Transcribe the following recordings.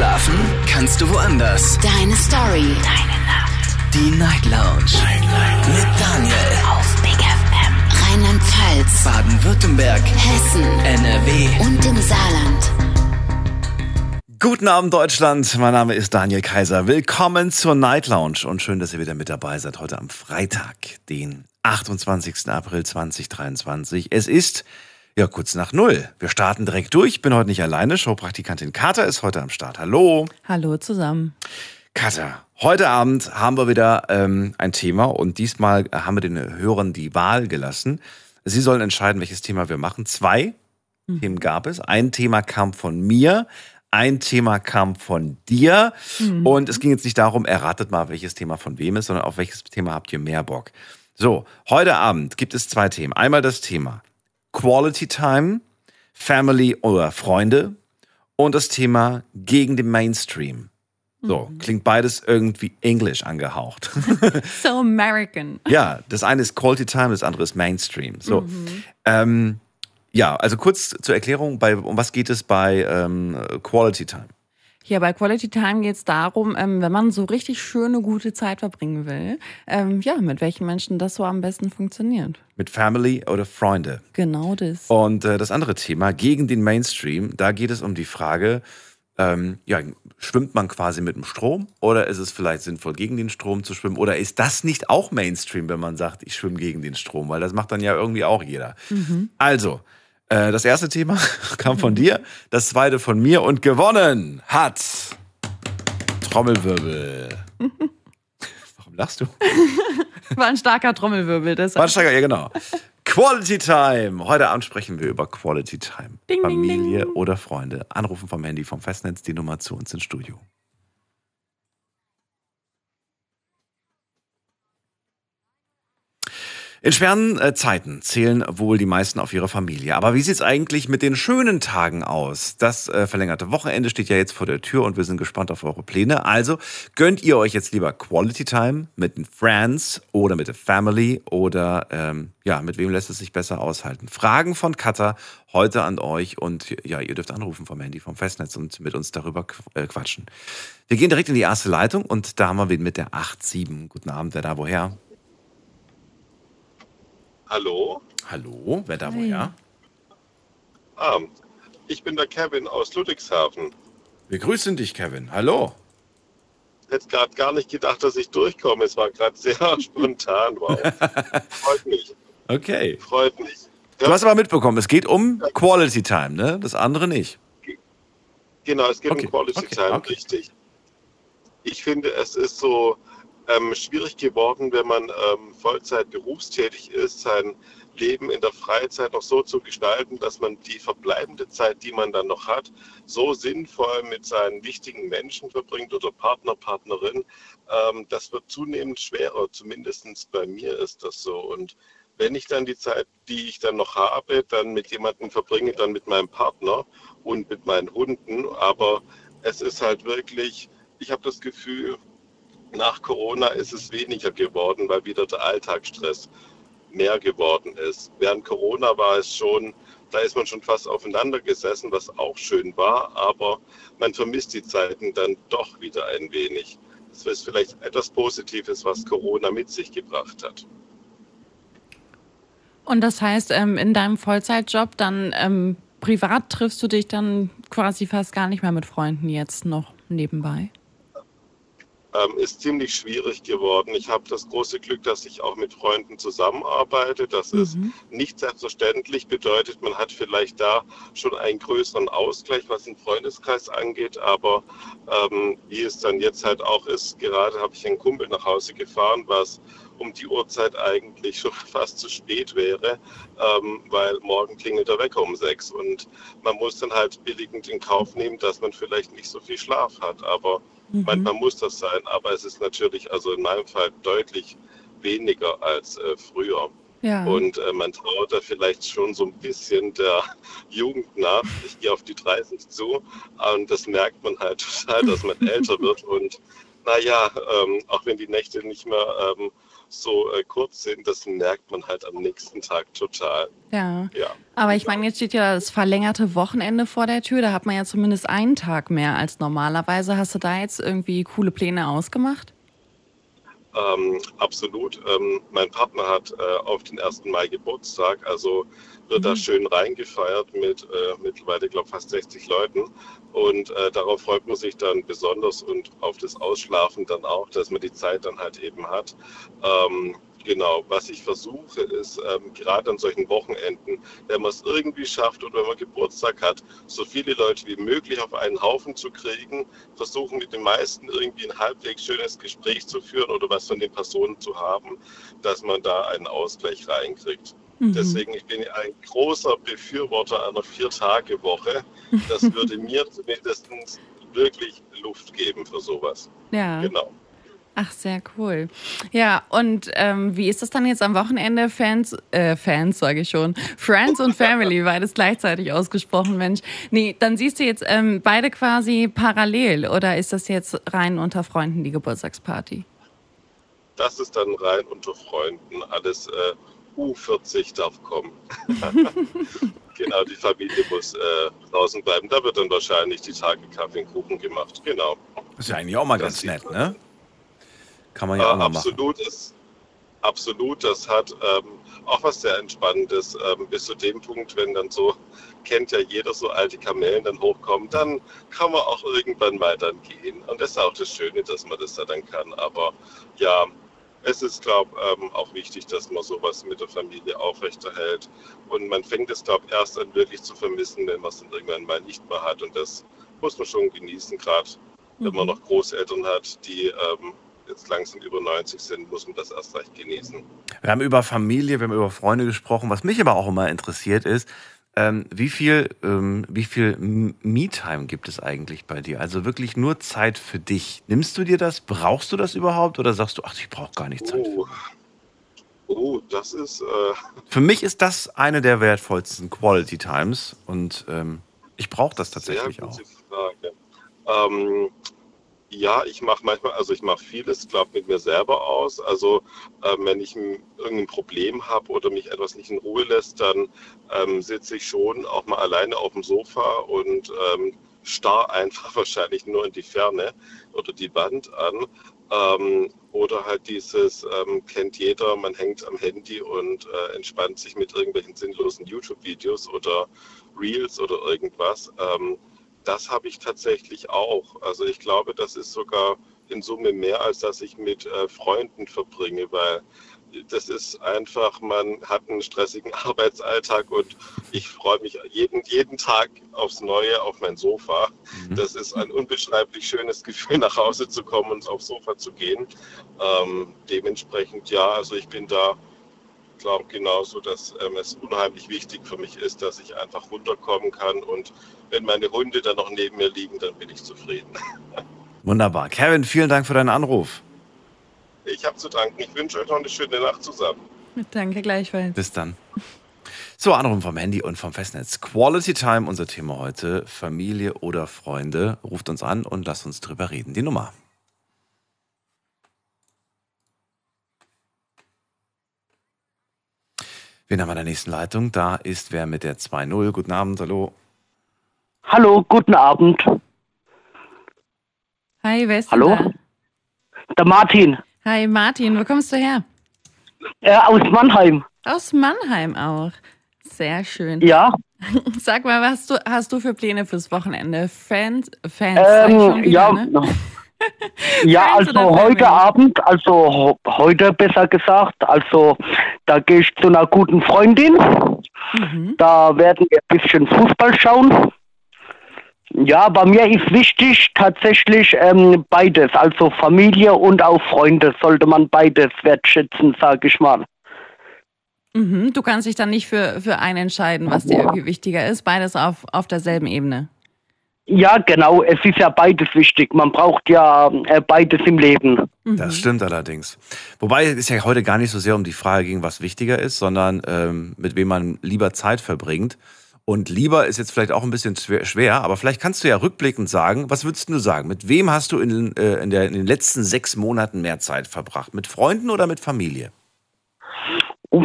Schlafen kannst du woanders. Deine Story. Deine Nacht. Die Night Lounge. Night, Night. Mit Daniel. Auf Big FM. Rheinland-Pfalz. Baden-Württemberg. Hessen. NRW. Und im Saarland. Guten Abend, Deutschland. Mein Name ist Daniel Kaiser. Willkommen zur Night Lounge und schön, dass ihr wieder mit dabei seid heute am Freitag, den 28. April 2023. Es ist ja kurz nach null. Wir starten direkt durch. Bin heute nicht alleine. Showpraktikantin Kater ist heute am Start. Hallo. Hallo zusammen. Kater, heute Abend haben wir wieder ähm, ein Thema und diesmal haben wir den Hörern die Wahl gelassen. Sie sollen entscheiden, welches Thema wir machen. Zwei Mhm. Themen gab es. Ein Thema kam von mir, ein Thema kam von dir. Mhm. Und es ging jetzt nicht darum, erratet mal, welches Thema von wem ist, sondern auf welches Thema habt ihr mehr Bock. So, heute Abend gibt es zwei Themen. Einmal das Thema Quality Time, Family oder Freunde und das Thema gegen den Mainstream. So, klingt beides irgendwie englisch angehaucht. So American. ja, das eine ist Quality Time, das andere ist Mainstream. So, ähm, ja, also kurz zur Erklärung, bei, um was geht es bei ähm, Quality Time? Hier bei Quality Time geht es darum, ähm, wenn man so richtig schöne, gute Zeit verbringen will, ähm, ja, mit welchen Menschen das so am besten funktioniert. Mit Family oder Freunde? Genau das. Und äh, das andere Thema, gegen den Mainstream, da geht es um die Frage, ähm, ja, schwimmt man quasi mit dem Strom oder ist es vielleicht sinnvoll, gegen den Strom zu schwimmen? Oder ist das nicht auch Mainstream, wenn man sagt, ich schwimme gegen den Strom? Weil das macht dann ja irgendwie auch jeder. Also, äh, das erste Thema kam von dir, das zweite von mir und gewonnen hat Trommelwirbel. Warum lachst du? War ein starker Trommelwirbel. Das Bahnsteiger, ja genau. Quality Time. Heute Abend sprechen wir über Quality Time. Ding, ding, Familie ding. oder Freunde. Anrufen vom Handy, vom Festnetz, die Nummer zu uns ins Studio. In schweren äh, Zeiten zählen wohl die meisten auf ihre Familie. Aber wie sieht's eigentlich mit den schönen Tagen aus? Das äh, verlängerte Wochenende steht ja jetzt vor der Tür und wir sind gespannt auf eure Pläne. Also gönnt ihr euch jetzt lieber Quality Time mit den Friends oder mit der Family oder ähm, ja, mit wem lässt es sich besser aushalten? Fragen von Katha heute an euch und ja, ihr dürft anrufen vom Handy, vom Festnetz und mit uns darüber äh, quatschen. Wir gehen direkt in die erste Leitung und da haben wir wen mit der 8-7. Guten Abend, wer da woher? Hallo, Hallo, wer da woher? ah, ich bin der Kevin aus Ludwigshafen. Wir grüßen dich, Kevin. Hallo. Hätte gerade gar nicht gedacht, dass ich durchkomme. Es war gerade sehr spontan. Wow. Freut mich, Okay. freut mich. Du hast aber mitbekommen, es geht um Quality Time, ne? Das andere nicht. Genau, es geht Okay, um Quality okay, Time, okay. richtig. Ich finde, es ist so ähm, schwierig geworden, wenn man ähm, Vollzeit berufstätig ist, sein Leben in der Freizeit noch so zu gestalten, dass man die verbleibende Zeit, die man dann noch hat, so sinnvoll mit seinen wichtigen Menschen verbringt oder Partner, Partnerin. Ähm, das wird zunehmend schwerer, zumindest bei mir ist das so. Und wenn ich dann die Zeit, die ich dann noch habe, dann mit jemandem verbringe, dann mit meinem Partner und mit meinen Hunden. Aber es ist halt wirklich, ich habe das Gefühl, nach Corona ist es weniger geworden, weil wieder der Alltagsstress mehr geworden ist. Während Corona war es schon, da ist man schon fast aufeinander gesessen, was auch schön war, aber man vermisst die Zeiten dann doch wieder ein wenig. Das ist vielleicht etwas Positives, was Corona mit sich gebracht hat. Und das heißt, ähm, in deinem Vollzeitjob dann ähm, privat triffst du dich dann quasi fast gar nicht mehr mit Freunden jetzt noch nebenbei. Ähm, ist ziemlich schwierig geworden. Ich habe das große Glück, dass ich auch mit Freunden zusammenarbeite. Das ist nicht selbstverständlich, bedeutet, man hat vielleicht da schon einen größeren Ausgleich, was den Freundeskreis angeht. Aber ähm, wie es dann jetzt halt auch ist, gerade habe ich einen Kumpel nach Hause gefahren, was um die Uhrzeit eigentlich schon fast zu spät wäre, ähm, weil morgen klingelt der Wecker um sechs und man muss dann halt billigend in Kauf nehmen, dass man vielleicht nicht so viel Schlaf hat. Aber Manchmal muss das sein, aber es ist natürlich, also in meinem Fall deutlich weniger als äh, früher. Ja. Und äh, man traut da vielleicht schon so ein bisschen der Jugend nach. Ich gehe auf die 30 zu und das merkt man halt total, dass man älter wird. Und naja, ähm, auch wenn die Nächte nicht mehr ähm, so äh, kurz sind, das merkt man halt am nächsten Tag total. Ja. Ja. Aber ich meine, jetzt steht ja das verlängerte Wochenende vor der Tür. Da hat man ja zumindest einen Tag mehr als normalerweise. Hast du da jetzt irgendwie coole Pläne ausgemacht? Ähm, absolut. Ähm, mein Partner hat äh, auf den 1. Mai Geburtstag, also wird da schön reingefeiert mit äh, mittlerweile, glaube fast 60 Leuten. Und äh, darauf freut man sich dann besonders und auf das Ausschlafen dann auch, dass man die Zeit dann halt eben hat. Ähm, Genau, was ich versuche, ist ähm, gerade an solchen Wochenenden, wenn man es irgendwie schafft oder wenn man Geburtstag hat, so viele Leute wie möglich auf einen Haufen zu kriegen, versuchen mit den meisten irgendwie ein halbwegs schönes Gespräch zu führen oder was von den Personen zu haben, dass man da einen Ausgleich reinkriegt. Deswegen, ich bin ein großer Befürworter einer Vier-Tage-Woche. Das würde mir zumindest wirklich Luft geben für sowas. Ja. Genau. Ach, sehr cool. Ja, und ähm, wie ist das dann jetzt am Wochenende? Fans, äh, Fans sage ich schon, Friends und Family, beides gleichzeitig ausgesprochen, Mensch. Nee, dann siehst du jetzt ähm, beide quasi parallel oder ist das jetzt rein unter Freunden die Geburtstagsparty? Das ist dann rein unter Freunden. Alles äh, U40 darf kommen. genau, die Familie muss äh, draußen bleiben. Da wird dann wahrscheinlich die Tage Kaffee und Kuchen gemacht. Genau. Ist ja eigentlich auch mal Das ganz nett, ne? Kann man Äh, ja auch mal machen. absolut ist absolut, das hat ähm, auch was sehr Entspannendes. Ähm, bis zu dem Punkt, wenn dann so, kennt ja jeder so alte Kamellen dann hochkommen, dann kann man auch irgendwann mal dann gehen. Und das ist auch das Schöne, dass man das da dann kann. Aber ja, es ist, glaube ich, ähm, auch wichtig, dass man sowas mit der Familie aufrechterhält. Und man fängt es, glaube ich, erst an wirklich zu vermissen, wenn man es dann irgendwann mal nicht mehr hat. Und das muss man schon genießen, gerade wenn man noch Großeltern hat, die ähm, jetzt langsam über 90 sind, muss man das erst recht genießen. Wir haben über Familie, wir haben über Freunde gesprochen. Was mich aber auch immer interessiert ist, ähm, wie viel, ähm, wie viel Me-Time gibt es eigentlich bei dir? Also wirklich nur Zeit für dich. Nimmst du dir das? Brauchst du das überhaupt? Oder sagst du, ach, ich brauche gar nicht Zeit? Oh, oh das ist, äh, Für mich ist das eine der wertvollsten Quality Times und ähm, ich brauche das tatsächlich Sehr auch. gute Frage. Ja, ich mache manchmal, also ich mache vieles, glaube mit mir selber aus. Also ähm, wenn ich ein, irgendein Problem habe oder mich etwas nicht in Ruhe lässt, dann ähm, sitze ich schon auch mal alleine auf dem Sofa und ähm, starr einfach wahrscheinlich nur in die Ferne oder die Wand an. Ähm, oder halt dieses, ähm, kennt jeder, man hängt am Handy und äh, entspannt sich mit irgendwelchen sinnlosen YouTube-Videos oder Reels oder irgendwas. Ähm, das habe ich tatsächlich auch. Also ich glaube, das ist sogar in Summe mehr, als dass ich mit äh, Freunden verbringe, weil das ist einfach, man hat einen stressigen Arbeitsalltag und ich freue mich jeden, jeden Tag aufs Neue auf mein Sofa. Das ist ein unbeschreiblich schönes Gefühl, nach Hause zu kommen und aufs Sofa zu gehen. Ähm, dementsprechend ja, also ich bin da glaube genauso, dass ähm, es unheimlich wichtig für mich ist, dass ich einfach runterkommen kann und wenn meine Hunde dann noch neben mir liegen, dann bin ich zufrieden. Wunderbar. Kevin, vielen Dank für deinen Anruf. Ich habe zu danken. Ich wünsche euch noch eine schöne Nacht zusammen. Danke gleichfalls. Bis dann. So, Anruf vom Handy und vom Festnetz. Quality Time, unser Thema heute. Familie oder Freunde. Ruft uns an und lasst uns drüber reden. Die Nummer. Wen haben wir in der nächsten Leitung? Da ist wer mit der 2.0. Guten Abend, hallo. Hallo, guten Abend. Hi, wer ist Hallo? denn Der Martin da? Hi, Martin, wo kommst du her? äh, aus Mannheim. Aus Mannheim auch. Sehr schön. Ja, Sag mal, was hast du, hast du für Pläne fürs Wochenende? Fans, Fans, ähm, ja, ne? ja, also heute? Abend, also heute besser gesagt, also da gehe ich zu einer guten Freundin. Mhm. Da werden wir ein bisschen Fußball schauen. Ja, bei mir ist wichtig tatsächlich ähm, beides, also Familie und auch Freunde sollte man beides wertschätzen, sage ich mal. Mhm. Du kannst dich dann nicht für, für einen entscheiden, was dir irgendwie wichtiger ist. Beides auf, auf derselben Ebene. Ja, genau, es ist ja beides wichtig. Man braucht ja äh, beides im Leben. Das stimmt allerdings. Wobei es ja heute gar nicht so sehr um die Frage ging, was wichtiger ist, sondern ähm, mit wem man lieber Zeit verbringt. Und lieber ist jetzt vielleicht auch ein bisschen schwer- schwer, aber vielleicht kannst du ja rückblickend sagen, was würdest du sagen? Mit wem hast du in, äh, in, der, in den letzten sechs Monaten mehr Zeit verbracht? Mit Freunden oder mit Familie?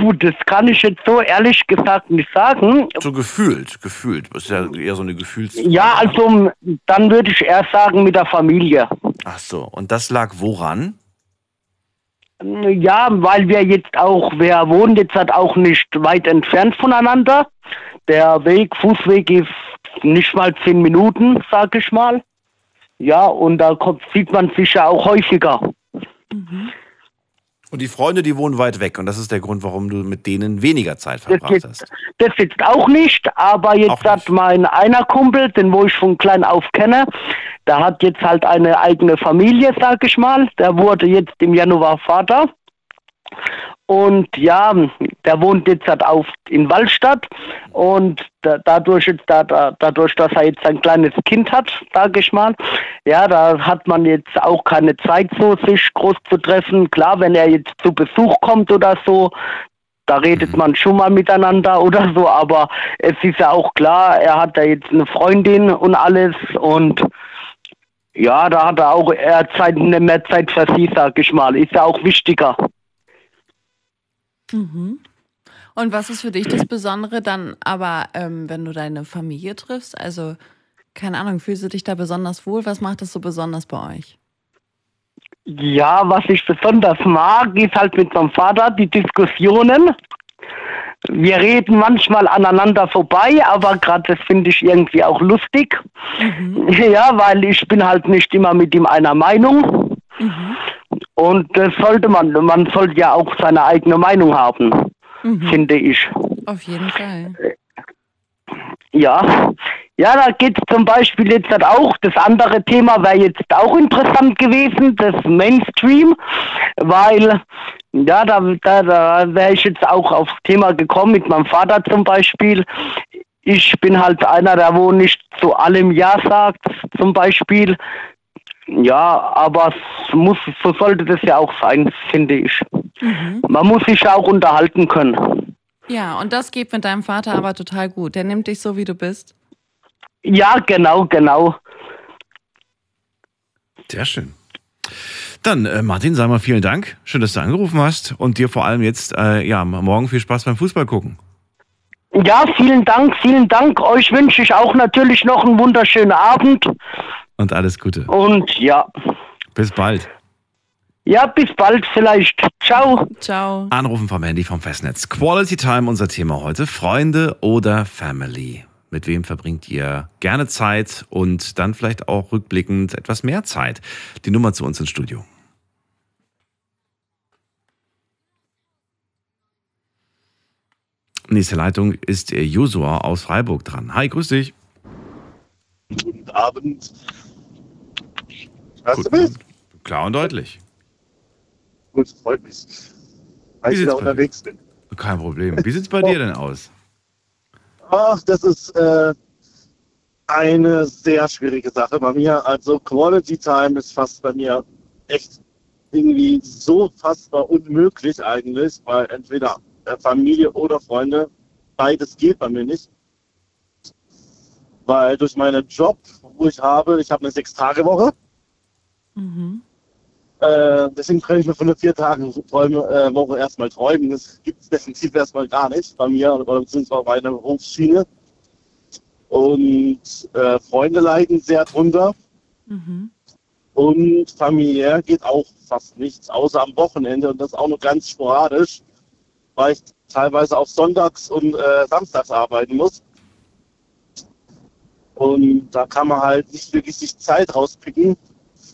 Uh, das kann ich jetzt so ehrlich gesagt nicht sagen. So gefühlt, gefühlt. Das ist ja eher so eine Gefühlsfrage. Ja, also dann würde ich eher sagen mit der Familie. Ach so, und das lag woran? Ja, weil wir jetzt auch, wir wohnen jetzt halt auch nicht weit entfernt voneinander. Der Weg, Fußweg ist nicht mal zehn Minuten, sag ich mal. Ja, und da kommt, sieht man sich ja auch häufiger. Und die Freunde, die wohnen weit weg. Und das ist der Grund, warum du mit denen weniger Zeit Das verbracht jetzt, hast. das jetzt auch nicht, aber jetzt nicht. hat mein einer Kumpel, den wo ich von klein auf kenne, der hat jetzt halt eine eigene Familie, sag ich mal. Der wurde jetzt im Januar Vater. Und ja, der wohnt jetzt halt auf in Wallstadt und da, dadurch, da, da, dadurch, dass er jetzt ein kleines Kind hat, sag ich mal, ja, da hat man jetzt auch keine Zeit so, sich groß zu treffen. Klar, wenn er jetzt zu Besuch kommt oder so, da redet man schon mal miteinander oder so, aber es ist ja auch klar, er hat da jetzt eine Freundin und alles und ja, da hat er auch eher Zeit, mehr Zeit für sie, sag ich mal. Ist ja auch wichtiger. Und was ist für dich das Besondere dann aber, ähm, wenn du deine Familie triffst? Also, keine Ahnung, fühlst du dich da besonders wohl? Was macht das so besonders bei euch? Ja, was ich besonders mag, ist halt mit meinem Vater die Diskussionen. Wir reden manchmal aneinander vorbei, aber gerade das finde ich irgendwie auch lustig. Ja, weil ich bin halt nicht immer mit ihm einer Meinung. Und das sollte man, man sollte ja auch seine eigene Meinung haben, finde ich. Auf jeden Fall. Ja, ja, da geht zum Beispiel jetzt halt auch, das andere Thema wäre jetzt auch interessant gewesen, das Mainstream, weil, ja, da, da, da wäre ich jetzt auch aufs Thema gekommen mit meinem Vater zum Beispiel. Ich bin halt einer, der wo nicht zu allem Ja sagt, zum Beispiel. Ja, aber es muss, so sollte das ja auch sein, finde ich. Man muss sich ja auch unterhalten können. Ja, und das geht mit deinem Vater aber total gut. Der nimmt dich so, wie du bist. Ja, genau, genau. Sehr schön. Dann, äh, Martin, sag mal vielen Dank. Schön, dass du angerufen hast. Und dir vor allem jetzt, äh, ja, morgen viel Spaß beim Fußball gucken. Ja, vielen Dank, vielen Dank. Euch wünsche ich auch natürlich noch einen wunderschönen Abend. Und alles Gute. Und ja, Bis bald. ja, bis bald vielleicht. Ciao. Ciao. Anrufen vom Handy vom Festnetz. Quality Time, unser Thema heute. Freunde oder Family? Mit wem verbringt ihr gerne Zeit und dann vielleicht auch rückblickend etwas mehr Zeit? Die Nummer zu uns ins Studio. Nächste Leitung ist Josua aus Freiburg dran. Hi, grüß dich. Guten Abend. Hörst du mich? Klar und deutlich. Gut, freut mich. Weil Wie ich wieder unterwegs bin. Kein Problem. Wie sieht's bei dir denn aus? Ach, das ist äh, eine sehr schwierige Sache bei mir. Also Quality Time ist fast bei mir echt irgendwie so fassbar unmöglich eigentlich, weil entweder äh, Familie oder Freunde, beides geht bei mir nicht. Weil durch meinen Job, wo ich habe, ich habe eine Sechs-Tage-Woche, Äh, deswegen kann ich mir von einer vier Tagen Träume, äh, Woche erstmal träumen. Das gibt es definitiv erstmal gar nicht bei mir oder beziehungsweise bei meiner Berufsschiene. Und äh, Freunde leiden sehr drunter. Und familiär geht auch fast nichts, außer am Wochenende und das auch nur ganz sporadisch, weil ich teilweise auch sonntags und äh, samstags arbeiten muss. Und da kann man halt nicht wirklich sich Zeit rauspicken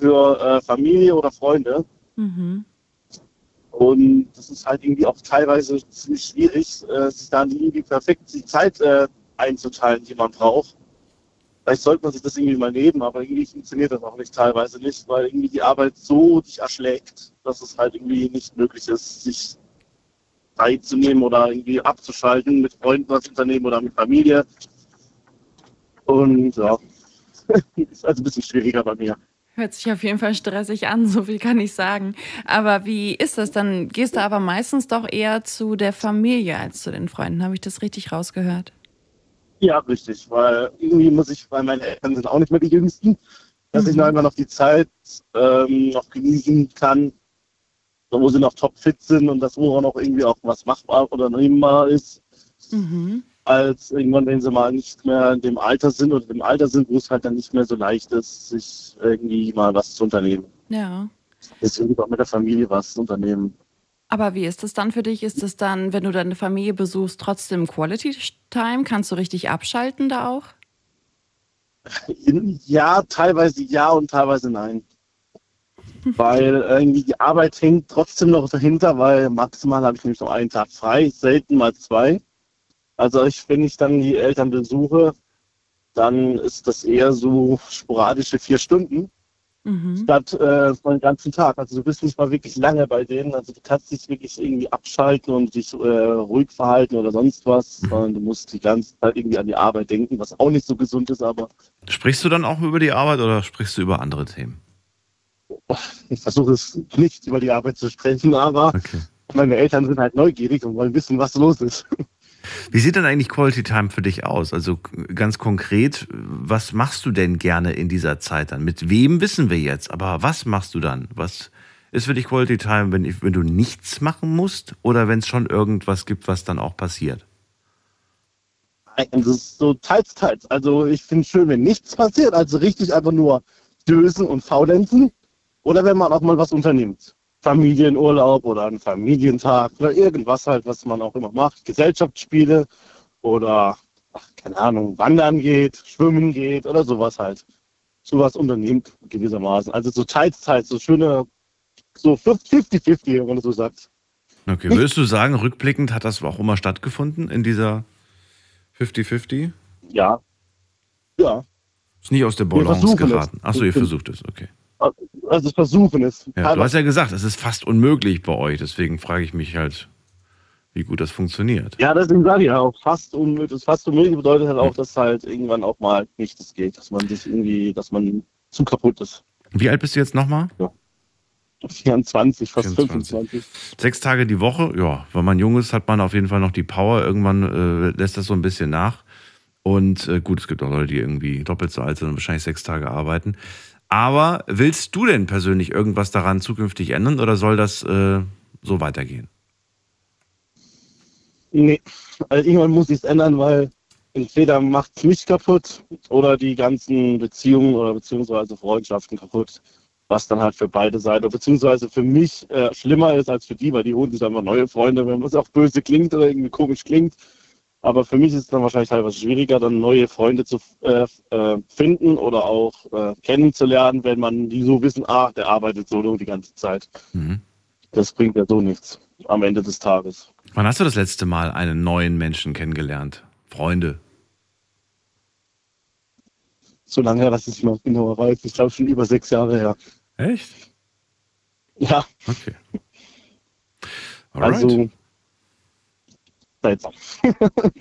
für äh, Familie oder Freunde. Mhm. Und das ist halt irgendwie auch teilweise ziemlich schwierig, äh, sich dann irgendwie perfekt die Zeit äh, einzuteilen, die man braucht. Vielleicht sollte man sich das irgendwie mal nehmen, aber irgendwie funktioniert das auch nicht teilweise nicht, weil irgendwie die Arbeit so dich erschlägt, dass es halt irgendwie nicht möglich ist, sich Zeit zu nehmen oder irgendwie abzuschalten, mit Freunden was unternehmen oder mit Familie. Und ja, ist also ein bisschen schwieriger bei mir. Hört sich auf jeden Fall stressig an, so viel kann ich sagen. Aber wie ist das? Dann gehst du aber meistens doch eher zu der Familie als zu den Freunden. Habe ich das richtig rausgehört? Ja, richtig, weil irgendwie muss ich, weil meine Eltern sind auch nicht mehr die Jüngsten, dass ich noch einmal noch die Zeit ähm, noch genießen kann, wo sie noch topfit sind und das wo auch noch irgendwie auch was machbar oder nehmbar ist, Mhm. Als irgendwann, wenn sie mal nicht mehr in dem Alter sind oder im Alter sind, wo es halt dann nicht mehr so leicht ist, sich irgendwie mal was zu unternehmen. Ja. Deswegen auch mit der Familie was zu unternehmen. Aber wie ist das dann für dich? Ist das dann, wenn du deine Familie besuchst, trotzdem Quality Time? Kannst du richtig abschalten da auch? Ja, teilweise ja und teilweise nein. Weil irgendwie die Arbeit hängt trotzdem noch dahinter, weil maximal habe ich nämlich noch einen Tag frei, selten mal zwei. Also ich, wenn ich dann die Eltern besuche, dann ist das eher so sporadische vier Stunden Mhm. statt äh, den ganzen Tag. Also du bist nicht mal wirklich lange bei denen. Also du kannst dich wirklich irgendwie abschalten und dich äh, ruhig verhalten oder sonst was, sondern du musst die ganze Zeit irgendwie an die Arbeit denken, was auch nicht so gesund ist, aber Sprichst du dann auch über die Arbeit oder sprichst du über andere Themen? ich versuche es nicht über die Arbeit zu sprechen, aber Okay. meine Eltern sind halt neugierig und wollen wissen, was los ist. Wie sieht denn eigentlich Quality Time für dich aus? Also ganz konkret, was machst du denn gerne in dieser Zeit dann? Mit wem wissen wir jetzt, aber was machst du dann? Was ist für dich Quality Time, wenn, wenn du nichts machen musst oder wenn es schon irgendwas gibt, was dann auch passiert? Ist so teils, teils. Also ich finde es schön, wenn nichts passiert, also richtig einfach nur dösen und faulenzen. Oder wenn man auch mal was unternimmt. Familienurlaub oder ein Familientag oder irgendwas halt, was man auch immer macht. Gesellschaftsspiele oder, ach, keine Ahnung, wandern geht, schwimmen geht oder sowas halt. Sowas unternimmt gewissermaßen. Also so teils, teils, so schöne, so 50-50, wenn man das so sagt. Okay, würdest du sagen, rückblickend hat das auch immer stattgefunden in dieser 50-50? Ja. Ja. Ist nicht aus der Balance geraten. Achso, ihr versucht es, okay. Also versuchen es. Ja, du hast ja gesagt, es ist fast unmöglich bei euch, deswegen frage ich mich halt, wie gut das funktioniert. Ja, deswegen sage ich ja auch, fast unmöglich. Fast unmöglich bedeutet halt auch, dass halt irgendwann auch mal nichts geht, dass man sich irgendwie, dass man zu kaputt ist. Wie alt bist du jetzt nochmal? 24, fast 24. 25. Sechs Tage die Woche, ja, wenn man jung ist, hat man auf jeden Fall noch die Power. Irgendwann äh, lässt das so ein bisschen nach. Und äh, gut, es gibt auch Leute, die irgendwie doppelt so alt sind und wahrscheinlich sechs Tage arbeiten. Aber willst du denn persönlich irgendwas daran zukünftig ändern oder soll das äh, so weitergehen? Nee, also irgendwann muss ich es ändern, weil entweder macht es mich kaputt oder die ganzen Beziehungen oder beziehungsweise Freundschaften kaputt, was dann halt für beide Seiten, beziehungsweise für mich äh, schlimmer ist als für die, weil die holen sich einfach neue Freunde, wenn es auch böse klingt oder irgendwie komisch klingt. Aber für mich ist es dann wahrscheinlich teilweise schwieriger, dann neue Freunde zu äh, äh, finden oder auch äh, kennenzulernen, wenn man die so wissen, ah, der arbeitet solo die ganze Zeit. Mhm. Das bringt ja so nichts am Ende des Tages. Wann hast du das letzte Mal einen neuen Menschen kennengelernt? Freunde? So lange her, dass ich mal genauer weiß. Ich glaube schon über sechs Jahre her. Echt? Ja, Okay. Alright. also seltsam.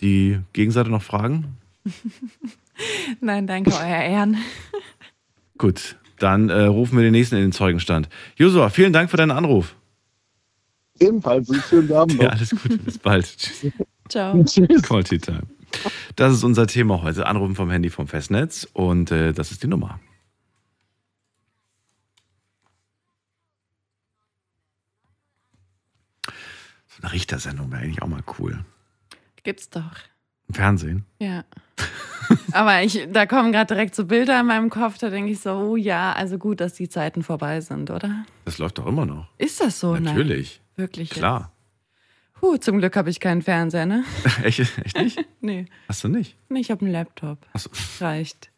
die Gegenseite noch Fragen? Nein, danke, euer Ehren. Gut, dann äh, rufen wir den nächsten in den Zeugenstand. Josua, vielen Dank für deinen Anruf. Ebenfalls einen schönen Abend noch. Ja, alles Gute, bis bald. Tschüss. Ciao. Tschüss. Quality Time. Das ist unser Thema heute. Anrufen vom Handy vom Festnetz und äh, das ist die Nummer. So eine Richtersendung wäre eigentlich auch mal cool. Gibt's doch. Im Fernsehen. Ja. Aber ich, da kommen gerade direkt so Bilder in meinem Kopf, da denke ich so, oh ja, also gut, dass die Zeiten vorbei sind, oder? Das läuft doch immer noch. Ist das so? Natürlich. Nein, wirklich. Klar. Jetzt? Huh, zum Glück habe ich keinen Fernseher, ne? echt, echt nicht? Nee, Hast du nicht? nee ich habe einen Laptop. Achso, Reicht.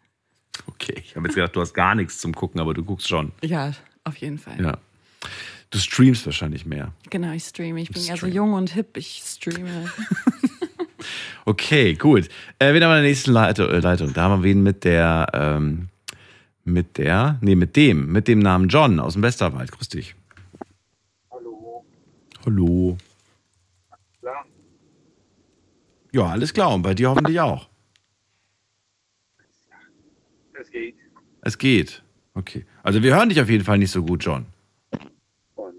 okay. Ich habe jetzt gedacht, du hast gar nichts zum Gucken, aber du guckst schon. Ja, auf jeden Fall. Ja. Du streamst wahrscheinlich mehr. Genau, ich streame. Ich bin ja so jung und hip, ich streame. Okay, gut. Äh, wen haben wir in der nächsten Leitung? äh, Leitung? Da haben wir wen mit der, ähm, mit der, nee, mit dem, mit dem Namen John aus dem Westerwald. Grüß dich. Hallo. Hallo. Klar. Ja, alles klar. Und bei dir hoffentlich auch. Es geht. Es geht. Okay. Also wir hören dich auf jeden Fall nicht so gut, John.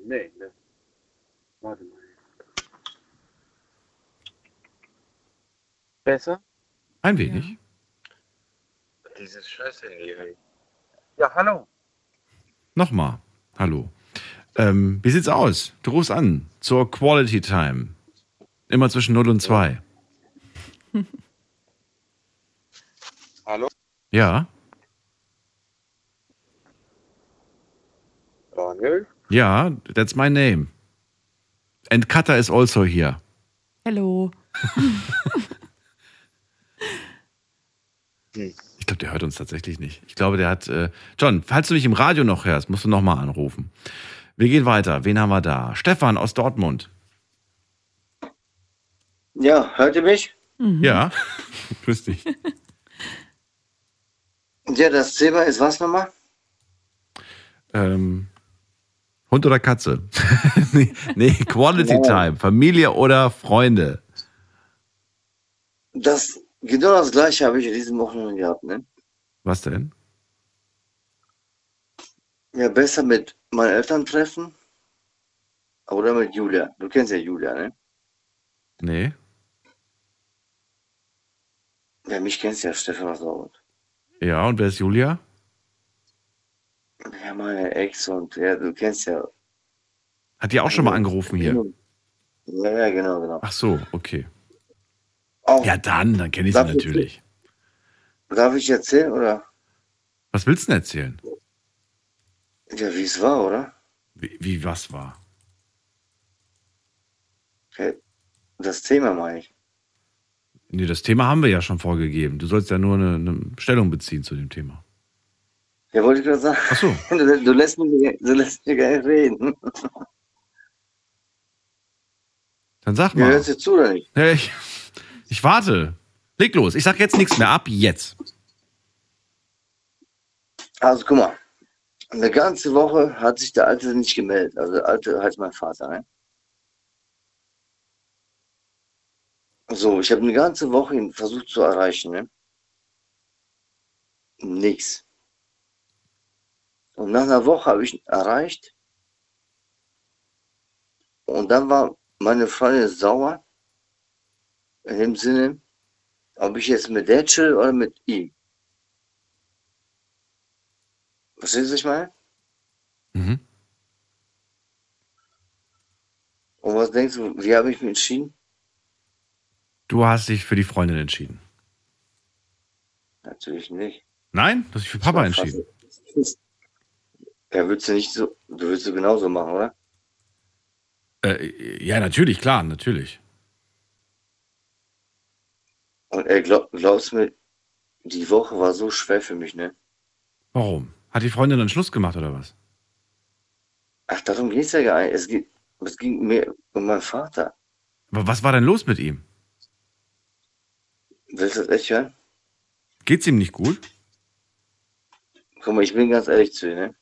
Nee, ne. Warte mal. Besser? Ein wenig. Dieses scheiß Handy. Ja, hallo. Nochmal. Hallo. Ähm, wie sieht's aus? Du rufst an zur Quality Time. Immer zwischen 0 und 2. Hallo? Ja? Daniel? Ja, that's my name. And Cutter is also here. Hallo. Ich glaube, der hört uns tatsächlich nicht. Ich glaube, der hat. Äh John, falls du mich im Radio noch hörst, musst du nochmal anrufen. Wir gehen weiter. Wen haben wir da? Stefan aus Dortmund. Ja, hört ihr mich? Ja. Grüß dich. Ja, das Thema ist was nochmal? Ähm, Hund oder Katze? nee, nee, Quality Time. Familie oder Freunde? Das, genau das gleiche habe ich in diesem Wochenende gehabt, ne? Was denn? Ja, besser mit meinen Eltern treffen oder mit Julia. Du kennst ja Julia, ne? Nee. Ja, mich kennst ja, Stefan Dortmund. Ja, und wer ist Julia? Ja, meine Ex und ja, du kennst ja. Hat die auch schon mal angerufen hier? Ja, ja, genau, genau. Ach so, okay. Auch, Ja, dann, dann kenne ich sie Darf ich- natürlich. Darf ich erzählen oder? Was willst du denn erzählen? Ja, wie es war, oder? Wie, wie was war? Okay. Das Thema meine ich. Nee, das Thema haben wir ja schon vorgegeben. Du sollst ja nur eine, eine Stellung beziehen zu dem Thema. Ja, wollte ich gerade sagen. Ach so. Du, du, lässt mich, du lässt mich gar nicht reden. Dann sag Mir mal. hörst du zu oder nicht? Ich, ich warte. Leg los. Ich sag jetzt nichts mehr. Ab jetzt. Also guck mal, eine ganze Woche hat sich der Alte nicht gemeldet. Also der Alte heißt mein Vater, ne? So, ich habe eine ganze Woche ihn versucht zu erreichen, ne? Nix. Und nach einer Woche habe ich ihn erreicht. Und dann war meine Freundin sauer. In dem Sinne, ob ich jetzt mit der chill oder mit ihm. Verstehst du, was ich meine? Mhm. Und was denkst du, wie habe ich mich entschieden? Du hast dich für die Freundin entschieden. Natürlich nicht. Nein? Du hast dich für Papa entschieden. Ja, würdest du nicht so, du würdest du genauso machen, oder? Äh, ja, natürlich, klar, natürlich. Und ey, glaub, glaubst du mir, die Woche war so schwer für mich, ne? Warum? Hat die Freundin dann Schluss gemacht oder was? Ach, darum geht's ja gar nicht. Es, geht, es ging mir um meinen Vater. Aber was war denn los mit ihm? Willst du das echt hören? Geht's ihm nicht gut? Guck mal, ich bin ganz ehrlich zu dir, ne?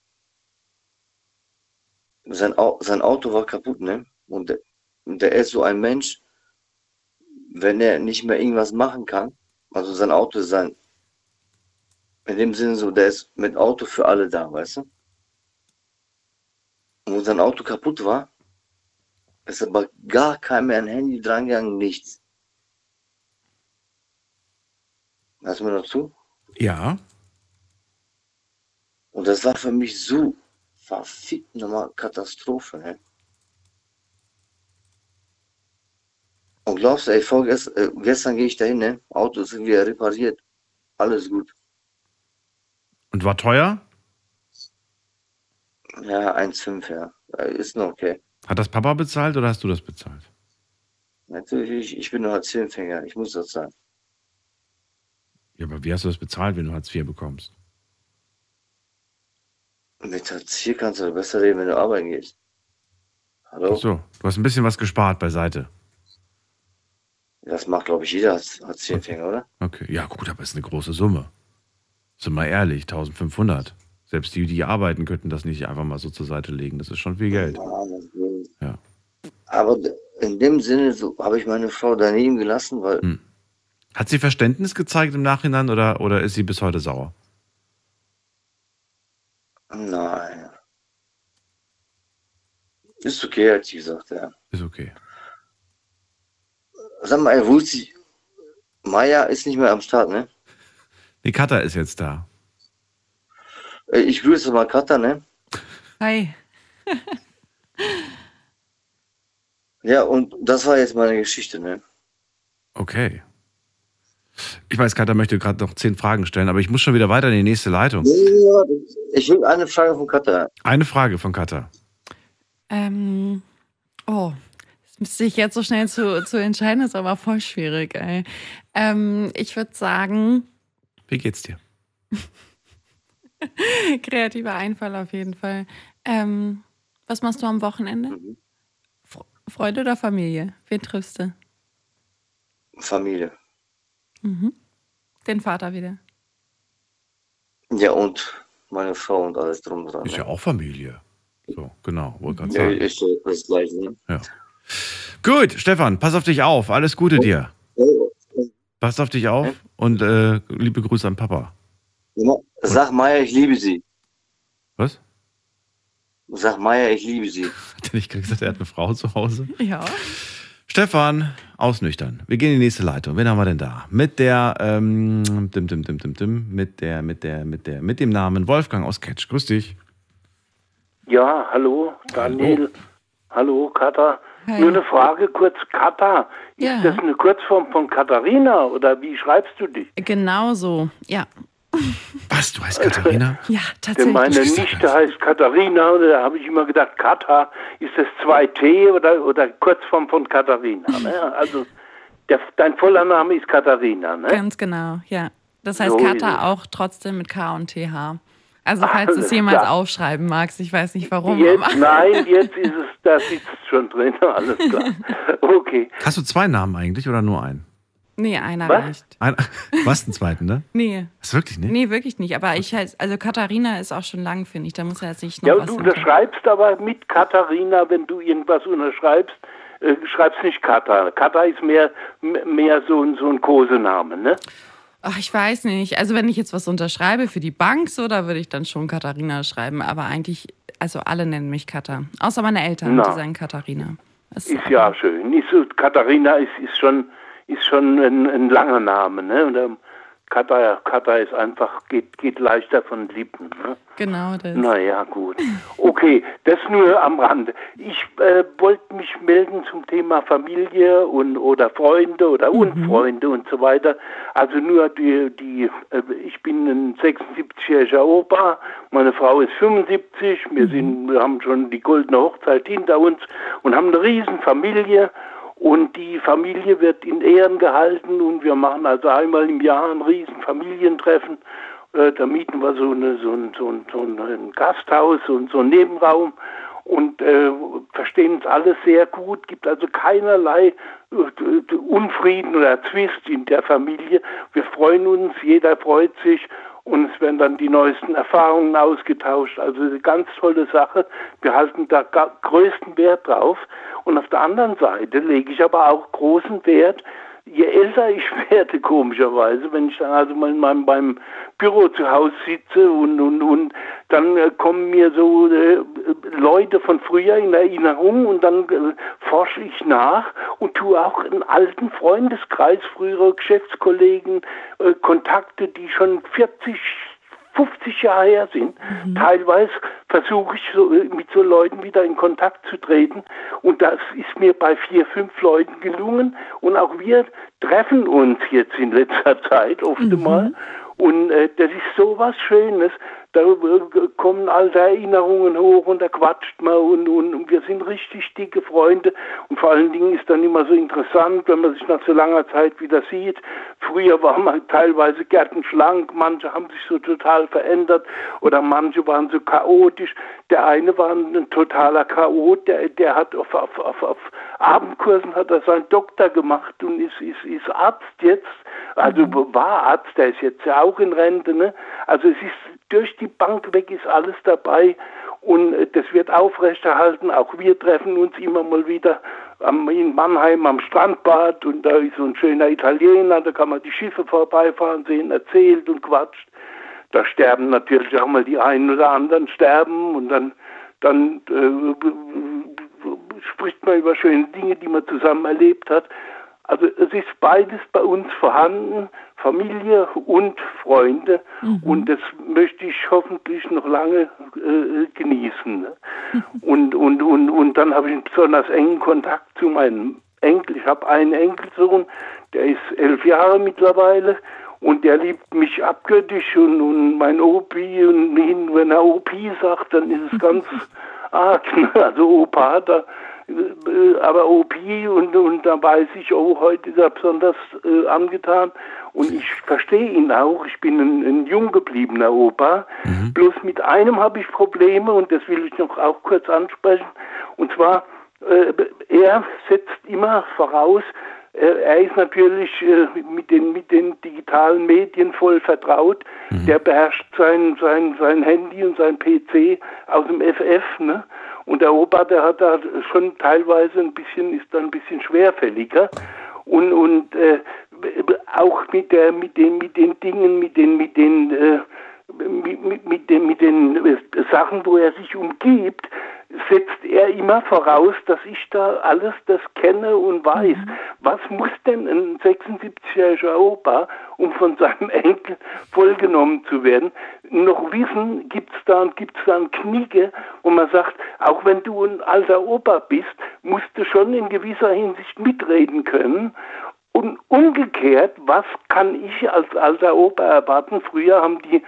Sein, Au sein Auto war kaputt, ne? Und der, und der ist so ein Mensch, wenn er nicht mehr irgendwas machen kann, also sein Auto ist sein, in dem Sinne so, der ist mit Auto für alle da, weißt du? Und wo sein Auto kaputt war, ist aber gar kein mehr ein Handy drangegangen, nichts. Hörst du mir noch zu? Ja. Und das war für mich so verfickt nochmal Katastrophe, ne? Und glaubst du, ey, vorgest, äh, gestern gehe ich dahin, ne? Auto ist wieder repariert. Alles gut. Und war teuer? Ja, 1,5, ja. Äh, Ist noch okay. Hat das Papa bezahlt oder hast du das bezahlt? Natürlich, ich, ich bin nur Hartz-IV-Empfänger. Ich muss das sagen. Ja, aber wie hast du das bezahlt, wenn du Hartz IV bekommst? Mit Hartz IV kannst du besser leben, wenn du arbeiten gehst. Hallo? Ach so, du hast ein bisschen was gespart beiseite. Das macht, glaube ich, jeder Hartz- Hartz-IV-Empfänger, oder? Okay, ja gut, aber ist eine große Summe. Sind wir ehrlich, 1500. Selbst die, die arbeiten, könnten das nicht einfach mal so zur Seite legen. Das ist schon viel Geld. Ja. Ja. Aber in dem Sinne so habe ich meine Frau daneben gelassen, weil Hm. Hat sie Verständnis gezeigt im Nachhinein oder, oder ist sie bis heute sauer? Nein. Ist okay, hat sie gesagt, ja. Ist okay. Sag mal, wo ist die, Maya ist nicht mehr am Start, ne? Nee, Katha ist jetzt da. Äh, Ich grüße mal Katha, ne? Hi. Ja, und das war jetzt meine Geschichte, ne? Okay. Ich weiß, Katha möchte gerade noch zehn Fragen stellen, aber ich muss schon wieder weiter in die nächste Leitung. Ich will eine Frage von Katha. Eine Frage von Katha. Ähm, oh, das müsste ich jetzt so schnell zu, zu entscheiden, ist aber voll schwierig, ey. Ähm, ich würde sagen, Wie geht's dir? kreativer Einfall auf jeden Fall. Ähm, was machst du am Wochenende? Fre- Freunde oder Familie? Wen triffst du? Familie. Mhm. Den Vater wieder. Ja, und meine Frau und alles drum und dran. Ist ja auch Familie. So, genau, wollte gerade Ja, ist das Gleiche, ne? Ja. Gut, Stefan, pass auf dich auf. Alles Gute dir. Pass auf dich auf und äh, liebe Grüße an Papa. Sag Maya, ich liebe sie. Was? Sag Maya, ich liebe sie. Hat er nicht gesagt, er hat eine Frau zu Hause? Ja. Stefan, ausnüchtern. Wir gehen in die nächste Leitung. Wen haben wir denn da? Mit der, ähm, dim, dim, dim, dim, dim, mit der, mit der, mit der, mit dem Namen Wolfgang aus Ketsch. Grüß dich. Ja, hallo, Daniel. Hallo, Katha. Hi. Nur eine Frage kurz, Katha. Ist Ja. das eine Kurzform von Katharina oder wie schreibst du dich? Genau so, ja. Was, du heißt Katharina? Ja, Denn tatsächlich. meine Nichte heißt Katharina und da habe ich immer gedacht, Katha, ist das 2T oder, oder Kurzform von Katharina? Ne? Also der, dein voller Name ist Katharina, ne? Ganz genau, ja. Das heißt So es. auch trotzdem mit K und TH. Also falls du es jemals klar. aufschreiben magst, ich weiß nicht warum. Jetzt, nein, jetzt ist es, da sitzt es schon drin, alles klar. Okay. Hast du zwei Namen eigentlich oder nur einen? Nee, einer Was? reicht. Ein, was den zweiten, ne? Nee. Du wirklich nicht? Nee, wirklich nicht. Aber ich heißt, also Katharina ist auch schon lang, finde ich. Da muss er jetzt nicht noch Ja, was du unterschreibst aber mit Katharina, wenn du irgendwas unterschreibst, äh, schreibst nicht Kata. Kata ist mehr, mehr so, ein- so ein Kosename, ne? Ach, ich weiß nicht. Also wenn ich jetzt was unterschreibe für die Bank, so, da würde ich dann schon Katharina schreiben. Aber eigentlich, also alle nennen mich Katha. Außer meine Eltern, Na. die sagen Katharina. Das Ist ja schön. Ist so, Katharina ist, ist schon, ist schon ein, ein langer Name, ne? Und ähm, Kata, Kata ist einfach, geht, geht leichter von den Lippen, ne? Genau das. Naja, gut. Okay, das nur am Rande. Ich äh, wollte mich melden zum Thema Familie und oder Freunde oder Unfreunde und so weiter. Also nur die, die äh, ich bin ein 76-jähriger Opa, meine Frau ist 75, wir sind, wir haben schon die goldene Hochzeit hinter uns und haben eine riesen Familie. Und die Familie wird in Ehren gehalten und wir machen also einmal im Jahr ein riesen Familientreffen. Äh, da mieten wir so, eine, so, ein, so, ein, so ein Gasthaus und so einen Nebenraum und äh, verstehen uns alle sehr gut. Gibt also keinerlei äh, Unfrieden oder Zwist in der Familie. Wir freuen uns, jeder freut sich und es werden dann die neuesten Erfahrungen ausgetauscht. Also eine ganz tolle Sache. Wir halten da größten Wert drauf. Und auf der anderen Seite lege ich aber auch großen Wert, je älter ich werde, komischerweise, wenn ich dann also mal in meinem beim Büro zu Hause sitze und, und, und dann äh, kommen mir so äh, Leute von früher in Erinnerung und dann äh, forsche ich nach und tue auch einen alten Freundeskreis, frühere Geschäftskollegen, äh, Kontakte, die schon 40 50 Jahre her sind. Teilweise versuche ich so, äh, mit so Leuten wieder in Kontakt zu treten und das ist mir bei vier, fünf Leuten gelungen und auch wir treffen uns jetzt in letzter Zeit oft einmal und äh, das ist so was Schönes. Da kommen alte Erinnerungen hoch und da quatscht man und, und, und wir sind richtig dicke Freunde und vor allen Dingen ist dann immer so interessant, wenn man sich nach so langer Zeit wieder sieht. Früher war man teilweise gärtenschlank, manche haben sich so total verändert oder manche waren so chaotisch. Der eine war ein totaler Chaot, der, der hat auf, auf, auf, auf Abendkursen hat er seinen Doktor gemacht und ist, ist, ist Arzt jetzt, also war Arzt, der ist jetzt ja auch in Rente, ne? Also es ist durch die Bank weg ist alles dabei und äh, das wird aufrechterhalten. Auch wir treffen uns immer mal wieder in Mannheim am Strandbad und da ist so ein schöner Italiener, da kann man die Schiffe vorbeifahren sehen, erzählt und quatscht. Da sterben natürlich auch mal die einen oder anderen sterben und dann, dann äh, spricht man über schöne Dinge, die man zusammen erlebt hat. Also es ist beides bei uns vorhanden, Familie und Freunde. Und das möchte ich hoffentlich noch lange äh, genießen. Und, und, und, und dann habe ich einen besonders engen Kontakt zu meinem Enkel. Ich habe einen Enkelsohn, der ist elf Jahre mittlerweile. Und der liebt mich abgöttisch und, und mein Opi und wenn er Opi sagt, dann ist es ganz arg. Also Opa, da, äh, aber Opi und, und da weiß ich, oh, heute ist er besonders äh, angetan. Und ich verstehe ihn auch. Ich bin ein, ein jung gebliebener Opa. Bloß mit einem habe ich Probleme und das will ich noch auch kurz ansprechen. Und zwar, äh, er setzt immer voraus, äh, er ist natürlich äh, mit den, mit den digitalen Medien voll vertraut. Der beherrscht sein, sein, sein Handy und sein PC aus dem FF. Ne? Und der Opa, der hat da schon teilweise ein bisschen, ist da ein bisschen schwerfälliger. Und, und äh, auch mit, der, mit, den, mit den Dingen, mit den, mit den, äh, mit, mit, den, mit den äh, Sachen, wo er sich umgibt, setzt er immer voraus, dass ich da alles das kenne und weiß. Was muss denn ein 76-jähriger Opa, um von seinem Enkel vollgenommen zu werden, noch wissen, gibt's da, gibt's da ein Kniege, wo man sagt, auch wenn du ein alter Opa bist, musst du schon in gewisser Hinsicht mitreden können. Und umgekehrt, was kann ich als alter Opa erwarten? Früher haben die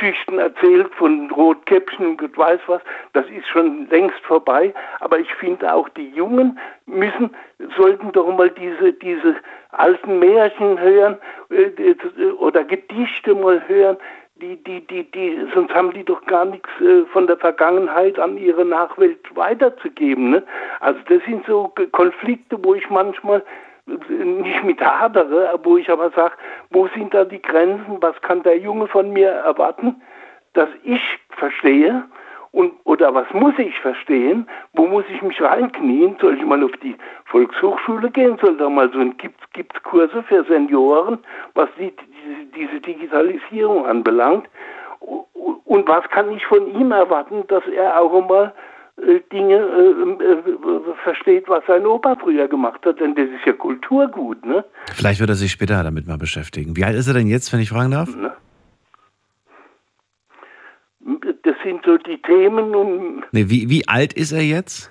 Geschichten erzählt von Rotkäppchen und weiß was, das ist schon längst vorbei. Aber ich finde auch die Jungen müssen, sollten doch mal diese, diese alten Märchen hören äh, oder Gedichte mal hören. Die, die, die, die, sonst haben die doch gar nichts äh, von der Vergangenheit an ihre Nachwelt weiterzugeben. Ne? Also das sind so Konflikte, wo ich manchmal nicht mit hadere, wo ich aber sage, wo sind da die Grenzen, was kann der Junge von mir erwarten, dass ich verstehe? Und oder was muss ich verstehen, wo muss ich mich reinknien, soll ich mal auf die Volkshochschule gehen, soll da mal so ein gibt's gibt's Kurse für Senioren, was die, diese, diese Digitalisierung anbelangt? Und was kann ich von ihm erwarten, dass er auch äh, Dinge äh, äh, versteht, was sein Opa früher gemacht hat, denn das ist ja Kulturgut, ne? Vielleicht wird er sich später damit mal beschäftigen. Wie alt ist er denn jetzt, wenn ich fragen darf? Das sind so die Themen und Nee, wie, wie alt ist er jetzt?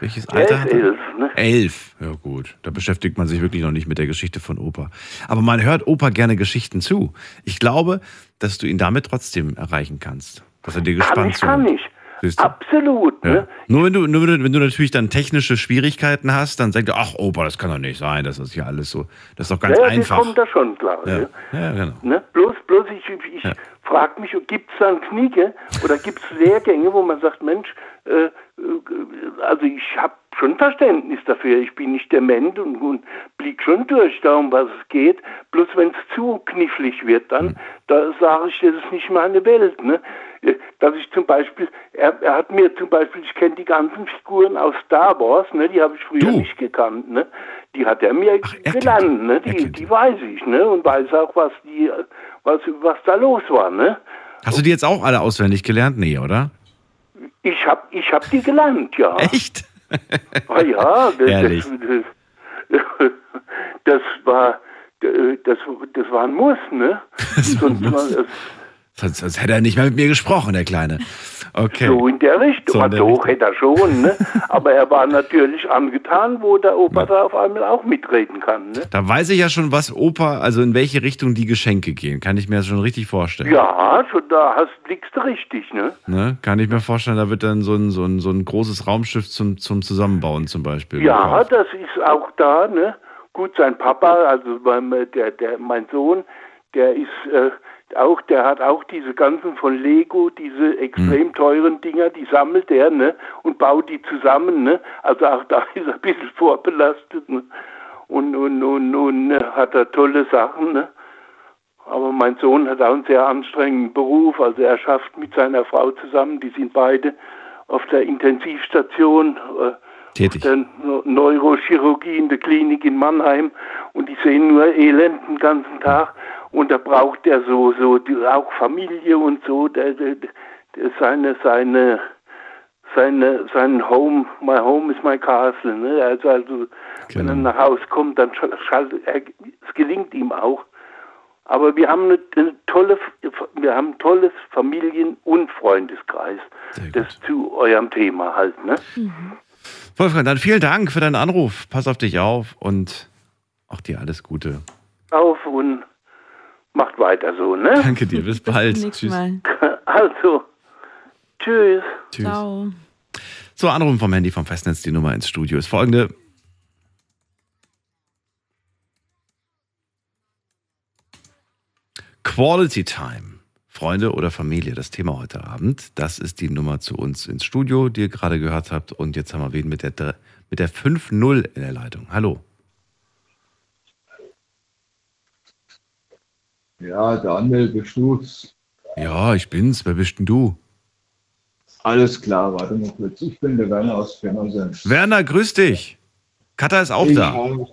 Welches er Alter ist hat er? elf, ne? Elf. Ja gut, da beschäftigt man sich wirklich noch nicht mit der Geschichte von Opa. Aber man hört Opa gerne Geschichten zu. Ich glaube, dass du ihn damit trotzdem erreichen kannst. Dass er dir Kann gespannt ich, kann zuhört. ich. Siehst du? Absolut, Ja. ne? Nur wenn du, nur wenn du, du natürlich dann technische Schwierigkeiten hast, dann sagt er, ach Opa, das kann doch nicht sein, das ist hier alles so, das ist doch ganz ja, einfach. Das kommt da schon klar. Ja. Ne? ja, genau. Ne? Bloß, bloß ich, ich Ja. frage mich, gibt es dann Kniege oder gibt es Lehrgänge, wo man sagt, Mensch, äh, äh, also ich habe schon Verständnis dafür, ich bin nicht dement und, und blick schon durch da, um was es geht. Bloß wenn es zu knifflig wird, dann, Hm. da sage ich, das ist nicht meine Welt. Ne? Dass ich zum Beispiel, er, er hat mir zum Beispiel, ich kenne die ganzen Figuren aus Star Wars, ne? die habe ich früher Du? nicht gekannt. Ne? Die hat er mir er kennt gelernt, die. ne? Er die, die weiß ich, ne? Und weiß auch, was die, was, was da los war, ne? Hast du die jetzt auch alle auswendig gelernt? Nee, oder? Ich hab, ich hab die gelernt, ja. Echt? Ah, ja, das, Ehrlich? das, das war, das, das war ein Muss, ne? Sonst war es Sonst, sonst hätte er nicht mehr mit mir gesprochen, der Kleine. Okay. so in der Richtung. So in der doch, Richtung. hätte er schon, ne? Aber er war natürlich angetan, wo der Opa da auf einmal auch mitreden kann, ne? Da weiß ich ja schon, was Opa, also in welche Richtung die Geschenke gehen. Kann ich mir das schon richtig vorstellen. Ja, schon da hast, liegst du richtig, ne? Ne? Kann ich mir vorstellen, da wird dann so ein, so ein, so ein großes Raumschiff zum, zum Zusammenbauen zum Beispiel. Ja, gekauft. das ist auch da, ne? Gut, sein Papa, also beim, äh, der, der, mein Sohn, der ist äh, auch, der hat auch diese ganzen von Lego, diese extrem teuren Dinger, die sammelt er, ne? Und baut die zusammen, ne? Also auch da ist er ein bisschen vorbelastet, ne? Und, und, und, und äh, hat er tolle Sachen, ne? Aber mein Sohn hat auch einen sehr anstrengenden Beruf. Also er schafft mit seiner Frau zusammen, die sind beide auf der Intensivstation, äh, Tätig. der Neu- Neurochirurgie in der Klinik in Mannheim und die sehen nur Elend den ganzen Tag und da braucht er so, so die, auch Familie und so, der, der, der, seine, seine, seine, sein Home, my home is my castle. Ne? Also, also wenn er nach Hause kommt, dann schall, er, es gelingt ihm auch. Aber wir haben eine, eine tolle, wir haben ein tolles Familien- und Freundeskreis. Das zu eurem Thema halt, ne? Wolfgang, dann vielen Dank für deinen Anruf. Pass auf dich auf und auch dir alles Gute. Auf und macht weiter so, ne? Danke dir, bis bald. Nächstes Tschüss. Mal. Also, tschüss. Tschüss. Ciao. So, Anrufen vom Handy vom Festnetz, die Nummer ins Studio ist folgende. Quality Time. Freunde oder Familie, das Thema heute Abend. Das ist die Nummer zu uns ins Studio, die ihr gerade gehört habt. Und jetzt haben wir wen mit der, mit der 5-0 in der Leitung. Hallo. Ja, Daniel, bist du's? Ja, ich bin's. Wer bist denn du? Alles klar, warte mal kurz. Ich bin der Werner aus Pirmasens. Werner, grüß dich. Katha ist auch ich da. Habe,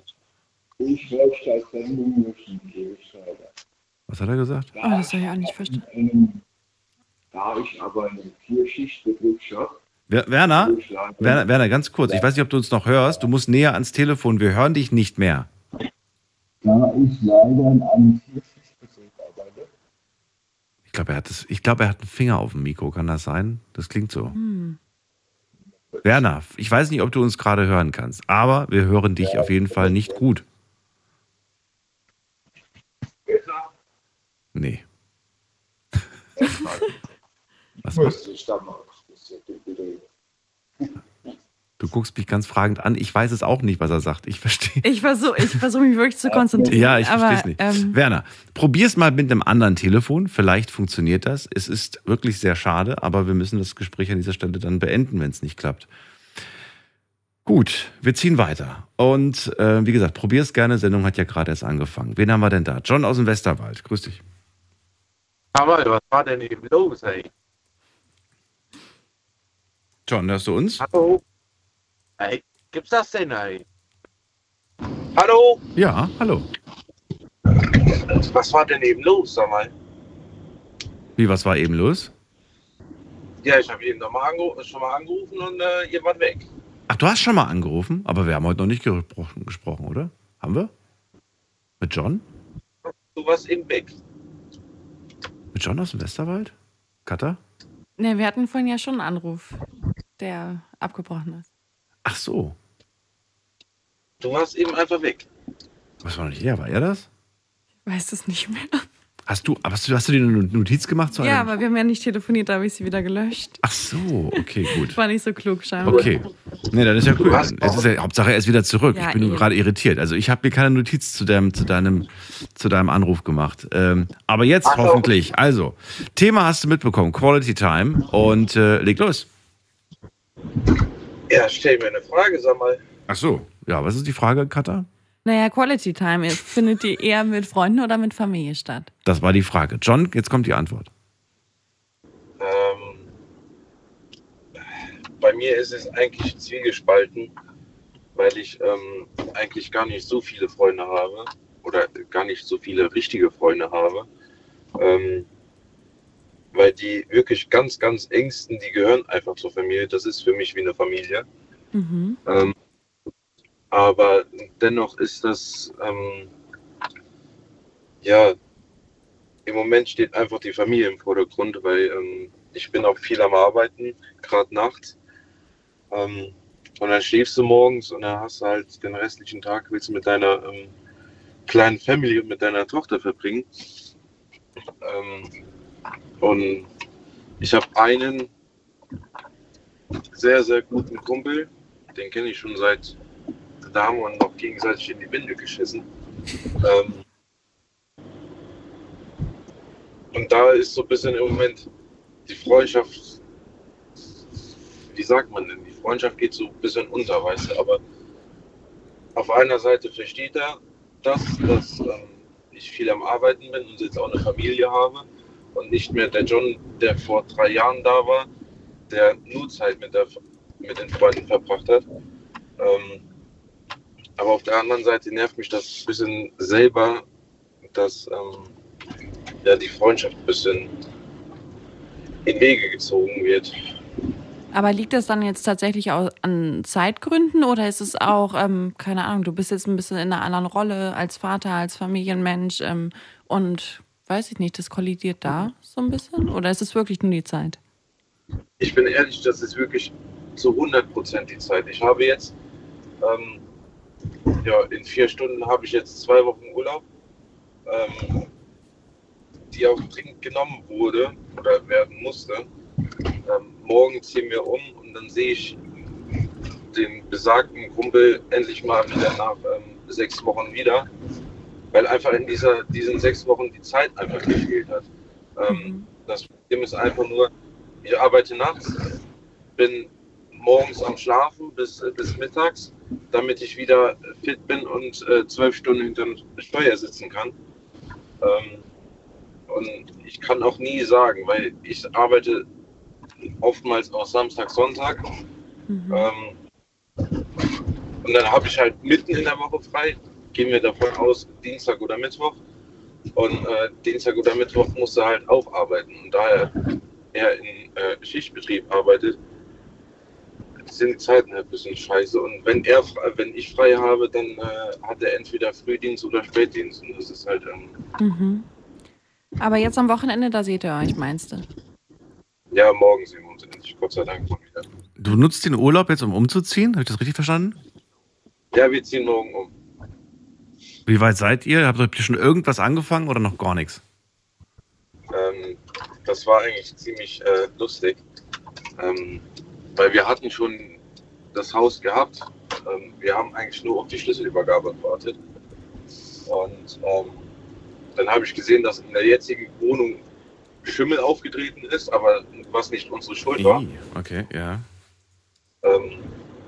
ich möchte als Sendung müssen, gebe ich weiter. Was hat er gesagt? Oh, das habe ich auch nicht verstanden. Einem, da ich aber in einem Vierschichtbetrieb habe, Wer- Werner? Werner, Werner, ganz kurz. Ich weiß nicht, ob du uns noch hörst. Du musst näher ans Telefon. Wir hören dich nicht mehr. da ich leider in einem Vierschichtbetrieb arbeite, Ich glaube, er hat das, ich glaube, er hat einen Finger auf dem Mikro. Kann das sein? Das klingt so. Hm. Werner, ich weiß nicht, ob du uns gerade hören kannst, aber wir hören dich auf jeden Fall nicht gut. Nee. Was bitte. Du guckst mich ganz fragend an. Ich weiß es auch nicht, was er sagt. Ich verstehe. Ich versuche ich versuch mich wirklich zu konzentrieren. Ja, ich verstehe es nicht. Ähm, Werner, probier's mal mit einem anderen Telefon. Vielleicht funktioniert das. Es ist wirklich sehr schade, aber wir müssen das Gespräch an dieser Stelle dann beenden, wenn es nicht klappt. Gut, wir ziehen weiter. Und äh, wie gesagt, probier's gerne. Sendung hat ja gerade erst angefangen. Wen haben wir denn da? John aus dem Westerwald. Grüß dich. Aber was war denn eben los, ey? John, hörst du uns? Hallo? Ey, gibt's das denn, ey? Hallo? Ja, hallo. Was war denn eben los, sag mal? Wie, was war eben los? Ja, ich habe eben noch mal schon mal angerufen und äh, ihr wart weg. Ach, du hast schon mal angerufen, aber wir haben heute noch nicht gesprochen, gesprochen oder? Haben wir? Mit John? Du warst eben weg. Mit John aus dem Westerwald? Katha? ne, wir hatten vorhin ja schon einen Anruf, der abgebrochen ist. Ach so. Du warst eben einfach weg. Was war nicht er? War er das? Ich weiß es nicht mehr. Hast du, aber hast du, hast du dir eine Notiz gemacht zu Ja, aber wir haben ja nicht telefoniert, da habe ich sie wieder gelöscht. Ach so, okay, gut. War nicht so klug scheinbar. Okay. Nee, dann ist ja cool. Es ist ja, Hauptsache, er ist wieder zurück. Ja, ich bin nur gerade irritiert. Also ich habe mir keine Notiz zu deinem, zu deinem, zu deinem Anruf gemacht. Ähm, aber jetzt Ach hoffentlich. Also, Thema hast du mitbekommen, Quality Time. Und äh, leg los. Ja, stell mir eine Frage, sag mal. Ach so. Ja, was ist die Frage, Katha? Naja, Quality Time, findet die eher mit Freunden oder mit Familie statt? Das war die Frage. John, jetzt kommt die Antwort. Ähm, bei mir ist es eigentlich zwiegespalten, weil ich ähm, eigentlich gar nicht so viele Freunde habe oder gar nicht so viele richtige Freunde habe. Ähm, weil die wirklich ganz, ganz engsten, die gehören einfach zur Familie. Das ist für mich wie eine Familie. Mhm. Aber dennoch ist das, ähm, ja, im Moment steht einfach die Familie im Vordergrund, weil ähm, ich bin auch viel am Arbeiten, gerade nachts. Ähm, und dann schläfst du morgens und dann hast du halt den restlichen Tag, willst du mit deiner ähm, kleinen Family und mit deiner Tochter verbringen. Ähm, und ich habe einen sehr, sehr guten Kumpel, den kenne ich schon seit, da haben wir noch gegenseitig in die Winde geschissen. Ähm, und da ist so ein bisschen im Moment die Freundschaft, wie sagt man denn, die Freundschaft geht so ein bisschen unter, weißt du, aber auf einer Seite versteht er das, dass ähm, ich viel am Arbeiten bin und jetzt auch eine Familie habe und nicht mehr der John, der vor drei Jahren da war, der nur Zeit mit, der, mit den Freunden verbracht hat. Ähm, aber auf der anderen Seite nervt mich das ein bisschen selber, dass ähm, ja, die Freundschaft ein bisschen in Wege gezogen wird. Aber liegt das dann jetzt tatsächlich auch an Zeitgründen oder ist es auch, ähm, keine Ahnung, du bist jetzt ein bisschen in einer anderen Rolle als Vater, als Familienmensch ähm, und weiß ich nicht, das kollidiert da so ein bisschen? Oder ist es wirklich nur die Zeit? Ich bin ehrlich, das ist wirklich zu 100 Prozent die Zeit. Ich habe jetzt, ähm, ja, in vier Stunden habe ich jetzt zwei Wochen Urlaub, ähm, die auch dringend genommen wurde oder werden musste. Ähm, morgen ziehen wir um und dann sehe ich den besagten Kumpel endlich mal wieder nach ähm, sechs Wochen wieder, weil einfach in dieser, diesen sechs Wochen die Zeit einfach gefehlt hat. Ähm, das Problem ist einfach nur, ich arbeite nachts, bin morgens am Schlafen bis, bis mittags, damit ich wieder fit bin und äh, zwölf Stunden hinter dem Steuer sitzen kann. Ähm, und ich kann auch nie sagen, weil ich arbeite oftmals auch Samstag, Sonntag. Ähm, und dann habe ich halt mitten in der Woche frei. Gehen wir davon aus, Dienstag oder Mittwoch. Und äh, Dienstag oder Mittwoch muss er halt auch arbeiten. Und da er, er in äh, Schichtbetrieb arbeitet, sind die Zeiten halt ein bisschen scheiße. Und wenn er, wenn ich frei habe, dann äh, hat er entweder Frühdienst oder Spätdienst. Und das ist halt, ähm, Mhm. Aber jetzt am Wochenende, da seht ihr euch, meinst du? ja, morgen sehen wir uns endlich, Gott sei Dank mal wieder. Du nutzt den Urlaub jetzt, um umzuziehen? Habe ich das richtig verstanden? Ja, wir ziehen morgen um. Wie weit seid ihr? Habt ihr schon irgendwas angefangen oder noch gar nichts? Ähm, das war eigentlich ziemlich äh, lustig, ähm, weil wir hatten schon das Haus gehabt. Ähm, wir haben eigentlich nur auf die Schlüsselübergabe gewartet. Und ähm, dann habe ich gesehen, dass in der jetzigen Wohnung Schimmel aufgetreten ist, aber was nicht unsere Schuld war. Okay, ja. Ähm,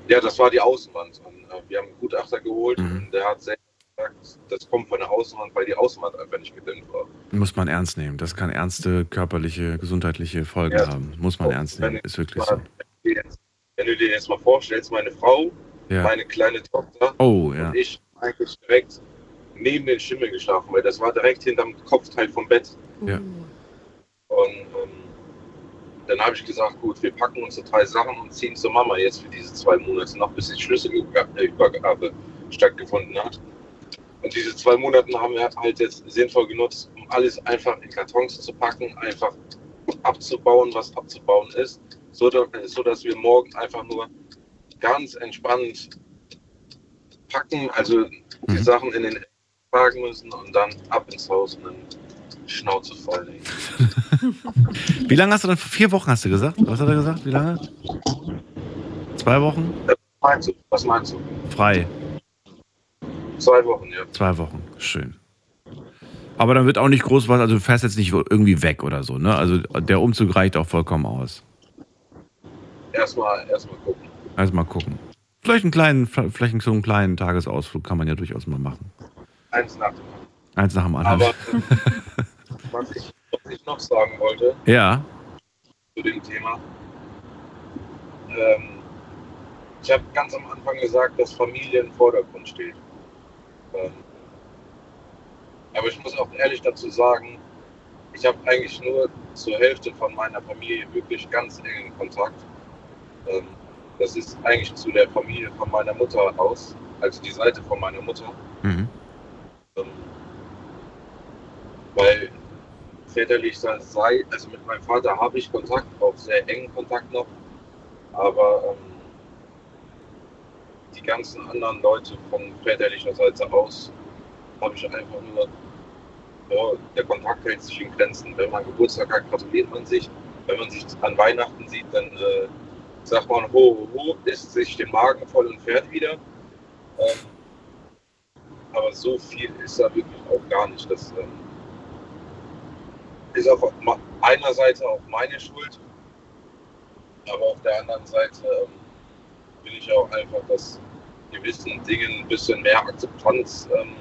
ja, das war die Außenwand. Und, äh, wir haben einen Gutachter geholt Mhm. und der hat selbst gesagt, das kommt von der Außenwand, weil die Außenwand einfach nicht gedämmt war. Muss man ernst nehmen. Das kann ernste körperliche, gesundheitliche Folgen Ja. haben. Muss man ernst nehmen. Ist wirklich so. Wenn du dir jetzt- wenn du dir jetzt mal vorstellst, meine Frau, Ja. meine kleine Tochter Oh, ja. und ich eigentlich direkt neben den Schimmel geschlafen, weil das war direkt hinterm Kopfteil vom Bett. Ja. Und ähm, dann habe ich gesagt, gut, wir packen unsere drei Sachen und ziehen zur Mama jetzt für diese zwei Monate noch, bis die Schlüsselübergabe stattgefunden hat. Und diese zwei Monate haben wir halt jetzt sinnvoll genutzt, um alles einfach in Kartons zu packen, einfach abzubauen, was abzubauen ist, so, so dass wir morgen einfach nur ganz entspannt packen, also die Sachen in den tragen müssen und dann ab ins Haus und dann Schnauze voll. Wie lange hast du dann? Vier Wochen hast du gesagt? Was hat er gesagt? Wie lange? Zwei Wochen? Meinst du? Was meinst du? Frei. Zwei Wochen, ja. Zwei Wochen. Schön. Aber dann wird auch nicht groß was, also du fährst jetzt nicht irgendwie weg oder so, ne? Also der Umzug reicht auch vollkommen aus. Erstmal erstmal gucken. Also mal gucken. Vielleicht einen kleinen, vielleicht so einen kleinen Tagesausflug kann man ja durchaus mal machen. Eins nach dem Eins nach dem anderen. Aber was ich, was ich noch sagen wollte ja. zu dem Thema, ähm, ich habe ganz am Anfang gesagt, dass Familie im Vordergrund steht. Ähm, aber ich muss auch ehrlich dazu sagen, ich habe eigentlich nur zur Hälfte von meiner Familie wirklich ganz engen Kontakt. Ähm, das ist eigentlich zu der Familie von meiner Mutter aus, also die Seite von meiner Mutter. Mhm. Ähm, weil väterlich sei, also mit meinem Vater habe ich Kontakt, auch sehr engen Kontakt noch, aber ähm, die ganzen anderen Leute von väterlicher Seite aus habe ich einfach nur, ja, der Kontakt hält sich in Grenzen. Wenn man Geburtstag hat, gratuliert man sich. Wenn man sich an Weihnachten sieht, dann äh, sagt man ho, ho, ho, isst sich den Magen voll und fährt wieder. Ähm, aber so viel ist da wirklich auch gar nicht. Das ähm, ist auf einer Seite auch meine Schuld, aber auf der anderen Seite ähm, will ich auch einfach, dass gewissen Dingen ein bisschen mehr Akzeptanz ähm,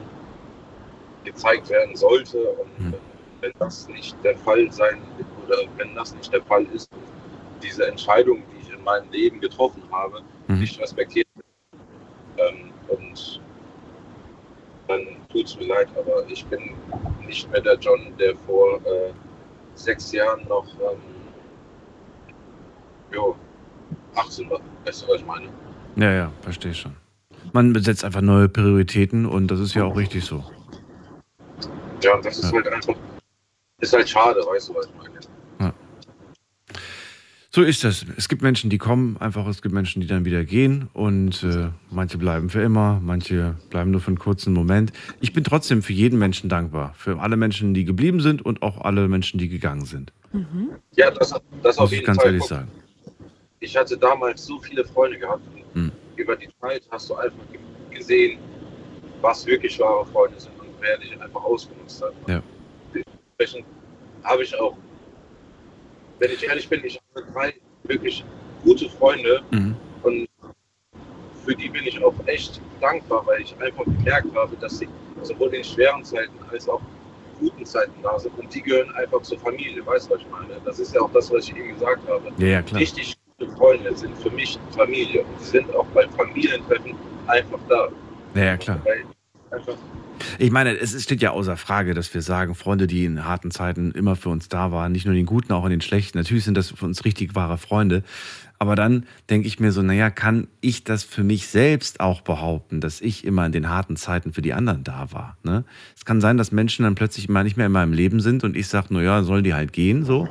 gezeigt werden sollte. Und wenn das nicht der Fall sein oder wenn das nicht der Fall ist, diese Entscheidung, in meinem Leben getroffen habe, nicht respektiert. Ähm, und dann tut es mir leid, aber ich bin nicht mehr der John, der vor äh, sechs Jahren noch ähm, jo, 18 Uhr. Weißt du, was ich meine? Ja, ja, verstehe schon. Man setzt einfach neue Prioritäten und das ist ja auch richtig so. Ja, das ist halt einfach, ist halt schade, weißt du, was ich meine? So ist das. Es gibt Menschen, die kommen einfach, es gibt Menschen, die dann wieder gehen und äh, manche bleiben für immer, manche bleiben nur für einen kurzen Moment. Ich bin trotzdem für jeden Menschen dankbar. Für alle Menschen, die geblieben sind und auch alle Menschen, die gegangen sind. Ja, das, das auf Muss ich jeden ganz Fall. ehrlich sagen. Ich hatte damals so viele Freunde gehabt. Und Hm. Über die Zeit hast du einfach ge- gesehen, was wirklich wahre Freunde sind und wer dich einfach ausgenutzt hat. Ja. Dementsprechend habe ich auch, wenn ich ehrlich bin, ich habe drei wirklich gute Freunde Mhm. und für die bin ich auch echt dankbar, weil ich einfach gemerkt habe, dass sie sowohl in schweren Zeiten als auch in guten Zeiten da sind und die gehören einfach zur Familie, weißt du, was ich meine? Das ist ja auch das, was ich eben gesagt habe. Ja, ja, klar. Richtig gute Freunde sind für mich Familie und die sind auch bei Familientreffen einfach da. Ja, ja, klar. Weil einfach Ich meine, es steht ja außer Frage, dass wir sagen, Freunde, die in harten Zeiten immer für uns da waren, nicht nur in den guten, auch in den schlechten. Natürlich sind das für uns richtig wahre Freunde. Aber dann denke ich mir so, naja, kann ich das für mich selbst auch behaupten, dass ich immer in den harten Zeiten für die anderen da war? Ne? Es kann sein, dass Menschen dann plötzlich mal nicht mehr in meinem Leben sind und ich sage, naja, sollen die halt gehen, so.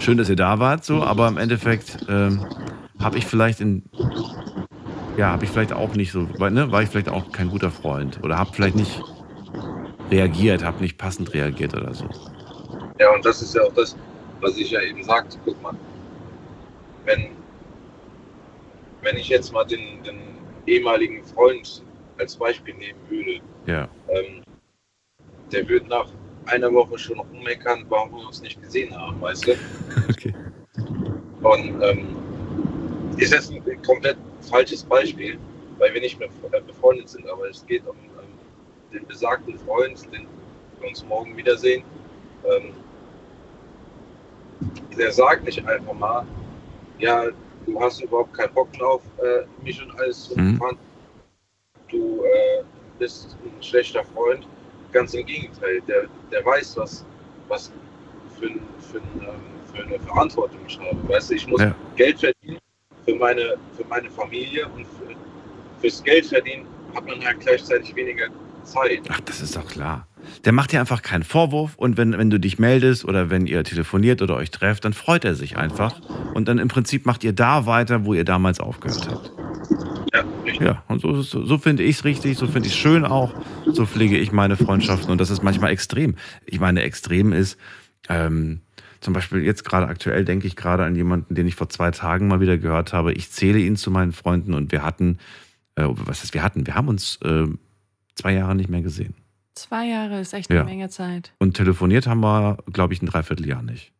Schön, dass ihr da wart, so. Aber im Endeffekt ähm, habe ich vielleicht in, ja, habe ich vielleicht auch nicht so, ne, war ich vielleicht auch kein guter Freund oder habe vielleicht nicht reagiert, habe nicht passend reagiert oder so. Ja, und das ist ja auch das, was ich ja eben sagte. Guck mal, wenn, wenn ich jetzt mal den, den ehemaligen Freund als Beispiel nehmen würde, Ja. ähm, der würde nach einer Woche schon rummeckern, warum wir uns nicht gesehen haben, weißt du? Okay. Und ähm, ist jetzt ein komplett falsches Beispiel, weil wir nicht mehr äh, befreundet sind, aber es geht um den besagten Freund, den wir uns morgen wiedersehen. Ähm, der sagt nicht einfach mal, ja, du hast überhaupt keinen Bock drauf, äh, mich und alles zu Mhm. fahren. Du äh, bist ein schlechter Freund. Ganz im Gegenteil, der, der weiß, was, was für, für, ähm, für eine Verantwortung ich habe. Weißt du, ich muss Ja. Geld verdienen für meine, für meine Familie und für, fürs Geld verdienen hat man halt gleichzeitig weniger Zeit. Ach, das ist doch klar. Der macht dir einfach keinen Vorwurf und wenn, wenn du dich meldest oder wenn ihr telefoniert oder euch trefft, dann freut er sich einfach. Und dann im Prinzip macht ihr da weiter, wo ihr damals aufgehört habt. Ja, richtig. Ja, und so, es- so finde ich es richtig, so finde ich es schön auch. So pflege ich meine Freundschaften und das ist manchmal extrem. Ich meine, extrem ist, ähm, zum Beispiel jetzt gerade aktuell denke ich gerade an jemanden, den ich vor zwei Tagen mal wieder gehört habe. Ich zähle ihn zu meinen Freunden und wir hatten, äh, was ist, wir hatten, wir haben uns äh, zwei Jahre nicht mehr gesehen. Zwei Jahre ist echt Ja. eine Menge Zeit. Und telefoniert haben wir, glaube ich, ein Dreivierteljahr nicht.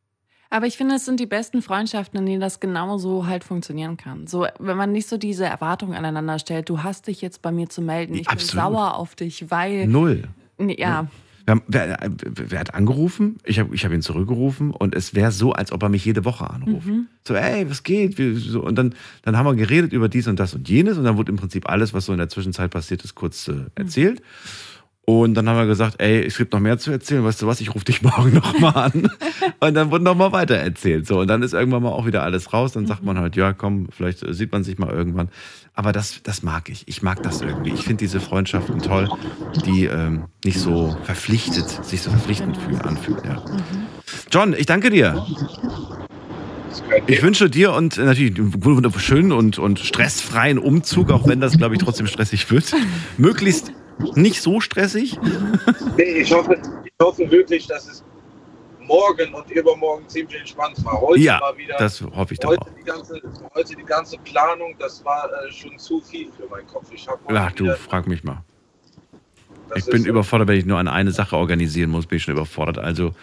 Aber ich finde, es sind die besten Freundschaften, in denen das genauso halt funktionieren kann. So, wenn man nicht so diese Erwartungen aneinander stellt, du hast dich jetzt bei mir zu melden, ich Absolut. bin sauer auf dich, weil. Null. Ja, Wir haben, wer, wer hat angerufen? Ich habe ich hab ihn zurückgerufen und es wäre so, als ob er mich jede Woche anruft. Mhm. So, ey, was geht? So, und dann, dann haben wir geredet über dies und das und jenes und dann wurde im Prinzip alles, was so in der Zwischenzeit passiert ist, kurz äh, erzählt. Und dann haben wir gesagt, ey, es gibt noch mehr zu erzählen, weißt du was, ich rufe dich morgen nochmal an. und dann wurde nochmal weiter erzählt. So, und dann ist irgendwann mal auch wieder alles raus. Dann sagt man halt, ja, komm, vielleicht äh, sieht man sich mal irgendwann. Aber das, das mag ich. Ich mag das irgendwie. Ich finde diese Freundschaften toll, die ähm, nicht so verpflichtet, sich so verpflichtend fühlen, anfühlen. Ja. John, ich danke dir. Ich wünsche dir und äh, natürlich einen wunderschönen und, und stressfreien Umzug, auch wenn das, glaube ich, trotzdem stressig wird. Möglichst nicht so stressig. Nee, ich hoffe, ich hoffe wirklich, dass es morgen und übermorgen ziemlich entspannt war. Heute Ja, war wieder. das hoffe ich doch heute auch. Die ganze, heute die ganze Planung, das war äh, schon zu viel für meinen Kopf. Ich Ach du, frag mich mal. Ich bin äh, überfordert, wenn ich nur an eine Sache organisieren muss, bin ich schon überfordert. Also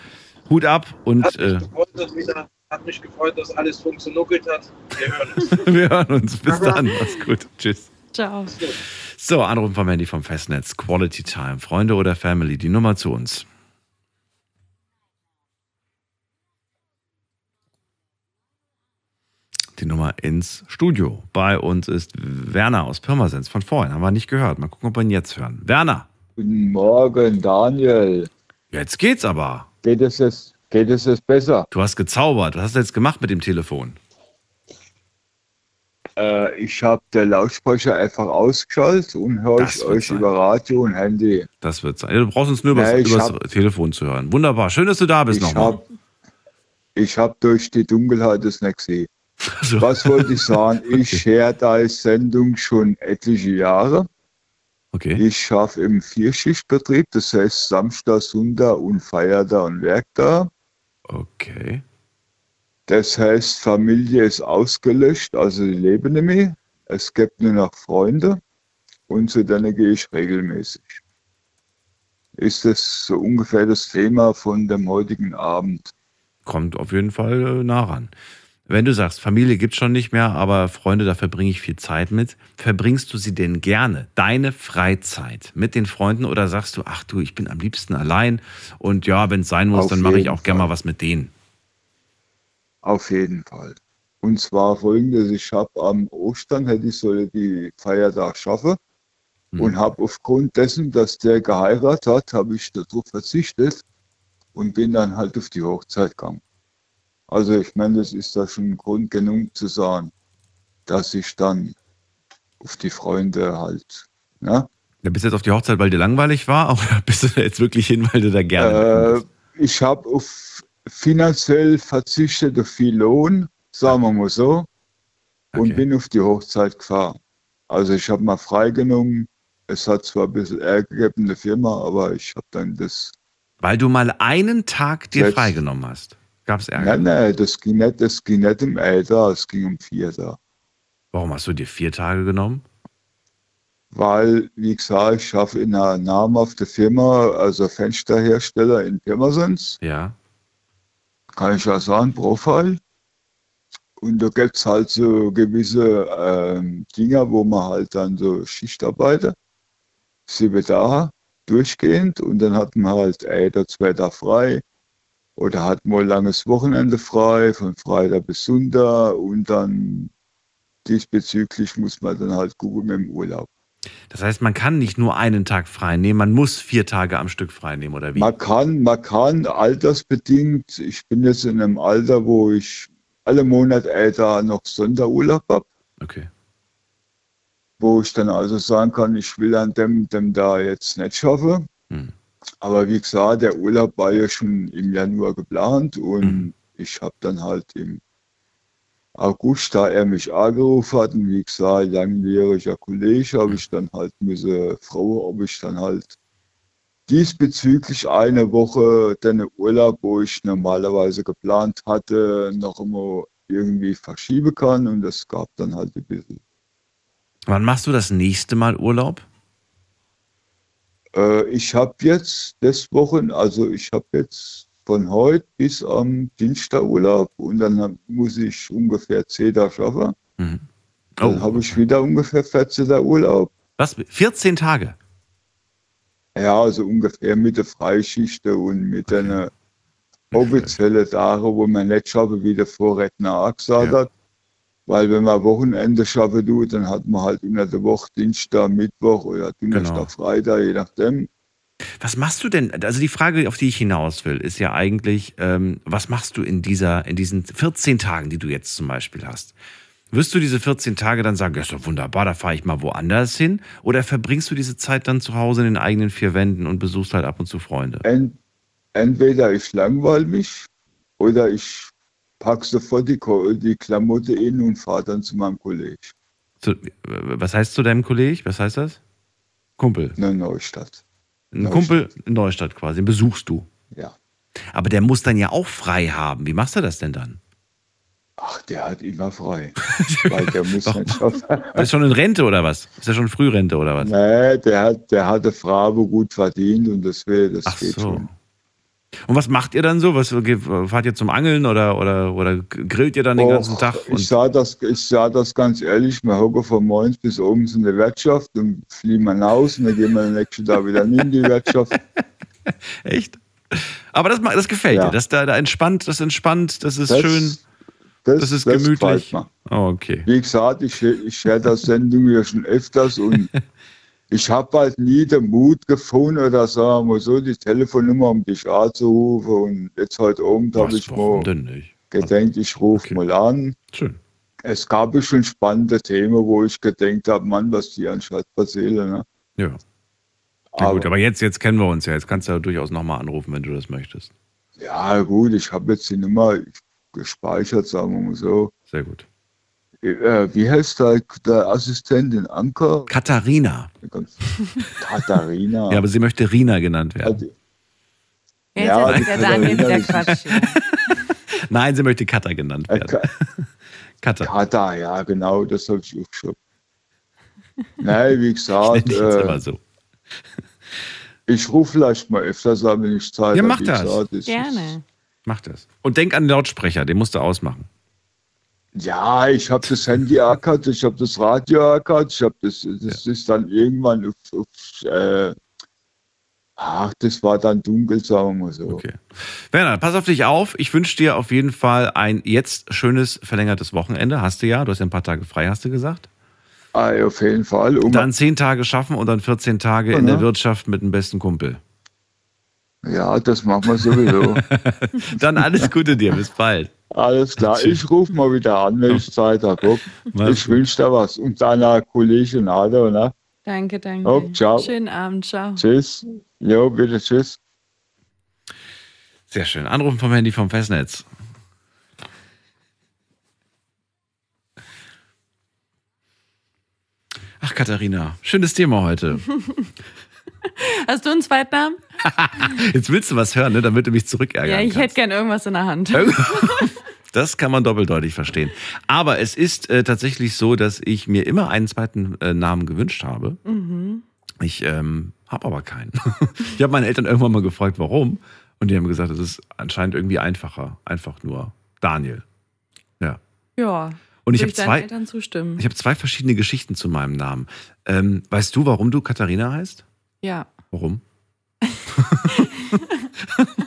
Hut ab und hat, mich äh, gefreut, dass wieder, hat mich gefreut, dass alles funktioniert hat. Wir hören uns. wir hören uns. Bis dann. Mach's gut. Tschüss. Ciao. So, Anruf vom Handy vom Festnetz. Quality Time. Freunde oder Family, die Nummer zu uns. Die Nummer ins Studio. Bei uns ist Werner aus Pirmasens. Von vorhin haben wir nicht gehört. Mal gucken, ob wir ihn jetzt hören. Werner, Guten Morgen, Daniel. jetzt geht's aber. Geht es jetzt, geht es jetzt besser? Du hast gezaubert. Was hast du jetzt gemacht mit dem Telefon? Äh, ich habe den Lautsprecher einfach ausgeschaltet und höre ich euch sein. über Radio und Handy. Das wird sein. Du brauchst uns nur übers, ich übers hab- Telefon zu hören. Wunderbar. Schön, dass du da bist Ich nochmal. habe ich hab durch die Dunkelheit das nicht gesehen. So. Was wollte ich sagen? Ich höre deine Sendung schon etliche Jahre. Okay. Ich schaffe im Vierschichtbetrieb, das heißt Samstag, Sonntag und Feiertag und Werktag. Okay. Das heißt, Familie ist ausgelöscht, also die leben nicht mehr. Es gibt nur noch Freunde und zu denen gehe ich regelmäßig. Ist das so ungefähr das Thema von dem heutigen Abend? Kommt auf jeden Fall äh, nah ran. Wenn du sagst, Familie gibt's schon nicht mehr, aber Freunde, da verbringe ich viel Zeit mit, verbringst du sie denn gerne, deine Freizeit mit den Freunden oder sagst du, ach du, ich bin am liebsten allein und ja, wenn es sein muss, Auf dann mache ich auch gerne mal was mit denen. Auf jeden Fall. Und zwar folgendes, ich habe am Ostern, hätte ich soll die Feiertag schaffen und habe aufgrund dessen, dass der geheiratet hat, habe ich darauf verzichtet und bin dann halt auf die Hochzeit gegangen. Also ich meine, das ist da schon Grund genug zu sagen, dass ich dann auf die Freunde halt, ne? Ja, bist du jetzt auf die Hochzeit, weil dir langweilig war oder bist du da jetzt wirklich hin, weil du da gerne Äh, ich habe auf finanziell verzichtet auf viel Lohn, sagen wir mal so, und bin auf die Hochzeit gefahren. Also ich habe mal freigenommen. Es hat zwar ein bisschen Ärger gegeben in der Firma, aber ich habe dann das. Weil du mal einen Tag dir freigenommen hast. Gab's Ärger? Nein, nein, das ging nicht, das ging nicht um Älter, es ging um vier da. Warum hast du dir vier Tage genommen? Weil, wie gesagt, ich schaffe in einer namhaften Firma, also Fensterhersteller in Pirmasens. Ja. Kann ich ja sagen, Profile. Und da gibt es halt so gewisse ähm, Dinger, wo man halt dann so Schicht arbeitet. Sieben Tage durchgehend und dann hat man halt ein oder zwei Tage frei. Oder hat mal ein langes Wochenende frei, von Freitag bis Sonntag und dann diesbezüglich muss man dann halt gucken mit dem Urlaub. Das heißt, man kann nicht nur einen Tag frei nehmen, man muss vier Tage am Stück frei nehmen, oder wie? Man kann, man kann altersbedingt, ich bin jetzt in einem Alter, wo ich alle Monate älter noch Sonderurlaub habe. Okay. Wo ich dann also sagen kann, ich will an dem, dem da jetzt nicht schaffen. Hm. Aber wie gesagt, der Urlaub war ja schon im Januar geplant und Hm. ich habe dann halt im August, da er mich angerufen hat, und wie gesagt, langjähriger Kollege, habe ich dann halt müsse fragen, ob ich dann halt diesbezüglich eine Woche den Urlaub, wo ich normalerweise geplant hatte, noch immer irgendwie verschieben kann und das gab dann halt ein bisschen. Wann machst du das nächste Mal Urlaub? Äh, ich habe jetzt das Wochen, also ich habe jetzt von heute bis am Dienstag Urlaub und dann muss ich ungefähr 10 Tage schaffen. Mhm. Dann habe ich wieder ungefähr 14 Tage Urlaub. Was? 14 Tage? Ja, also ungefähr mit der Freischichte und mit den offiziellen Tagen, wo man nicht schaffen, wie der Vorredner auch gesagt hat. Weil wenn man Wochenende schaffen tut, dann hat man halt unter der Woche Dienstag, Mittwoch oder Donnerstag, Freitag, je nachdem. Was machst du denn? Also die Frage, auf die ich hinaus will, ist ja eigentlich, ähm, was machst du in dieser, in diesen 14 Tagen, die du jetzt zum Beispiel hast? Wirst du diese 14 Tage dann sagen, ja, ist doch wunderbar, da fahre ich mal woanders hin? Oder verbringst du diese Zeit dann zu Hause in den eigenen vier Wänden und besuchst halt ab und zu Freunde? Ent, entweder ich langweile mich oder ich packe sofort die, die Klamotte in und fahre dann zu meinem Kollegen. Zu, äh, was heißt zu deinem Kollegen? Was heißt das? Kumpel. In Neustadt. Ein Neustadt. Kumpel in Neustadt quasi, den besuchst du. Ja. Aber der muss dann ja auch frei haben. Wie machst du das denn dann? Ach, der hat immer frei. Weil der muss nicht schaffen. Ist schon in Rente oder was? Ist er schon Frührente oder was? Nee, der hat, der hat eine Frau, wo gut verdient und das, will, das Ach geht so. schon. Und was macht ihr dann so? Was, ge- fahrt ihr zum Angeln oder, oder, oder grillt ihr dann den ganzen Och, Tag? Ich sage das, ich sag das ganz ehrlich, wir hocken von morgens bis abends in der Wirtschaft und fliegen wir raus und dann gehen wir den nächsten Tag wieder in die Wirtschaft. Echt? Aber das, das gefällt Ja. dir. Das, da, da entspannt, das entspannt, das ist Das- schön, Das, das ist gemütlich. Oh, okay. Wie gesagt, ich, ich höre das Sendung ja schon öfters und ich habe halt nie den Mut gefunden oder sagen wir so, die Telefonnummer um dich anzurufen und jetzt heute Abend habe ich mal gedenkt, ich rufe mal an. Schön. es gab schon spannende Themen, wo ich gedenkt habe, Mann, was die anstatt Seele, ne? Ja. Na gut, aber jetzt, jetzt kennen wir uns ja. Jetzt kannst du ja durchaus nochmal anrufen, wenn du das möchtest. Ja, gut, ich habe jetzt die Nummer gespeichert, sagen wir mal so. Sehr gut. Äh, wie heißt der, der Assistentin Anker? Katharina. Katharina. Ja, aber sie möchte Rina genannt werden. Jetzt Ja, hat die der Daniel wieder Katharina Quatsch. Nein, sie möchte Katha genannt Äh, werden. Ka- Katha. Kata, ja, genau, das habe ich auch schon. Nein, wie Ich gesagt, jetzt äh, immer so. ich rufe vielleicht mal öfters an, wenn ich Zeit Ja, habe. mach Wie das. gesagt, ist- Gerne. Mach das. Und denk an den Lautsprecher, den musst du ausmachen. Ja, ich habe das Handy erkannt, ich habe das Radio erkannt, ich habe das, das ist dann irgendwann auf, auf äh, ach, das war dann dunkel, sagen wir so. Okay. Werner, pass auf dich auf. Ich wünsche dir auf jeden Fall ein jetzt schönes verlängertes Wochenende. Hast du ja. Du hast ja ein paar Tage frei, hast du gesagt. Ah, auf jeden Fall. Um, Dann zehn Tage schaffen und dann 14 Tage in Ja. der Wirtschaft mit dem besten Kumpel. ja, das machen wir sowieso. Dann alles Gute dir. Bis bald. Alles klar, ich rufe mal wieder an, wenn ich Zeit habe. Ich wünsche dir was. Und deiner Kollegin Ada, ne? Danke, danke. Oh, ciao. Schönen Abend, ciao. Tschüss. Jo, bitte tschüss. Sehr schön. Anrufen vom Handy vom Festnetz. Ach, Katharina, schönes Thema heute. Hast du einen Zweitnamen? Jetzt willst du was hören, ne, damit du mich zurückärgern Ja, ich kannst. hätte gern irgendwas in der Hand. Das kann man doppeldeutig verstehen. Aber es ist äh, tatsächlich so, dass ich mir immer einen zweiten äh, Namen gewünscht habe. Mhm. Ich ähm, habe aber keinen. ich habe meine Eltern irgendwann mal gefragt, warum. Und die haben gesagt, es ist anscheinend irgendwie einfacher. Einfach nur Daniel. Ja. Ja. Und ich habe zwei, Eltern zustimmen. ich habe zwei verschiedene Geschichten zu meinem Namen. Ähm, weißt du, warum du Katharina heißt? Ja, Warum?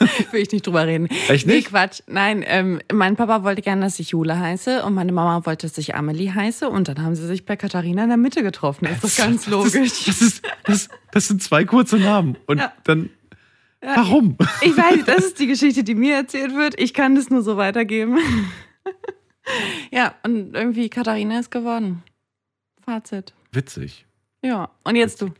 will ich nicht drüber reden. Echt Nee, nicht? Quatsch. Nein, ähm, mein Papa wollte gerne, dass ich Jule heiße und meine Mama wollte, dass ich Amelie heiße und dann haben sie sich bei Katharina in der Mitte getroffen. Ist doch ganz logisch. Das, ist, das, das sind zwei kurze Namen. Und Ja. dann, Ja. warum? Ich weiß, das ist die Geschichte, die mir erzählt wird. Ich kann das nur so weitergeben. ja, und irgendwie Katharina ist geworden. Fazit. Witzig. Ja, und jetzt du.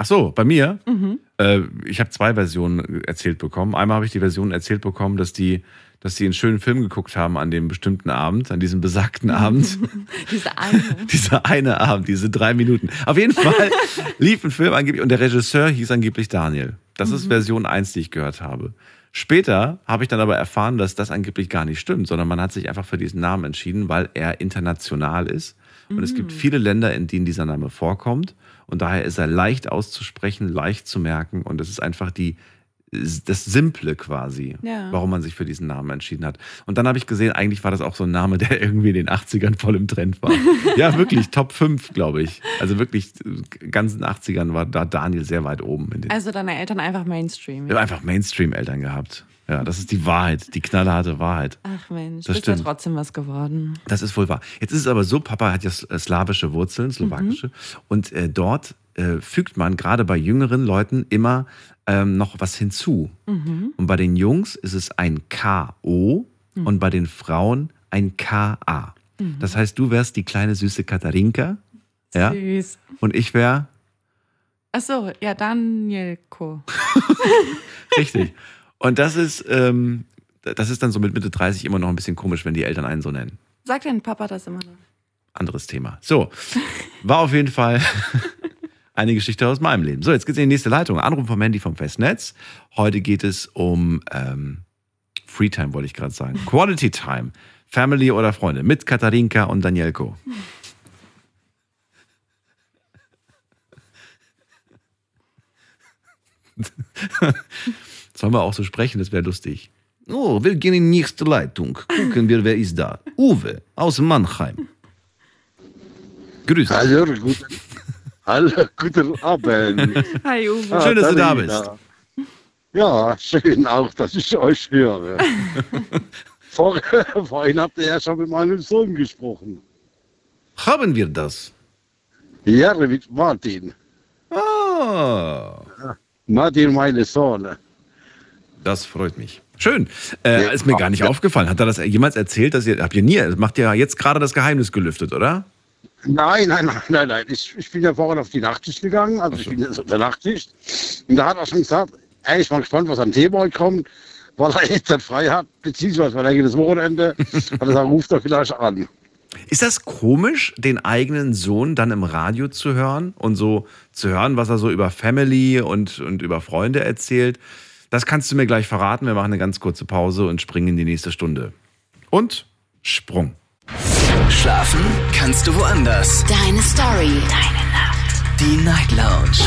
Ach so, bei mir? Mhm. Äh, ich habe zwei Versionen erzählt bekommen. Einmal habe ich die Version erzählt bekommen, dass die, dass die einen schönen Film geguckt haben an dem bestimmten Abend, an diesem besagten Abend. Diese eine. Dieser eine Abend, diese drei Minuten. Auf jeden Fall lief ein Film angeblich und der Regisseur hieß angeblich Daniel. Das ist Mhm. Version 1, die ich gehört habe. Später habe ich dann aber erfahren, dass das angeblich gar nicht stimmt, sondern man hat sich einfach für diesen Namen entschieden, weil er international ist. Und es gibt Mhm. viele Länder, in denen dieser Name vorkommt. Und daher ist er leicht auszusprechen, leicht zu merken. Und es ist einfach die, das Simple quasi, Ja. warum man sich für diesen Namen entschieden hat. Und dann habe ich gesehen, eigentlich war das auch so ein Name, der irgendwie in den 80ern voll im Trend war. ja, wirklich, Top 5, glaube ich. Also wirklich, äh, ganzen 80ern war da Daniel sehr weit oben. In den, Also deine Eltern einfach Mainstream. Wir haben einfach Mainstream-Eltern gehabt. Ja, das ist die Wahrheit, die knallharte Wahrheit. Ach Mensch, Das bist ja trotzdem was geworden. Das ist wohl wahr. Jetzt ist es aber so, Papa hat ja äh, slawische Wurzeln, slowakische. Und äh, dort äh, fügt man gerade bei jüngeren Leuten immer ähm, noch was hinzu. Mhm. Und bei den Jungs ist es ein K-O Mhm. und bei den Frauen ein K-A. Mhm. Das heißt, du wärst die kleine süße Katharinka. Ja? Süß. Und ich wäre Ach so, ja, Danielko. richtig. Und das ist, ähm, das ist dann so mit Mitte 30 immer noch ein bisschen komisch, wenn die Eltern einen so nennen. Sagt dein Papa das immer noch? anderes Thema. So, war auf jeden Fall eine Geschichte aus meinem Leben. So, jetzt geht's in die nächste Leitung. Anruf vom Handy vom Festnetz. Heute geht es um ähm, Freetime, wollte ich gerade sagen. Quality Time. Family oder Freunde mit Katharinka und Danielko. Sollen wir auch so sprechen? Das wäre lustig. Oh, wir gehen in die nächste Leitung. Gucken wir, wer ist da. Uwe aus Mannheim. Grüß dich. Hallo, guten, hallo, guten Abend. Hi, Uwe. Ah, Schön, dass du da Darina. Ja, schön auch, dass ich euch höre. Vor, vorhin habt ihr ja schon mit meinem Sohn gesprochen. Haben wir das? Ja, mit Martin. Ah, Martin, meine Sohn. Das freut mich. Schön. Äh, Ja. ist mir gar nicht Ja. aufgefallen. Hat er das jemals erzählt? Dass ihr, habt ihr nie, macht ihr jetzt gerade das Geheimnis gelüftet, oder? Nein, nein, nein, nein, nein. Ich, ich bin ja vorhin auf die Nachtschicht gegangen, also ich bin jetzt auf der Nachtschicht. Und da hat er schon gesagt, ey, ich bin gespannt, was am heute kommt, weil er jetzt nicht frei hat, beziehungsweise weil er jedes Wochenende, hat er gesagt, ruft doch gleich an. Ist das komisch, den eigenen Sohn dann im Radio zu hören und so zu hören, was er so über Family und, und über Freunde erzählt? Das kannst du mir gleich verraten. Wir machen eine ganz kurze Pause und springen in die nächste Stunde. Und Sprung. Schlafen kannst du woanders. Deine Story. Deine Nacht. Die Night Lounge.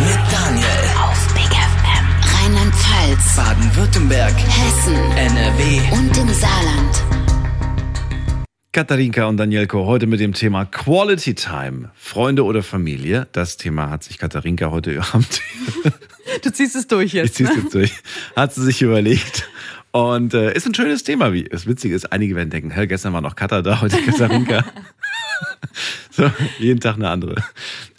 Mit Daniel. Auf Big FM. Rheinland-Pfalz. Baden-Württemberg. Hessen. NRW. Und im Saarland. Katharinka und Danielko heute mit dem Thema Quality Time. Freunde oder Familie? Das Thema hat sich Katharinka heute Abend, Du ziehst es durch ich jetzt. zieh's Ne? jetzt durch, hat sie sich überlegt. Und äh, ist ein schönes Thema, wie das Witzige ist, einige werden denken, hä, gestern war noch Katha da, heute Katharinka. so, jeden Tag eine andere.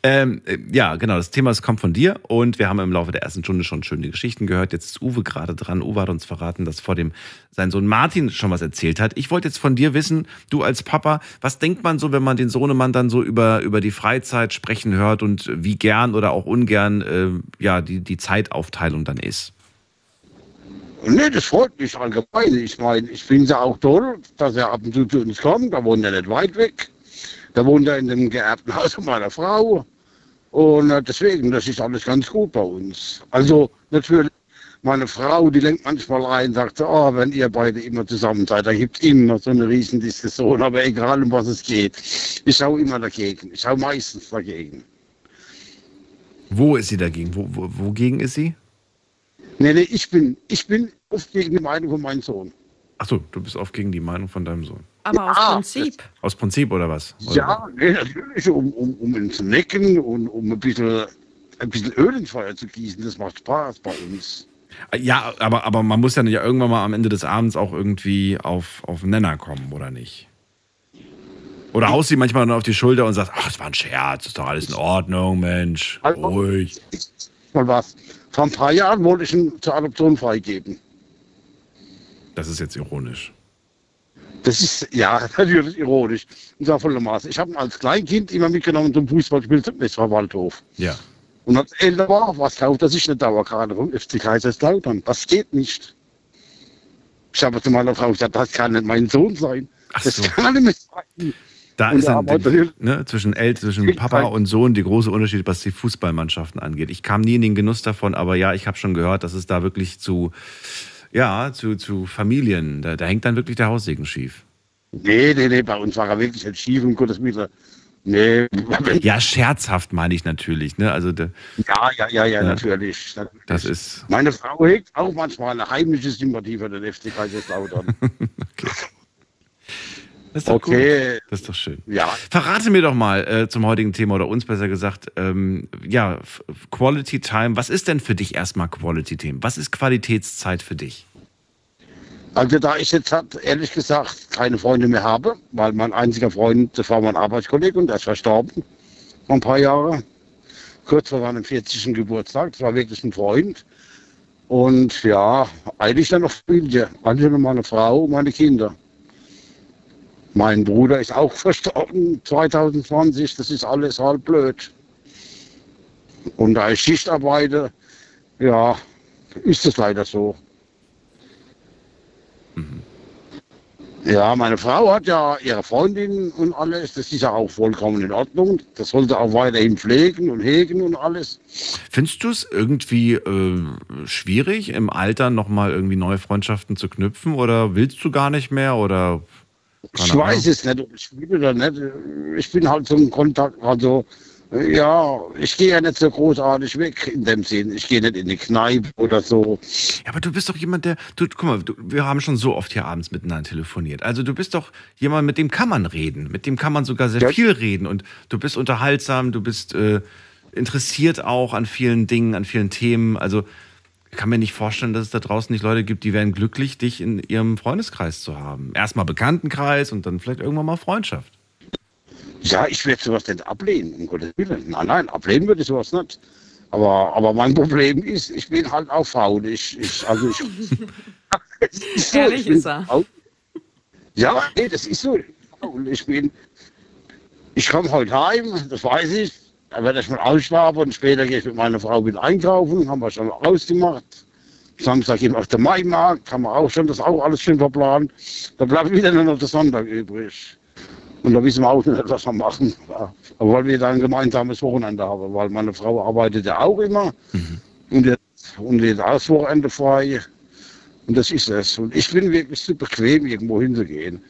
Ähm, äh, ja, genau, das Thema es kommt von dir und wir haben im Laufe der ersten Stunde schon schöne Geschichten gehört. Jetzt ist Uwe gerade dran. Uwe hat uns verraten, dass vor dem sein Sohn Martin schon was erzählt hat. Ich wollte jetzt von dir wissen, du als Papa, was denkt man so, wenn man den Sohnemann dann so über, über die Freizeit sprechen hört und wie gern oder auch ungern äh, ja, die, die Zeitaufteilung dann ist? Nee, das freut mich allgemein. Ich meine, ich finde es ja auch toll, dass er ab und zu zu uns kommt. Da wohnt er nicht weit weg. Da wohnt er in dem geerbten Haus meiner Frau. Und äh, deswegen, das ist alles ganz gut bei uns. Also natürlich, meine Frau, die lenkt manchmal ein, sagt so, oh, wenn ihr beide immer zusammen seid, da gibt es immer so eine riesen Diskussion. Aber egal, um was es geht. Ich schaue immer dagegen. Ich schaue meistens dagegen. Wo ist sie dagegen? Wo, wo, wogegen ist sie? Nee, nee, ich bin, ich bin oft gegen die Meinung von meinem Sohn. Achso, du bist oft gegen die Meinung von deinem Sohn. Aber aus Ja, Prinzip. Aus Prinzip oder was? Oder Ja, nee, natürlich, um, um, um ihn zu necken und um ein bisschen, ein bisschen Öl ins Feuer zu gießen. Das macht Spaß bei uns. Ja, aber, aber man muss ja nicht irgendwann mal am Ende des Abends auch irgendwie auf, auf den Nenner kommen, oder nicht? Oder haust sie manchmal nur auf die Schulter und sagst, ach, es war ein Scherz, ist doch alles in Ordnung, Mensch, Also- ruhig. Mal was. Vor ein paar Jahren wollte ich ihn zur Adoption freigeben. Das ist jetzt ironisch. Das ist, ja, natürlich ironisch. Und zwar folgendermaßen. Ich habe ihn als Kleinkind immer mitgenommen zum Fußballspiel zum Westfahrwaldhof. Ja. Und als er älter war, was kauft er sich eine Dauerkarte vom FC Kaiserslautern? Das geht nicht. Ich habe zu meiner Frau gesagt, das kann nicht mein Sohn sein. Ach das so. kann nicht sein. Da Und ist dann die, ne, zwischen, El zwischen Papa und Sohn die große Unterschied, was die Fußballmannschaften angeht. Ich kam nie in den Genuss davon, aber ja, ich habe schon gehört, dass es da wirklich zu, ja, zu, zu Familien, da, da hängt dann wirklich der Haussegen schief. Nee, nee, nee, bei uns war er wirklich nicht schief, um Gottes Willen. Nee, Ja, scherzhaft meine ich natürlich. Ne? Also der, ja, ja, ja, ja, Ja. natürlich. natürlich. das ist. Meine Frau hegt auch manchmal eine heimliche Sympathie für den FC Kaiserslautern. Das ist doch Okay. gut. Das ist doch schön. ja, Verrate mir doch mal äh, zum heutigen Thema oder uns besser gesagt, ähm, ja, Quality Time. Was ist denn für dich erstmal Quality Time? Was ist Qualitätszeit für dich? also da ich jetzt halt, ehrlich gesagt keine Freunde mehr habe, weil mein einziger Freund, das war mein Arbeitskollege und der ist verstorben vor ein paar Jahren, kurz vor seinem 40. Geburtstag. Das war wirklich ein Freund. Und ja, eigentlich dann noch Familie. Eigentlich nur meine Frau und meine Kinder. Mein Bruder ist auch verstorben 2020. Das ist alles halb blöd. Und da ich Schicht arbeite, ja, ist es leider so. Ja, meine Frau hat ja ihre Freundin und alles. Das ist ja auch vollkommen in Ordnung. Das sollte auch weiterhin pflegen und hegen und alles. Findest du es irgendwie äh, schwierig, im Alter nochmal irgendwie neue Freundschaften zu knüpfen oder willst du gar nicht mehr oder? Keine ich weiß Ahnung? es nicht, ob ich will oder nicht. Ich bin halt so im Kontakt, also ja, ich gehe ja nicht so großartig weg in dem Sinn. Ich gehe nicht in die Kneipe oder so. Ja, aber du bist doch jemand, der, du, guck mal, du, wir haben schon so oft hier abends miteinander telefoniert. Also du bist doch jemand, mit dem kann man reden, mit dem kann man sogar sehr Ja. viel reden und du bist unterhaltsam, du bist äh, interessiert auch an vielen Dingen, an vielen Themen. Also ich kann mir nicht vorstellen, dass es da draußen nicht Leute gibt, die wären glücklich, dich in ihrem Freundeskreis zu haben. Erstmal Bekanntenkreis und dann vielleicht irgendwann mal Freundschaft. Ja, ich werde sowas nicht ablehnen, um Gottes Willen. Nein, nein, ablehnen würde ich sowas nicht. Aber, aber mein Problem ist, ich bin halt auch faul. Ich, ich, also ich, so, Ehrlich ist er. Auch, ja, nee, das ist so. Und ich bin, ich komme heute heim, das weiß ich. Da werde ich mal ausschlafen und später gehe ich mit meiner Frau wieder einkaufen, haben wir schon ausgemacht. Samstag eben auf der Maimarkt, haben wir auch schon das auch alles schön verplant. Da bleibt wieder nur noch der Sonntag übrig. Und da wissen wir auch nicht, was wir machen. Ja. Aber weil wir dann ein gemeinsames Wochenende haben, weil meine Frau arbeitet ja auch immer und jetzt und jetzt auch das Wochenende frei. Und das ist es. Und ich bin wirklich zu bequem, irgendwo hinzugehen.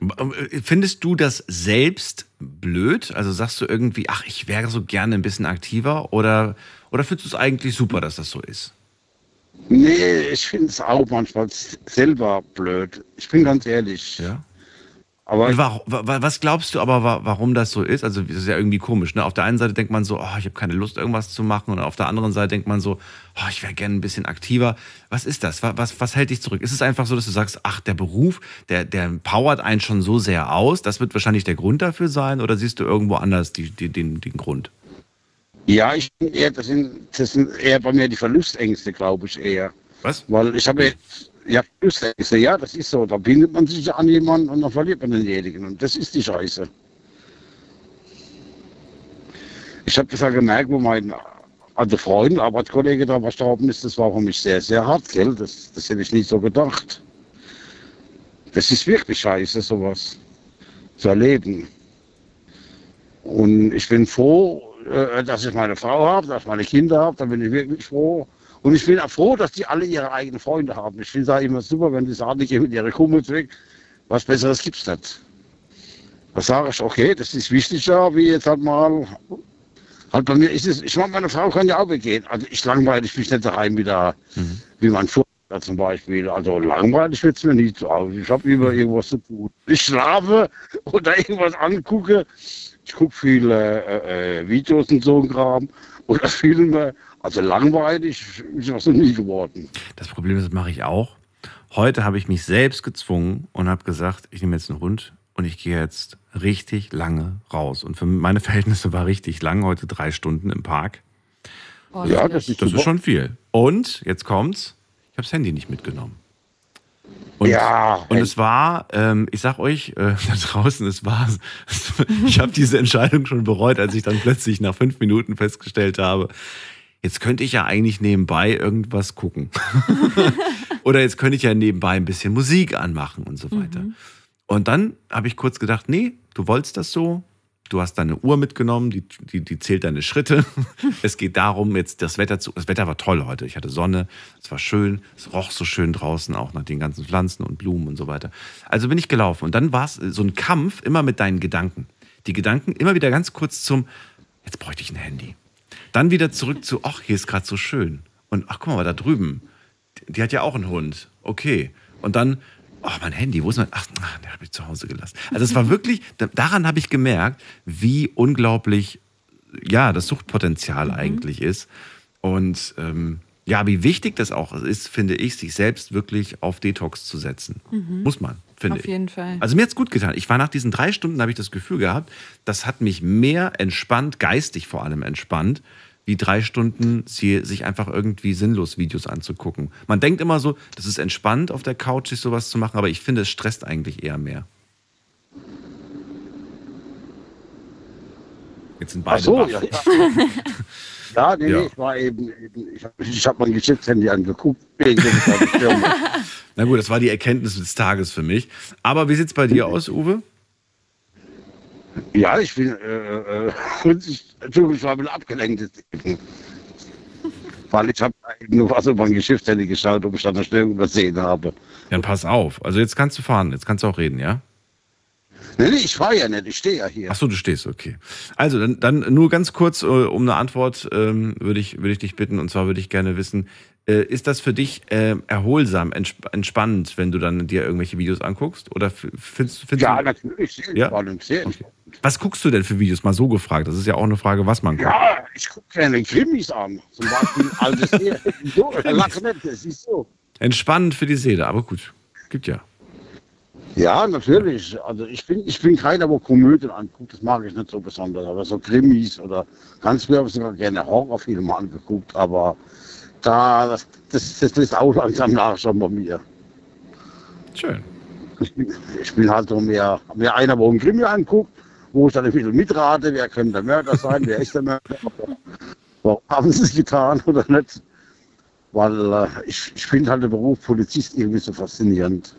Äh, Findest du das selbst blöd? Also sagst du irgendwie, ach, ich wäre so gerne ein bisschen aktiver? Oder, oder findest du es eigentlich super, dass das so ist? Nee, ich finde es auch manchmal selber blöd. Ich bin ganz ehrlich. Ja. Aber Und wa- wa- was glaubst du aber, wa- warum das so ist? Also, das ist ja irgendwie komisch. Ne? Auf der einen Seite denkt man so, oh, ich habe keine Lust, irgendwas zu machen. Und auf der anderen Seite denkt man so, oh, ich wäre gerne ein bisschen aktiver. Was ist das? Wa- Was, was hält dich zurück? Ist es einfach so, dass du sagst, ach, der Beruf, der, der powert einen schon so sehr aus? Das wird wahrscheinlich der Grund dafür sein? Oder siehst du irgendwo anders die, die, den, den Grund? ja, ich eher, das sind, das sind eher bei mir die Verlustängste, glaube ich eher. Was? Weil ich habe ja, Verlustängste, ja, das ist so. Da bindet man sich an jemanden und dann verliert man denjenigen. Und das ist die Scheiße. Ich habe das ja gemerkt, wo mein alter Freund, Arbeitskollege da verstorben ist, das war für mich sehr, sehr hart, gell? Das, das hätte ich nicht so gedacht. Das ist wirklich scheiße, sowas zu erleben. Und ich bin froh, äh, dass ich meine Frau habe, dass ich meine Kinder habe, da bin ich wirklich froh. Und ich bin auch froh, dass die alle ihre eigenen Freunde haben. Ich finde es auch immer super, wenn die sagen, die gehen mit ihren Kumpels weg. Was Besseres gibt's nicht. Da sage ich, okay, das ist wichtiger, wie jetzt halt mal. Halt bei mir ist es, ich meine, meine Frau kann ja auch weggehen. Also ich langweile mich nicht daheim wieder, wie mein Vorgänger zum Beispiel. Also langweilig wird es mir nicht zu Hause. Ich habe immer irgendwas zu tun. Ich schlafe oder irgendwas angucke. Ich gucke viele äh, äh, Videos und so ein Kram oder Filme. Also langweilig ist das noch nie geworden. Das Problem ist, das mache ich auch. Heute habe ich mich selbst gezwungen und habe gesagt, ich nehme jetzt einen Hund und ich gehe jetzt richtig lange raus. Und für meine Verhältnisse war richtig lang, heute drei Stunden im Park. Oh, Ja, das das ist Das ist schon viel. Und jetzt kommt's, ich habe das Handy nicht mitgenommen. Und, Ja, und es war, ähm, ich sag euch, äh, da draußen, es war, ich habe diese Entscheidung schon bereut, als ich dann plötzlich nach fünf Minuten festgestellt habe, jetzt könnte ich ja eigentlich nebenbei irgendwas gucken. Oder jetzt könnte ich ja nebenbei ein bisschen Musik anmachen und so weiter. Und dann habe ich kurz gedacht, nee, du wolltest das so. Du hast deine Uhr mitgenommen, die, die, die zählt deine Schritte. Es geht darum, jetzt das Wetter zu. Das Wetter war toll heute. Ich hatte Sonne, es war schön, es roch so schön draußen, auch nach den ganzen Pflanzen und Blumen und so weiter. Also bin ich gelaufen. Und dann war es so ein Kampf immer mit deinen Gedanken. Die Gedanken immer wieder ganz kurz zum, jetzt bräuchte ich ein Handy. Dann wieder zurück zu, ach, hier ist gerade so schön. Und ach, guck mal, da drüben, die, hat ja auch einen Hund. Okay. Und dann, ach, mein Handy, wo ist mein, ach, den habe ich zu Hause gelassen. Also es war wirklich, da- daran habe ich gemerkt, wie unglaublich, ja, das Suchtpotenzial eigentlich ist. Und ähm, ja, wie wichtig das auch ist, finde ich, sich selbst wirklich auf Detox zu setzen. Muss man, finde Auf ich. jeden Fall. Also mir hat's gut getan. Ich war nach diesen drei Stunden, habe ich das Gefühl gehabt, das hat mich mehr entspannt, geistig vor allem entspannt, wie drei Stunden sie, sich einfach irgendwie sinnlos Videos anzugucken. Man denkt immer so, das ist entspannt auf der Couch, sich sowas zu machen, aber ich finde, es stresst eigentlich eher mehr. Jetzt sind Ach beide so, baff. ja. Ja, ja nee, Ja. ich war eben, ich habe hab mein Geschäftshandy angeguckt. Na gut, das war die Erkenntnis des Tages für mich. Aber wie sieht's bei dir aus, Uwe? ja, ich bin, äh, äh, Entschuldigung, ich war ein abgelenkt. Weil ich habe nur was über mein Geschäftshandy geschaut, ob ich da eine Störung übersehen habe. Dann pass auf. Also jetzt kannst du fahren, jetzt kannst du auch reden, ja? Nee, nee, ich fahre ja nicht, ich stehe ja hier. Ach so, du stehst, okay. Also dann, dann nur ganz kurz äh, um eine Antwort ähm, würde ich, würde ich dich bitten. Und zwar würde ich gerne wissen, äh, ist das für dich äh, erholsam, entsp entspannend, wenn du dann dir irgendwelche Videos anguckst? Oder findest, findest Ja, du, natürlich, sehr Ja? spannend, sehr was guckst du denn für Videos? Mal so gefragt. Das ist ja auch eine Frage, was man guckt. Ja, ich gucke gerne Krimis an. Zum Beispiel alte Serien. So, lach nicht, das ist so. Entspannend für die Seele, aber gut. Gibt ja. Ja, natürlich. Also ich bin, ich bin keiner, der Komödien anguckt. Das mag ich nicht so besonders. Aber so Krimis oder ganz früher habe ich sogar gerne Horrorfilme angeguckt. Aber Da, das, das, das lässt auch langsam nachschauen bei mir. Schön. Ich bin, ich bin halt so mehr, mehr einer, wo ein Krimi anguckt, wo ich dann ein bisschen mitrate, wer könnte der Mörder sein, wer ist der Mörder, warum haben sie es getan oder nicht. Weil äh, ich, ich finde halt den Beruf Polizist irgendwie so faszinierend.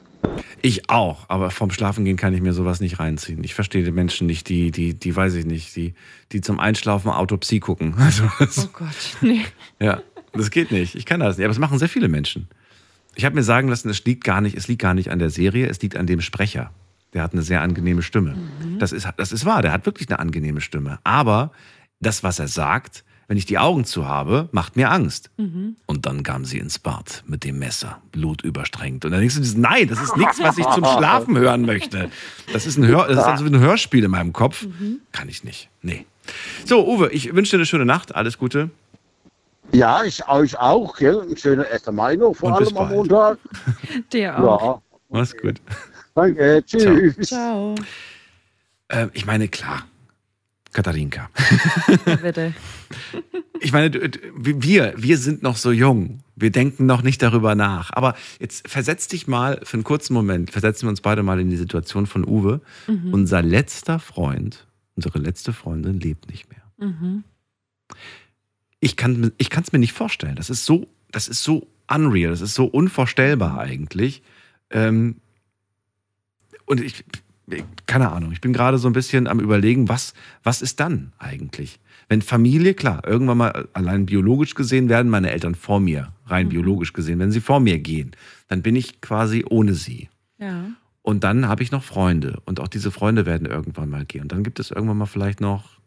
Ich auch, aber vom Schlafengehen kann ich mir sowas nicht reinziehen. Ich verstehe die Menschen nicht, die, die, die weiß ich nicht, die, die zum Einschlafen Autopsie gucken. Also, Oh Gott, nee. ja, das geht nicht. Ich kann das nicht. Aber das machen sehr viele Menschen. Ich habe mir sagen lassen, es liegt gar nicht, es liegt gar nicht an der Serie, es liegt an dem Sprecher. Der hat eine sehr angenehme Stimme. Das, ist, das ist wahr, der hat wirklich eine angenehme Stimme. Aber das, was er sagt, wenn ich die Augen zu habe, macht mir Angst. Und dann kam sie ins Bad mit dem Messer, blutüberstrengt. Und dann denkst du, dir, nein, das ist nichts, was ich zum Schlafen hören möchte. Das ist ein, Hör, das ist also wie ein Hörspiel in meinem Kopf. Kann ich nicht. Nee. So, Uwe, ich wünsche dir eine schöne Nacht. Alles Gute. Ja, ich euch auch, gell? Ein schöner 1. Mai noch, vor allem am. Montag. Dir auch. Ja, Mach's gut. danke, tschüss. Ciao. Äh, ich meine, klar, Katharinka. Bitte. Ich meine, wir, wir sind noch so jung. Wir denken noch nicht darüber nach. Aber jetzt versetz dich mal für einen kurzen Moment, versetzen wir uns beide mal in die Situation von Uwe. Mhm. Unser letzter Freund, unsere letzte Freundin lebt nicht mehr. Mhm. Ich kann ich es mir nicht vorstellen. Das ist so, das ist so unreal, das ist so unvorstellbar eigentlich. Ähm, und ich, keine Ahnung, ich bin gerade so ein bisschen am überlegen, was, was ist dann eigentlich? Wenn Familie, klar, irgendwann mal allein biologisch gesehen werden meine Eltern vor mir, rein biologisch gesehen, wenn sie vor mir gehen, dann bin ich quasi ohne sie. Ja. Und dann habe ich noch Freunde und auch diese Freunde werden irgendwann mal gehen. Und dann gibt es irgendwann mal vielleicht noch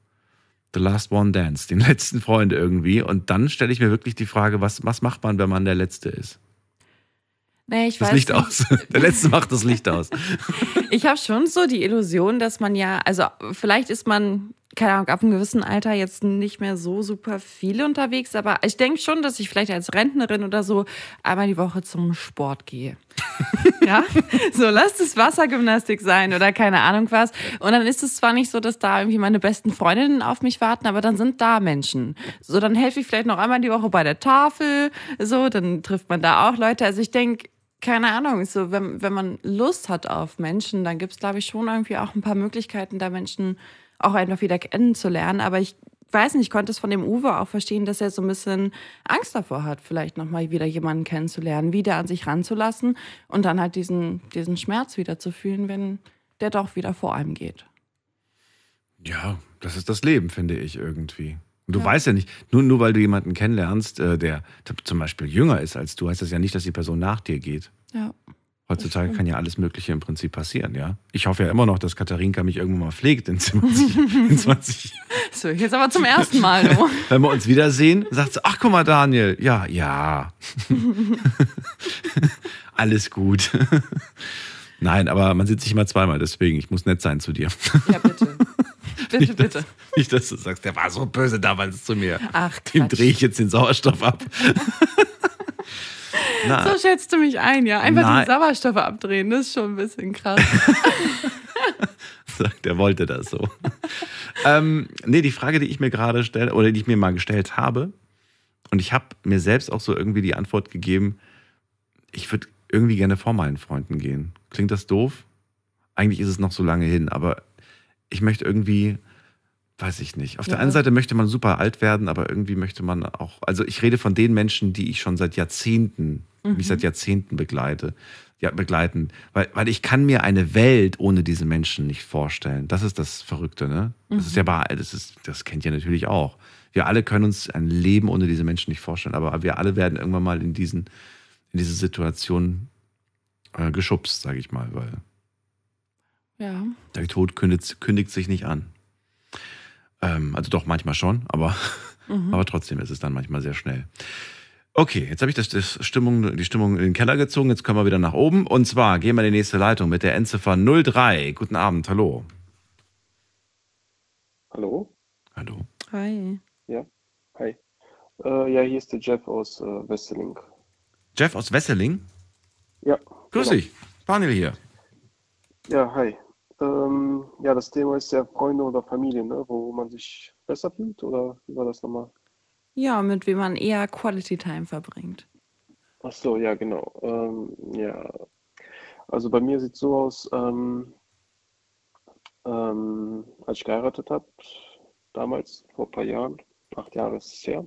The Last One Dance, den letzten Freund irgendwie. Und dann stelle ich mir wirklich die Frage, was, was macht man, wenn man der Letzte ist? Nee, ich Das weiß Licht nicht. aus. Der Letzte macht das Licht aus. Ich habe schon so die Illusion, dass man ja, also vielleicht ist man, keine Ahnung, ab einem gewissen Alter jetzt nicht mehr so super viel unterwegs, aber ich denke schon, dass ich vielleicht als Rentnerin oder so einmal die Woche zum Sport gehe. ja, so lasst es Wassergymnastik sein oder keine Ahnung was. Und dann ist es zwar nicht so, dass da irgendwie meine besten Freundinnen auf mich warten, aber dann sind da Menschen. So, dann helfe ich vielleicht noch einmal die Woche bei der Tafel. So, dann trifft man da auch Leute. Also ich denke, keine Ahnung, so wenn, wenn man Lust hat auf Menschen, dann gibt es, glaube ich, schon irgendwie auch ein paar Möglichkeiten, da Menschen auch einfach wieder kennenzulernen. Aber ich weiß nicht, ich konnte es von dem Uwe auch verstehen, dass er so ein bisschen Angst davor hat, vielleicht nochmal wieder jemanden kennenzulernen, wieder an sich ranzulassen und dann halt diesen, diesen Schmerz wieder zu fühlen, wenn der doch wieder vor einem geht. Ja, das ist das Leben, finde ich irgendwie. Und du weißt ja nicht, nur, nur weil du jemanden kennenlernst, äh, der zum Beispiel jünger ist als du, heißt das ja nicht, dass die Person nach dir geht. Ja. Heutzutage kann ja alles Mögliche im Prinzip passieren, ja. Ich hoffe ja immer noch, dass Katharinka mich irgendwann mal pflegt in 20, in 20 Das höre ich jetzt aber zum ersten Mal. Du. Wenn wir uns wiedersehen, sagt sie, ach guck mal, Daniel, ja, ja. Alles gut. Nein, aber man sieht sich immer zweimal, deswegen, ich muss nett sein zu dir. Ja, bitte. Bitte, bitte. Nicht, dass du sagst, der war so böse damals zu mir. Ach, Dem drehe ich jetzt den Sauerstoff ab. Na, So schätzt du mich ein, ja. Einfach Nein. die Sauerstoffe abdrehen, das ist schon ein bisschen krass. sagt, der wollte das so. ähm, nee, die Frage, die ich mir gerade stelle, oder die ich mir mal gestellt habe, und ich habe mir selbst auch so irgendwie die Antwort gegeben, ich würde irgendwie gerne vor meinen Freunden gehen. Klingt das doof? Eigentlich ist es noch so lange hin, aber ich möchte irgendwie, weiß ich nicht. Auf der Ja. einen Seite möchte man super alt werden, aber irgendwie möchte man auch, also ich rede von den Menschen, die ich schon seit Jahrzehnten, Mhm. mich seit Jahrzehnten begleite, ja, begleiten, weil, weil ich kann mir eine Welt ohne diese Menschen nicht vorstellen. Das ist das Verrückte, ne? Das ist ja bei, das ist, das kennt ihr natürlich auch. Wir alle können uns ein Leben ohne diese Menschen nicht vorstellen, aber wir alle werden irgendwann mal in diesen, in diese Situation äh, geschubst, sage ich mal, weil Ja. der Tod kündigt, kündigt sich nicht an. Ähm, also doch manchmal schon, aber, Mhm. aber trotzdem ist es dann manchmal sehr schnell. Okay, jetzt habe ich das, das Stimmung, die Stimmung in den Keller gezogen. Jetzt können wir wieder nach oben. Und zwar gehen wir in die nächste Leitung mit der Endziffer 03. Guten Abend, hallo. Hallo? Hallo. Hi. Ja, hi. Äh, ja, hier ist der Jeff aus äh, Wesseling. Jeff aus Wesseling. Ja. Grüß genau. dich. Daniel hier. Ja, hi. Ähm, ja, das Thema ist ja Freunde oder Familie, ne? wo man sich besser fühlt, oder wie war das nochmal? Ja, mit wem man eher Quality Time verbringt. Ach so, ja, genau. Ähm, ja, also bei mir sieht es so aus, ähm, ähm, als ich geheiratet habe, damals, vor ein paar Jahren, acht Jahre ist es her.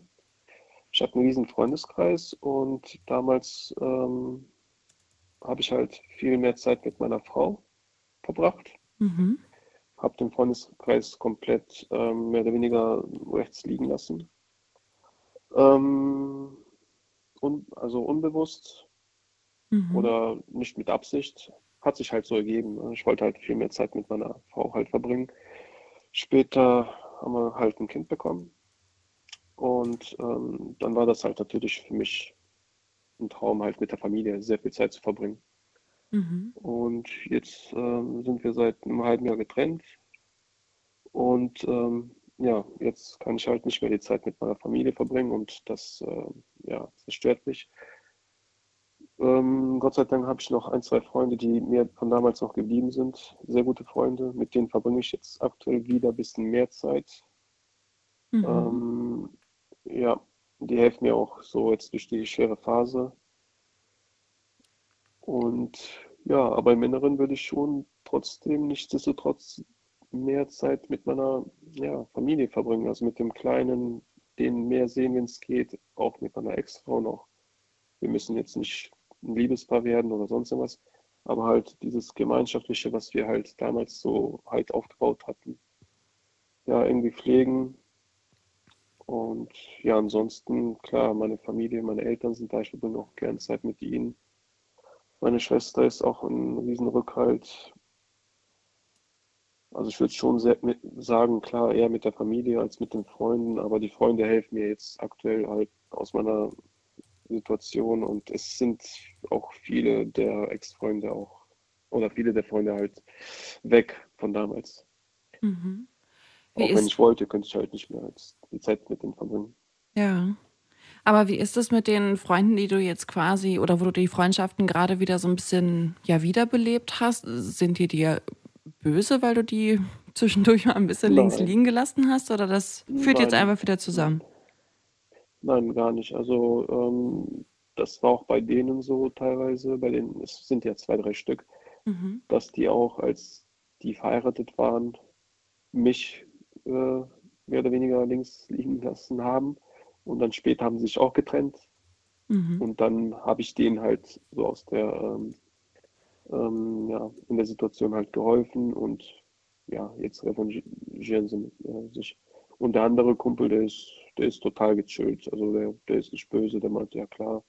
Ich hatte einen riesen Freundeskreis und damals ähm, habe ich halt viel mehr Zeit mit meiner Frau verbracht. Mhm. Habe den Freundeskreis komplett ähm, mehr oder weniger rechts liegen lassen. Ähm, un, also unbewusst Mhm. oder nicht mit Absicht. Hat sich halt so ergeben. Ich wollte halt viel mehr Zeit mit meiner Frau halt verbringen. Später haben wir halt ein Kind bekommen. Und ähm, dann war das halt natürlich für mich ein Traum, halt mit der Familie sehr viel Zeit zu verbringen. Mhm. Und jetzt ähm, sind wir seit einem halben Jahr getrennt. Und ähm, ja, jetzt kann ich halt nicht mehr die Zeit mit meiner Familie verbringen und das, äh, ja, das stört mich. Ähm, Gott sei Dank habe ich noch ein, zwei Freunde, die mir von damals noch geblieben sind. Sehr gute Freunde. Mit denen verbringe ich jetzt aktuell wieder ein bisschen mehr Zeit. Mhm. Ähm, ja, die helfen mir auch so jetzt durch die schwere Phase. Und ja, aber im Inneren würde ich schon trotzdem nichtsdestotrotz mehr Zeit mit meiner ja, Familie verbringen. Also mit dem Kleinen, den mehr sehen, wenn es geht. Auch mit meiner Ex-Frau noch. Wir müssen jetzt nicht ein Liebespaar werden oder sonst irgendwas. Aber halt dieses Gemeinschaftliche, was wir halt damals so halt aufgebaut hatten, ja, irgendwie pflegen. Und ja, ansonsten, klar, meine Familie, meine Eltern sind da, ich verbringe auch gern Zeit mit ihnen. Meine Schwester ist auch ein Riesenrückhalt. Also ich würde schon sehr mit, sagen, klar, eher mit der Familie als mit den Freunden, aber die Freunde helfen mir jetzt aktuell halt aus meiner Situation und es sind auch viele der Ex-Freunde auch oder viele der Freunde halt weg von damals. Mhm. Auch wenn ich wollte, könnte ich halt nicht mehr die Zeit mit denen verbringen. ja. Aber wie ist es mit den Freunden, die du jetzt quasi oder wo du die Freundschaften gerade wieder so ein bisschen ja wiederbelebt hast? Sind die dir böse, weil du die zwischendurch mal ein bisschen links Nein. liegen gelassen hast? Oder das führt jetzt Nein. einfach wieder zusammen? Nein, gar nicht. Also ähm, das war auch bei denen so teilweise, bei denen, es sind ja zwei, drei Stück, Mhm. dass die auch, als die verheiratet waren, mich äh, mehr oder weniger links liegen lassen haben. Und dann später haben sie sich auch getrennt. Mhm. Und dann habe ich denen halt so aus der, ähm, ähm, ja, in der Situation halt geholfen und ja, jetzt revanchieren sie mit, äh, sich. Und der andere Kumpel, der ist, der ist total gechillt. Also der, der ist nicht böse, der meint, ja klar,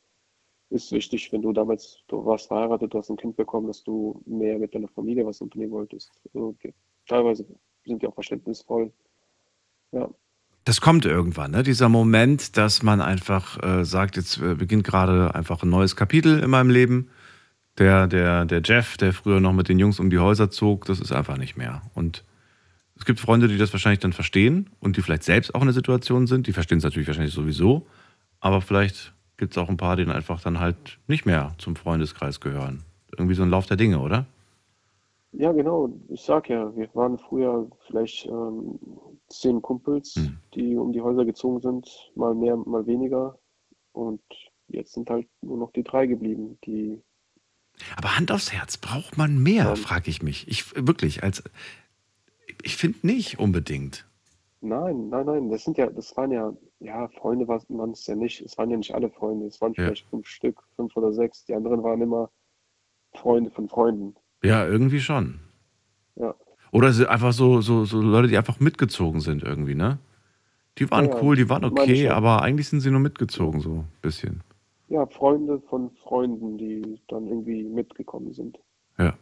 ist wichtig, wenn du damals, du warst verheiratet, du hast ein Kind bekommen, dass du mehr mit deiner Familie was unternehmen wolltest. Also die, teilweise sind die auch verständnisvoll. Ja. Das kommt irgendwann, ne? dieser Moment, dass man einfach äh, sagt, jetzt äh, beginnt gerade einfach ein neues Kapitel in meinem Leben. Der, der, der Jeff, der früher noch mit den Jungs um die Häuser zog, das ist einfach nicht mehr. Und es gibt Freunde, die das wahrscheinlich dann verstehen und die vielleicht selbst auch in der Situation sind. Die verstehen es natürlich wahrscheinlich sowieso. Aber vielleicht gibt es auch ein paar, die dann einfach dann halt nicht mehr zum Freundeskreis gehören. Irgendwie so ein Lauf der Dinge, oder? Ja, genau. Ich sag ja, wir waren früher vielleicht ähm, zehn Kumpels, die um die Häuser gezogen sind, mal mehr, mal weniger. Und jetzt sind halt nur noch die drei geblieben, die Aber Hand aufs Herz, braucht man mehr, frage ich mich. Ich wirklich, als ich finde nicht unbedingt. Nein, nein, nein, das sind ja, das waren ja, ja, Freunde waren es ja nicht. Es waren ja nicht alle Freunde. Es waren Ja. vielleicht fünf Stück, fünf oder sechs. Die anderen waren immer Freunde von Freunden. Ja, irgendwie schon. Ja. Oder einfach so, so, so Leute, die einfach mitgezogen sind irgendwie, ne? Die waren Ja, cool, die waren okay, aber eigentlich sind sie nur mitgezogen, so ein bisschen. Ja, Freunde von Freunden, die dann irgendwie mitgekommen sind. Ja.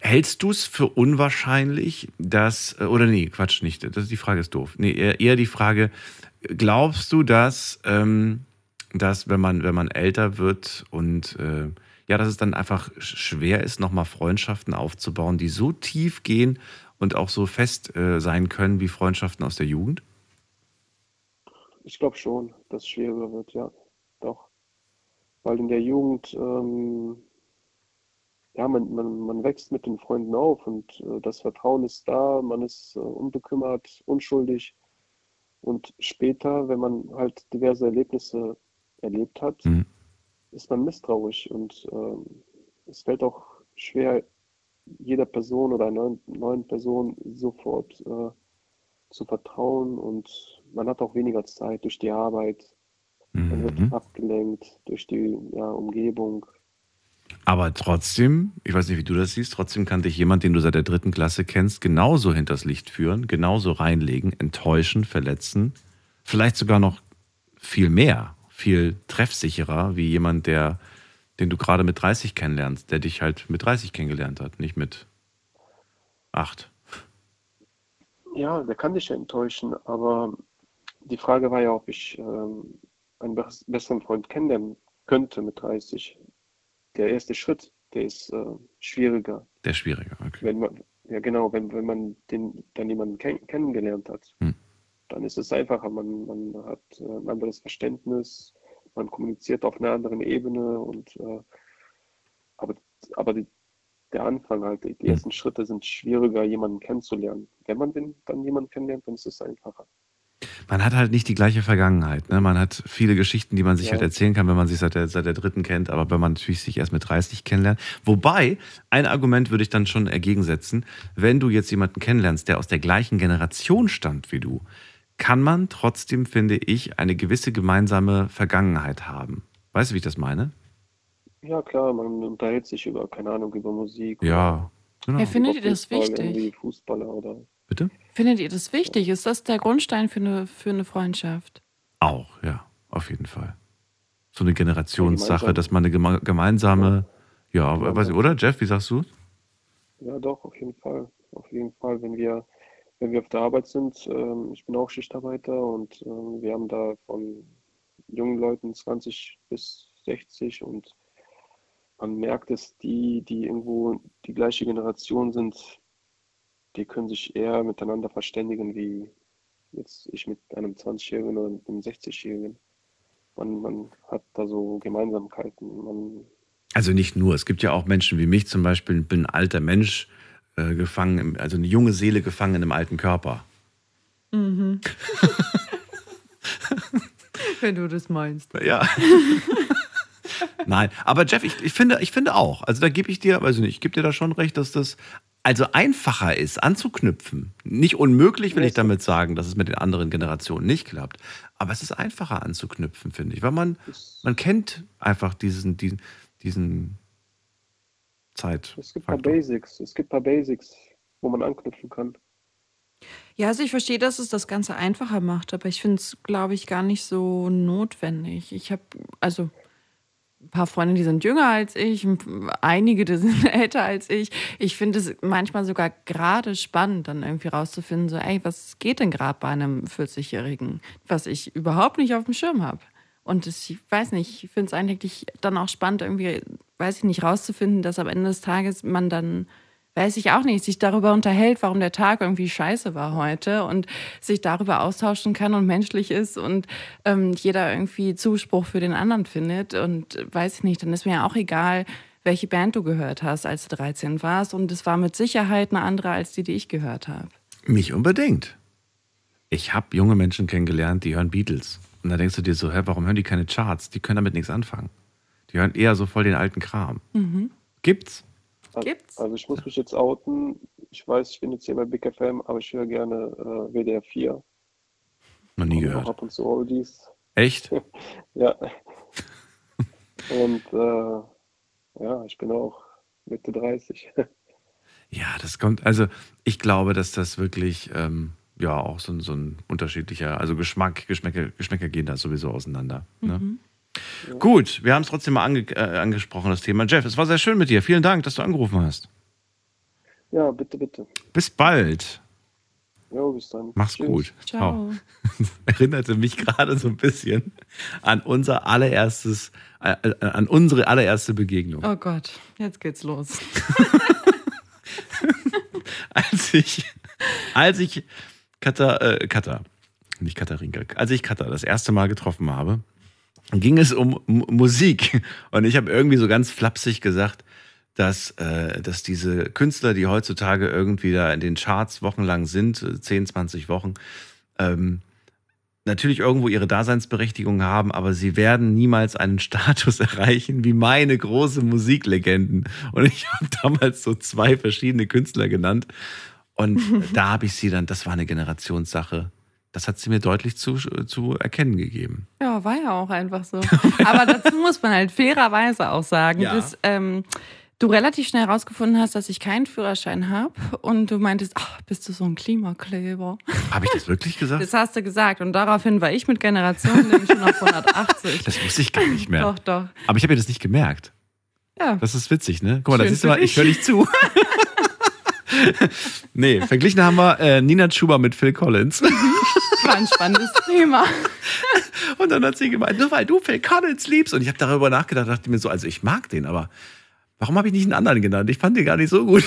Hältst du es für unwahrscheinlich, dass, äh, oder nee, Quatsch nicht, das, die Frage ist doof. Nee, eher, eher die Frage, glaubst du, dass, ähm, dass wenn man, wenn man älter wird und äh, ja, dass es dann einfach sch- schwer ist, nochmal Freundschaften aufzubauen, die so tief gehen und auch so fest äh, sein können wie Freundschaften aus der Jugend? Ich glaube schon, dass es schwieriger wird, ja, doch. Weil in der Jugend, ähm, ja, man, man, man wächst mit den Freunden auf und äh, das Vertrauen ist da, man ist äh, unbekümmert, unschuldig. Und später, wenn man halt diverse Erlebnisse erlebt hat, Mhm. ist man misstrauisch und ähm, es fällt auch schwer, jeder Person oder einer neuen, neuen Person sofort äh, zu vertrauen und man hat auch weniger Zeit durch die Arbeit. Man wird Mhm. abgelenkt durch die ja, Umgebung. Aber trotzdem, ich weiß nicht, wie du das siehst, trotzdem kann dich jemand, den du seit der dritten Klasse kennst, genauso hinters Licht führen, genauso reinlegen, enttäuschen, verletzen. Vielleicht sogar noch viel mehr, viel treffsicherer, wie jemand, der, den du gerade mit 30 kennenlernst, der dich halt mit 30 kennengelernt hat, nicht mit 8. Ja, der kann dich ja enttäuschen, aber die Frage war ja, ob ich ähm, einen bess- besseren Freund kennenlernen könnte mit 30. Der erste Schritt, der ist äh, schwieriger. Der schwieriger, okay. Wenn man, ja genau, wenn, wenn man den, dann jemanden kenn kennengelernt hat, Hm. dann ist es einfacher. Man, man hat äh, ein anderes Verständnis, man kommuniziert auf einer anderen Ebene und äh, aber, aber die, der Anfang halt, die, die Hm. ersten Schritte sind schwieriger, jemanden kennenzulernen. Wenn man den, dann jemanden kennenlernt, dann ist es einfacher. Man hat halt nicht die gleiche Vergangenheit. Ne? Man hat viele Geschichten, die man sich Ja. halt erzählen kann, wenn man sich seit der, seit der dritten kennt, aber wenn man natürlich sich erst mit 30 kennenlernt. Wobei, ein Argument würde ich dann schon entgegensetzen, wenn du jetzt jemanden kennenlernst, der aus der gleichen Generation stammt wie du, kann man trotzdem, finde ich, eine gewisse gemeinsame Vergangenheit haben. Weißt du, wie ich das meine? Ja, klar, man unterhält sich über, keine Ahnung, über Musik. Ja, genau. Ja, findet ihr das wichtig? Fußballer oder. Bitte? Findet ihr das wichtig? Ist das der Grundstein für eine, für eine Freundschaft? Auch, ja, auf jeden Fall. So eine Generationssache, dass man eine geme- gemeinsame, ja, Gemeinsam. weiß ich, oder Jeff, wie sagst du? Ja, doch, auf jeden Fall. Auf jeden Fall, wenn wir, wenn wir auf der Arbeit sind, ähm, ich bin auch Schichtarbeiter und ähm, wir haben da von jungen Leuten 20 bis 60 und man merkt es, die, die irgendwo die gleiche Generation sind, die können sich eher miteinander verständigen, wie jetzt ich mit einem 20-Jährigen oder mit einem 60-Jährigen. Man, man hat da so Gemeinsamkeiten. Man, Also nicht nur. Es gibt ja auch Menschen wie mich zum Beispiel, ich bin ein alter Mensch, äh, gefangen, im, also eine junge Seele gefangen in einem alten Körper. Mhm. Wenn du das meinst. Ja. Nein, aber Jeff, ich, ich, finde, ich finde auch, also da gebe ich dir, weiß ich nicht, ich gebe dir da schon recht, dass das also einfacher ist, anzuknüpfen. Nicht unmöglich will ich damit sagen, dass es mit den anderen Generationen nicht klappt, aber es ist einfacher anzuknüpfen, finde ich, weil man, man kennt einfach diesen, diesen, diesen Zeit. es gibt ein paar Basics, es gibt ein paar Basics, wo man anknüpfen kann. Ja, also ich verstehe, dass es das Ganze einfacher macht, aber ich finde es, glaube ich, gar nicht so notwendig. Ich habe, also ein paar Freunde, die sind jünger als ich, einige, die sind älter als ich. Ich finde es manchmal sogar gerade spannend, dann irgendwie rauszufinden, so, ey, was geht denn gerade bei einem 40-Jährigen, was ich überhaupt nicht auf dem Schirm habe. Und das, ich weiß nicht, ich finde es eigentlich dann auch spannend, irgendwie, weiß ich nicht, rauszufinden, dass am Ende des Tages man dann weiß ich auch nicht, sich darüber unterhält, warum der Tag irgendwie scheiße war heute und sich darüber austauschen kann und menschlich ist und ähm, jeder irgendwie Zuspruch für den anderen findet. Und äh, weiß ich nicht, dann ist mir ja auch egal, welche Band du gehört hast, als du 13 warst. Und es war mit Sicherheit eine andere als die, die ich gehört habe. Nicht unbedingt. Ich habe junge Menschen kennengelernt, die hören Beatles. Und da denkst du dir so, hä, warum hören die keine Charts? Die können damit nichts anfangen. Die hören eher so voll den alten Kram. Mhm. Gibt's? Gibt's? Also ich muss mich jetzt outen. Ich weiß, ich bin jetzt hier bei Big FM, aber ich höre gerne äh, WDR 4. Noch nie Und gehört. Auch ab und zu Oldies. Echt? ja. Und äh, ja, ich bin auch Mitte 30. Ja, das kommt, also ich glaube, dass das wirklich, ähm, ja, auch so, ein- so ein unterschiedlicher, also Geschmack, Geschmäcker, Geschmäcker gehen da sowieso auseinander. Ne? Gut, wir haben es trotzdem mal ange äh, angesprochen, das Thema. Jeff, es war sehr schön mit dir. Vielen Dank, dass du angerufen hast. Ja, bitte, bitte. Bis bald. Jo, bis dann. Mach's Tschüss. gut. Ciao. Erinnerte mich gerade so ein bisschen an unser allererstes, äh, äh, an unsere allererste Begegnung. Oh Gott, jetzt geht's los. als ich, als ich Katha, äh, Katha, nicht Katharinka, als ich Katha das erste Mal getroffen habe, ging es um M Musik. Und ich habe irgendwie so ganz flapsig gesagt, dass, äh, dass diese Künstler, die heutzutage irgendwie da in den Charts wochenlang sind, äh, 10, 20 Wochen, ähm, natürlich irgendwo ihre Daseinsberechtigung haben, aber sie werden niemals einen Status erreichen wie meine große Musiklegenden. Und ich habe damals so zwei verschiedene Künstler genannt. Und da habe ich sie dann, das war eine Generationssache. Das hat sie mir deutlich zu, zu erkennen gegeben. Ja, war ja auch einfach so. Aber dazu muss man halt fairerweise auch sagen, Ja. dass ähm, du relativ schnell herausgefunden hast, dass ich keinen Führerschein habe und du meintest, ach, bist du so ein Klimakleber? Habe ich das wirklich gesagt? Das hast du gesagt und daraufhin war ich mit Generation nämlich schon auf 180. Das wusste ich gar nicht mehr. Doch, doch. Aber ich habe mir das nicht gemerkt. Ja. Das ist witzig, ne? Guck mal, da Schön siehst du für mal, ich dich. höre nicht zu. nee, verglichen haben wir äh, Nina Schuber mit Phil Collins. War ein spannendes Thema. Und dann hat sie gemeint, nur weil du Phil Collins liebst. Und ich habe darüber nachgedacht, dachte mir so, also ich mag den, aber warum habe ich nicht einen anderen genannt? Ich fand den gar nicht so gut.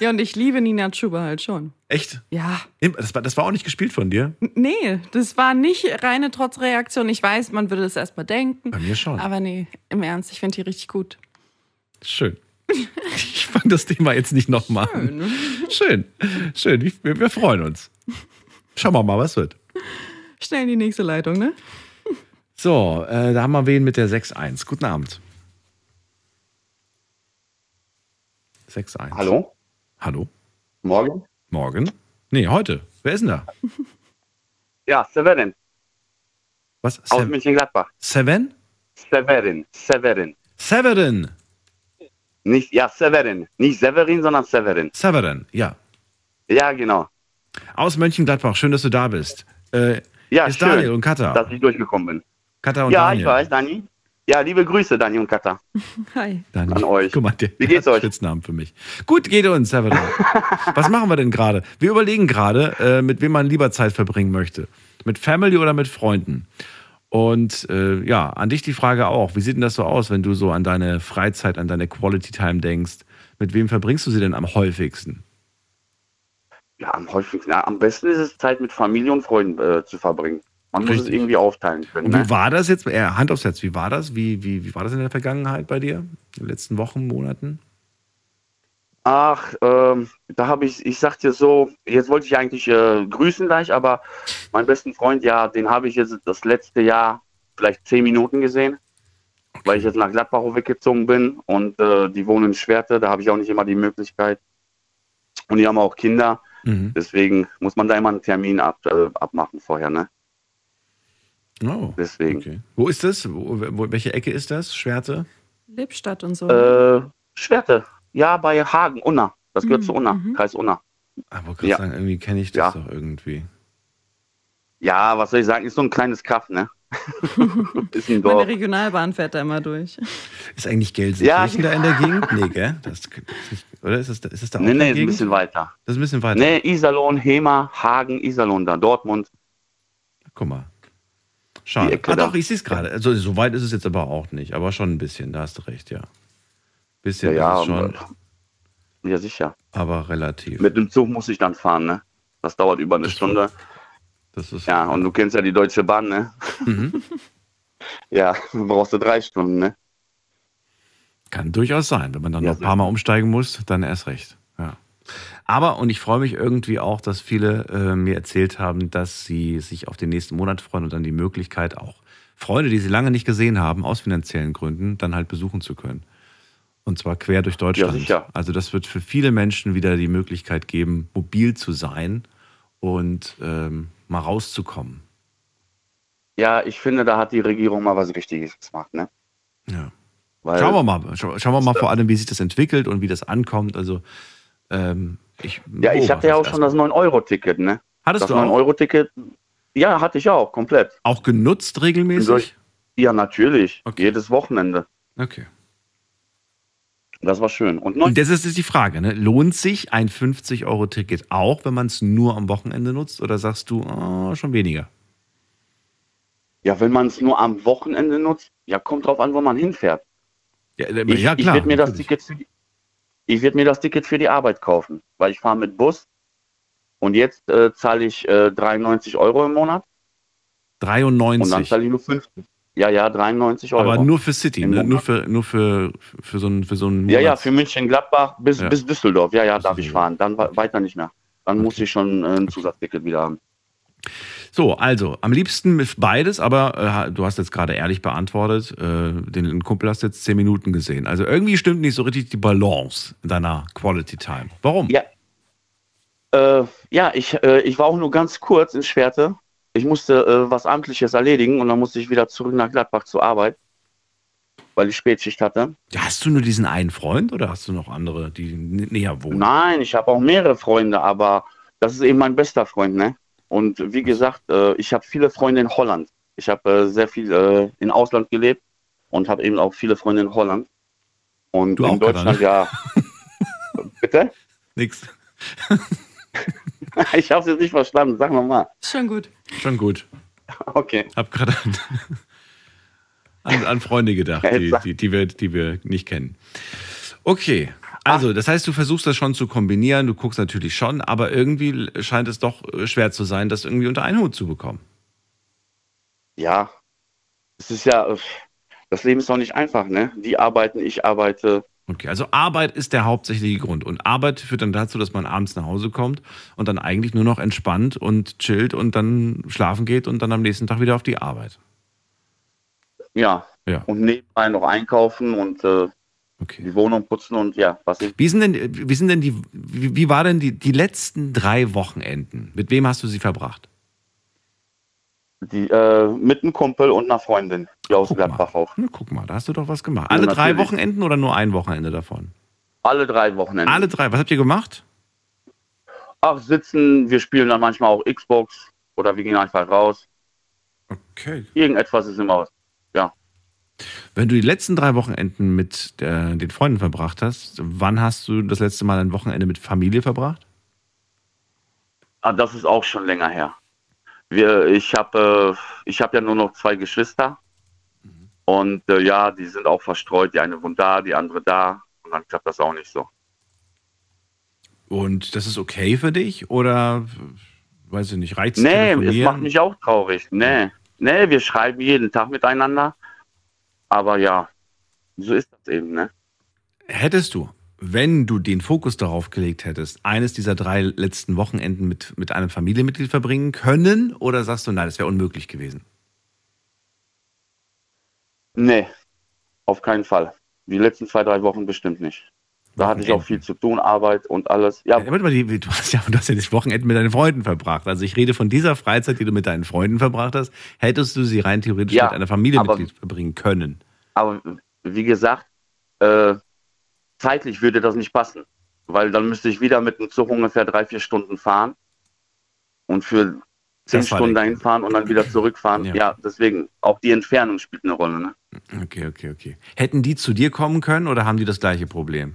Ja, und ich liebe Nina Chuba halt schon. Echt? Ja. Das war, das war auch nicht gespielt von dir? Nee, das war nicht reine Trotzreaktion. Ich weiß, man würde das erstmal denken. Bei mir schon. Aber nee, im Ernst, ich finde die richtig gut. Schön. Ich fange das Thema jetzt nicht nochmal an. Schön. Schön. Ich- Wir, wir freuen uns. Schauen wir mal, was wird. Schnell in die nächste Leitung, ne? So, äh, da haben wir wen mit der 6-1. Guten Abend. 6-1. Hallo? Hallo? Morgen? Morgen? Nee, heute. Wer ist denn da? Ja, Severin. Was? Aus Sev- Mönchengladbach. Seven? Severin. Severin. Severin. Nicht, ja, Severin. Nicht Severin, sondern Severin. Severin, ja. Ja, genau. Aus Mönchengladbach. Schön, dass du da bist. Äh, Ja, ist schön, Daniel und Katha. dass ich durchgekommen bin. Katha und ja, Daniel. ich weiß, Dani. Ja, liebe Grüße, Dani und Katha. Hi. Daniel. An euch. Guck mal, der Wie geht's hat euch? Spitznamen für mich. Gut geht uns, Severin. Was machen wir denn gerade? Wir überlegen gerade, äh, mit wem man lieber Zeit verbringen möchte. Mit Family oder mit Freunden. Und äh, ja, an dich die Frage auch. Wie sieht denn das so aus, wenn du so an deine Freizeit, an deine Quality Time denkst? Mit wem verbringst du sie denn am häufigsten? Ja, am häufigsten, ja, am besten ist es Zeit mit Familie und Freunden äh, zu verbringen. Man muss es Richtig. irgendwie aufteilen können. Und Ne? wie war das jetzt? Äh, Hand aufs Herz, wie war das? Wie, wie, wie war das in der Vergangenheit bei dir? In den letzten Wochen, Monaten? Ach, ähm, da habe ich, ich sag dir so, jetzt wollte ich eigentlich äh, grüßen gleich, aber meinen besten Freund, ja, den habe ich jetzt das letzte Jahr vielleicht zehn Minuten gesehen, weil ich jetzt nach Gladbach weggezogen bin und äh, die wohnen in Schwerte, da habe ich auch nicht immer die Möglichkeit. Und die haben auch Kinder, Mhm. deswegen muss man da immer einen Termin ab, äh, abmachen vorher, ne? Oh, Deswegen. okay. Wo ist das? Wo, wo, welche Ecke ist das? Schwerte? Lippstadt und so. Äh, Schwerte, ja, bei Hagen, Unna. Das gehört Mhm, zu Unna, mhm. Kreis Unna. Aber gerade Ja. sagen, irgendwie kenne ich das doch irgendwie. Ja, was soll ich sagen, ist so ein kleines Kaff, ne? ist ein Meine Dorf. Regionalbahn fährt da immer durch. Ist eigentlich Gelsenkirchen Ja. da in der Gegend? Nee, gell? Das, oder ist es, ist es da auch Nee, in nee, der ist ein bisschen weiter. Das ist ein bisschen weiter. Nee, Iserlohn, Hema, Hagen, Iserlohn da, Dortmund. Guck mal. Schade. Ah, doch, ich sehe es gerade. Also, so weit ist es jetzt aber auch nicht. Aber schon ein bisschen, da hast du recht, ja. Bisschen Ja, ist es ja, schon, Ja, sicher. aber relativ. Mit dem Zug muss ich dann fahren, ne? Das dauert über eine Stunde. Das ist Ja, und du kennst ja die Deutsche Bahn, ne? Mhm. Ja, du brauchst du drei Stunden, ne? Kann durchaus sein. Wenn man dann Ja, noch ein paar Mal umsteigen muss, dann erst recht. Ja. Aber, und ich freue mich irgendwie auch, dass viele äh, mir erzählt haben, dass sie sich auf den nächsten Monat freuen und dann die Möglichkeit auch Freunde, die sie lange nicht gesehen haben, aus finanziellen Gründen, dann halt besuchen zu können. Und zwar quer durch Deutschland. sicher. Also das wird für viele Menschen wieder die Möglichkeit geben, mobil zu sein und ähm, mal rauszukommen. Ja, ich finde, da hat die Regierung mal was Richtiges gemacht, ne? Ja. Weil, Schauen wir mal, schau, schauen wir mal vor allem, wie sich das entwickelt und wie das ankommt. Also ähm, ich Ja, ich hatte ja auch schon das 9-Euro-Ticket, ne? Hattest das du auch? 9-Euro-Ticket, ja, hatte ich auch, komplett. Auch genutzt regelmäßig? Ja, natürlich. Jedes Wochenende. Okay. Das war schön. Und, Und das ist die Frage, ne? lohnt sich ein 50-Euro-Ticket auch, wenn man es nur am Wochenende nutzt? Oder sagst du, oh, schon weniger? Ja, wenn man es nur am Wochenende nutzt, ja, kommt drauf an, wo man hinfährt. Ja, äh, Ich, ja ich klar. werde mir, das. Ticket für die- ich werd mir das Ticket für die Arbeit kaufen, weil ich fahre mit Bus und jetzt äh, zahle ich äh, 93 Euro im Monat und dann 93. zahle ich nur 50. Ja, ja, 93 Euro. Aber nur für City, ne? Nur für, nur für, für so einen, für so einen Ja, ja, für München, Gladbach bis, Ja. bis Düsseldorf. Ja, ja, darf ich fahren. Dann we- weiter nicht mehr. Dann muss ich schon äh, ein Zusatzticket wieder haben. So, also am liebsten mit beides, aber äh, du hast jetzt gerade ehrlich beantwortet, äh, den Kumpel hast jetzt zehn Minuten gesehen. Also irgendwie stimmt nicht so richtig die Balance in deiner Quality Time. Warum? Ja. Äh, ja, ich, äh, ich war auch nur ganz kurz in Schwerte. Ich musste äh, was Amtliches erledigen und dann musste ich wieder zurück nach Gladbach zur Arbeit, weil ich Spätschicht hatte. Hast du nur diesen einen Freund oder hast du noch andere, die nä- näher wohnen? Nein, ich habe auch mehrere Freunde, aber das ist eben mein bester Freund, ne? Und wie gesagt, äh, ich habe viele Freunde in Holland. Ich habe äh, sehr viel äh, in Ausland gelebt und habe eben auch viele Freunde in Holland. Und Du in auch, Katha, Deutschland, ne? ja. Bitte? Nix. ich habe es jetzt nicht verstanden. Sag nochmal. Schon gut. Schon gut. Okay. Hab gerade an, an, an Freunde gedacht, die, die, die, wir, die wir nicht kennen. Okay. Also, das heißt, du versuchst das schon zu kombinieren, du guckst natürlich schon, aber irgendwie scheint es doch schwer zu sein, das irgendwie unter einen Hut zu bekommen. Ja, es ist ja, das Leben ist doch nicht einfach, ne? Die arbeiten, ich arbeite. Okay, also Arbeit ist der hauptsächliche Grund. Und Arbeit führt dann dazu, dass man abends nach Hause kommt und dann eigentlich nur noch entspannt und chillt und dann schlafen geht und dann am nächsten Tag wieder auf die Arbeit. Ja. Ja. Und nebenbei noch einkaufen und äh, die Wohnung putzen und ja, was ich. Wie sind denn, wie sind denn die, wie, wie war denn die, die letzten drei Wochenenden? Mit wem hast du sie verbracht? Die, äh, mit einem Kumpel und einer Freundin, die aus Gladbach auch. Na, guck mal, da hast du doch was gemacht. Ja, Alle drei natürlich. Wochenenden oder nur ein Wochenende davon? Alle drei Wochenende. Alle drei. Was habt ihr gemacht? Ach, sitzen, wir spielen dann manchmal auch Xbox oder wir gehen einfach raus. Okay. Irgendetwas ist immer, ja. Wenn du die letzten drei Wochenenden mit äh, den Freunden verbracht hast, wann hast du das letzte Mal ein Wochenende mit Familie verbracht? Ah, das ist auch schon länger her. Wir, ich habe äh, ich hab ja nur noch zwei Geschwister. Und äh, ja, die sind auch verstreut. Die eine wohnt da, die andere da. Und dann klappt das auch nicht so. Und das ist okay für dich? Oder, weiß ich nicht, reizt Nee, es macht mich auch traurig. Nee, nee, wir schreiben jeden Tag miteinander. Aber ja, so ist das eben, ne? Hättest du, wenn du den Fokus darauf gelegt hättest, eines dieser drei letzten Wochenenden mit, mit einem Familienmitglied verbringen können? Oder sagst du, nein, das wäre unmöglich gewesen? Nee, auf keinen Fall. Die letzten zwei, drei Wochen bestimmt nicht. Da hatte ich auch viel zu tun, Arbeit und alles. Ja, Ja, mal, du hast ja, du hast ja das Wochenende mit deinen Freunden verbracht. Also ich rede von dieser Freizeit, die du mit deinen Freunden verbracht hast, hättest du sie rein theoretisch Ja, mit einer Familienmitglied verbringen können. aber wie gesagt, äh, zeitlich würde das nicht passen. Weil dann müsste ich wieder mit dem Zug ungefähr drei, vier Stunden fahren. Und für zehn Stunden dahin fahren und dann wieder zurückfahren. Ja. Ja. deswegen, auch die Entfernung spielt eine Rolle. Ne? Okay, okay, okay. Hätten die zu dir kommen können oder haben die das gleiche Problem?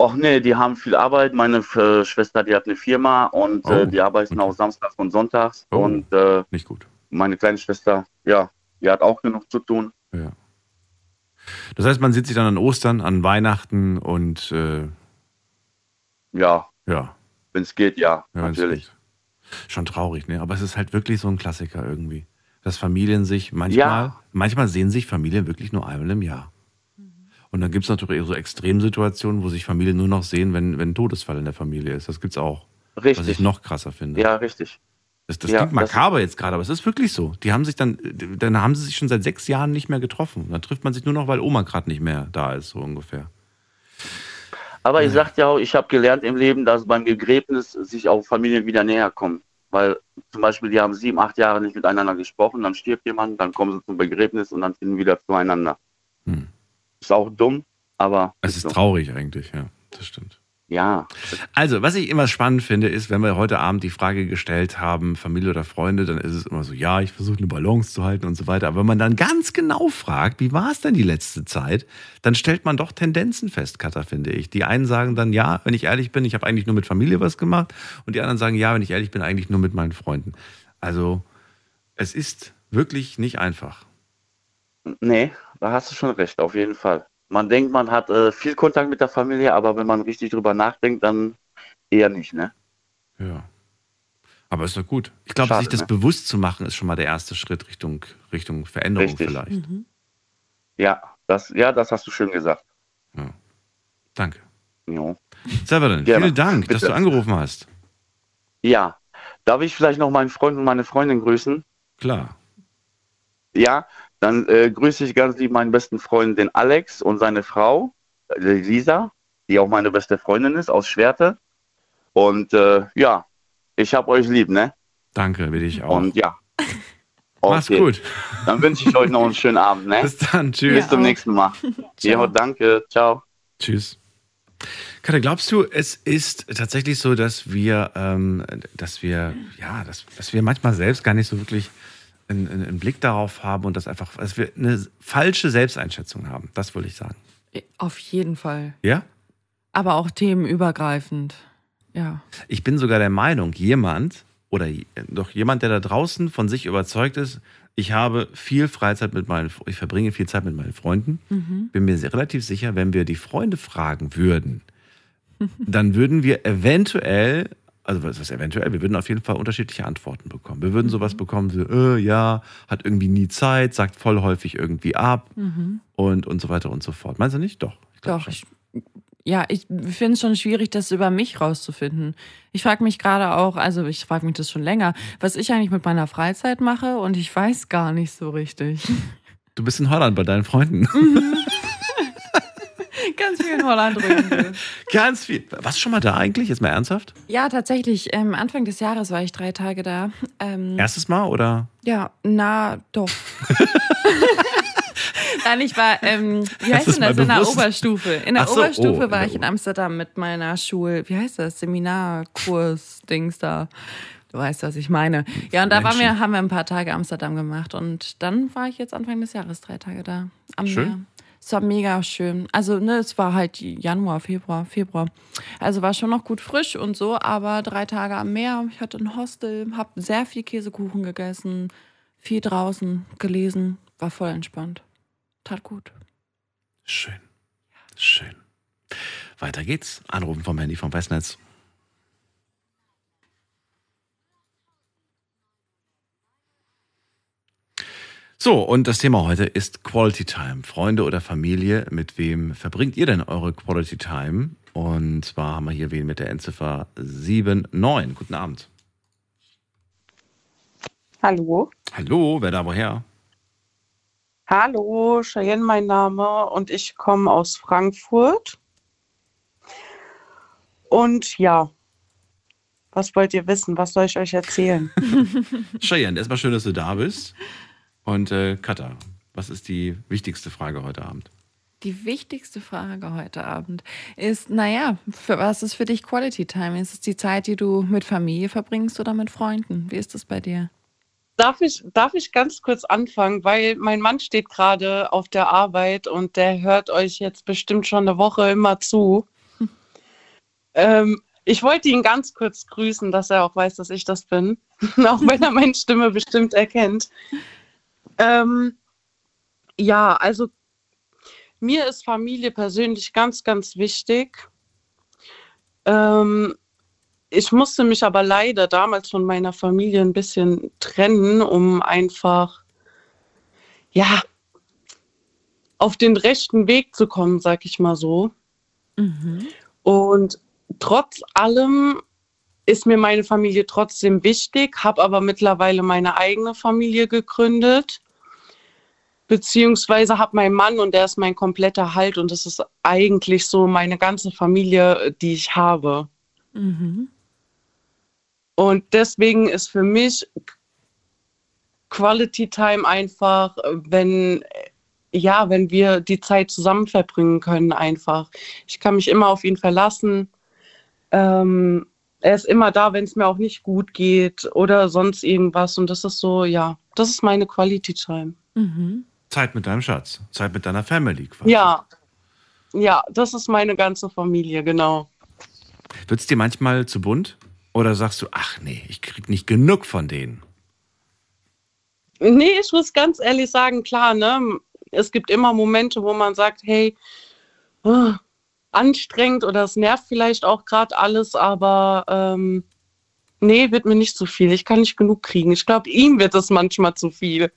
Och nee, die haben viel Arbeit. Meine äh, Schwester, die hat eine Firma und Oh, äh, die arbeiten auch samstags und sonntags. Oh, und äh, nicht gut. meine kleine Schwester, ja, die hat auch genug zu tun. Ja. Das heißt, man sieht sich dann an Ostern, an Weihnachten und äh, Ja, ja. wenn es geht, ja, Ja, natürlich. geht. Schon traurig, ne? Aber es ist halt wirklich so ein Klassiker irgendwie. Dass Familien sich manchmal, Ja. manchmal sehen sich Familien wirklich nur einmal im Jahr. Und dann gibt es natürlich so Extremsituationen, wo sich Familien nur noch sehen, wenn, wenn ein Todesfall in der Familie ist. Das gibt's auch. Was ich Richtig. noch krasser finde. Ja, richtig. Das, das Ja, klingt das- makaber jetzt gerade, aber es ist wirklich so. Die haben sich dann, dann haben sie sich schon seit sechs Jahren nicht mehr getroffen. Dann trifft man sich nur noch, weil Oma gerade nicht mehr da ist, so ungefähr. Aber ich sagte ja auch, ich habe gelernt im Leben, dass beim Begräbnis sich auch Familien wieder näher kommen. Weil zum Beispiel, die haben sieben, acht Jahre nicht miteinander gesprochen, dann stirbt jemand, dann kommen sie zum Begräbnis und dann finden wieder zueinander. Ist auch dumm, aber. Es ist so. traurig eigentlich, ja. Das stimmt. Ja. Also, was ich immer spannend finde, ist, wenn wir heute Abend die Frage gestellt haben, Familie oder Freunde, dann ist es immer so, ja, ich versuche eine Balance zu halten und so weiter. Aber wenn man dann ganz genau fragt, wie war es denn die letzte Zeit, dann stellt man doch Tendenzen fest, Katha, finde ich. Die einen sagen dann, ja, wenn ich ehrlich bin, ich habe eigentlich nur mit Familie was gemacht. Und die anderen sagen, ja, wenn ich ehrlich bin, eigentlich nur mit meinen Freunden. Also, es ist wirklich nicht einfach. Nee, da hast du schon recht, auf jeden Fall. Man denkt, man hat äh, viel Kontakt mit der Familie, aber wenn man richtig drüber nachdenkt, dann eher nicht, ne? Ja. Aber ist doch gut. Ich glaube, sich das ne? bewusst zu machen, ist schon mal der erste Schritt Richtung, Richtung Veränderung Richtig. vielleicht. Ja, das, ja, das hast du schön gesagt. Danke. Jo. Severin, Gerne. vielen Dank, dass Bitte. du angerufen hast. Ja, darf ich vielleicht noch meinen Freund und meine Freundin grüßen? Klar. Ja, dann äh, grüße ich ganz lieb meinen besten Freund, den Alex und seine Frau, äh, Lisa, die auch meine beste Freundin ist, aus Schwerte. Und äh, ja, ich hab euch lieb, ne? Danke, will ich auch. Und ja. Mach's gut. Dann wünsche ich euch noch einen schönen Abend, ne? Bis dann, tschüss. Bis zum nächsten Mal. ja, danke, ciao. Tschüss. Katja, glaubst du, es ist tatsächlich so, dass wir, ähm, dass wir, ja, dass, dass wir manchmal selbst gar nicht so wirklich einen, einen Blick darauf haben und das einfach, dass wir eine falsche Selbsteinschätzung haben? Das würde ich sagen. Auf jeden Fall. Ja? Aber auch themenübergreifend. Ja. Ich bin sogar der Meinung, jemand oder doch jemand, der da draußen von sich überzeugt ist, ich habe viel Freizeit mit meinen, ich verbringe viel Zeit mit meinen Freunden, Mhm. bin mir relativ sicher, wenn wir die Freunde fragen würden, dann würden wir eventuell, also was ist eventuell, wir würden auf jeden Fall unterschiedliche Antworten bekommen. Wir würden sowas bekommen, so, äh, ja, hat irgendwie nie Zeit, sagt voll häufig irgendwie ab Mhm. und, und so weiter und so fort. Meinst du nicht? Doch. Doch, ich, ja, ich finde es schon schwierig, das über mich rauszufinden. Ich frage mich gerade auch, also ich frage mich das schon länger, was ich eigentlich mit meiner Freizeit mache und ich weiß gar nicht so richtig. Du bist in Holland bei deinen Freunden. Mhm. Ganz viel in Holland drüben. Ganz viel. Warst du schon mal da eigentlich? Jetzt mal ernsthaft? Ja, tatsächlich. Ähm, Anfang des Jahres war ich drei Tage da. Ähm, Erstes Mal oder? Ja, na doch. Nein, ich war, ähm, wie heißt denn das, in der Oberstufe. In der so, Oberstufe oh, war ich in Amsterdam mit meiner Schul, wie heißt das, Seminarkurs, Dings da. Du weißt, was ich meine. Ja, und da waren wir, haben wir ein paar Tage Amsterdam gemacht und dann war ich jetzt Anfang des Jahres drei Tage da. Am Schön. Meer. Es war mega schön. Also, ne, es war halt Januar, Februar, Februar. Also war schon noch gut frisch und so, aber drei Tage am Meer. Ich hatte ein Hostel, hab sehr viel Käsekuchen gegessen, viel draußen gelesen, war voll entspannt. Tat gut. Schön. Schön. Weiter geht's. Anrufen vom Handy vom Festnetz. So, und das Thema heute ist Quality Time. Freunde oder Familie, mit wem verbringt ihr denn eure Quality Time? Und zwar haben wir hier wen mit der Endziffer 79. Guten Abend. Hallo. Hallo, wer da woher? Hallo, Cheyenne mein Name und ich komme aus Frankfurt. Und ja, was wollt ihr wissen? Was soll ich euch erzählen? Cheyenne, erstmal schön, dass du da bist. Und äh, Katha, was ist die wichtigste Frage heute Abend? Die wichtigste Frage heute Abend ist, naja, für was ist für dich Quality Time? Ist es die Zeit, die du mit Familie verbringst oder mit Freunden? Wie ist das bei dir? Darf ich, darf ich ganz kurz anfangen, weil mein Mann steht gerade auf der Arbeit und der hört euch jetzt bestimmt schon eine Woche immer zu. Ähm, ich wollte ihn ganz kurz grüßen, dass er auch weiß, dass ich das bin, auch wenn er meine Stimme bestimmt erkennt. Ähm, ja, also mir ist Familie persönlich ganz, ganz wichtig. Ähm, ich musste mich aber leider damals von meiner Familie ein bisschen trennen, um einfach, ja, auf den rechten Weg zu kommen, sag ich mal so. Und trotz allem ist mir meine Familie trotzdem wichtig, habe aber mittlerweile meine eigene Familie gegründet. Beziehungsweise habe meinen Mann und der ist mein kompletter Halt und das ist eigentlich so meine ganze Familie, die ich habe. Mhm. Und deswegen ist für mich Quality Time einfach, wenn, ja, wenn wir die Zeit zusammen verbringen können, einfach. Ich kann mich immer auf ihn verlassen. Ähm, er ist immer da, wenn es mir auch nicht gut geht oder sonst irgendwas. Und das ist so, ja, das ist meine Quality Time. Mhm. Zeit mit deinem Schatz, Zeit mit deiner Family. quasi. Ja, ja, das ist meine ganze Familie, genau. Wird es dir manchmal zu bunt? Oder sagst du, ach nee, ich krieg nicht genug von denen? Nee, ich muss ganz ehrlich sagen, klar, ne? Es gibt immer Momente, wo man sagt, hey, oh, anstrengend oder es nervt vielleicht auch gerade alles, aber ähm, nee, wird mir nicht zu viel. Ich kann nicht genug kriegen. Ich glaube, ihm wird es manchmal zu viel.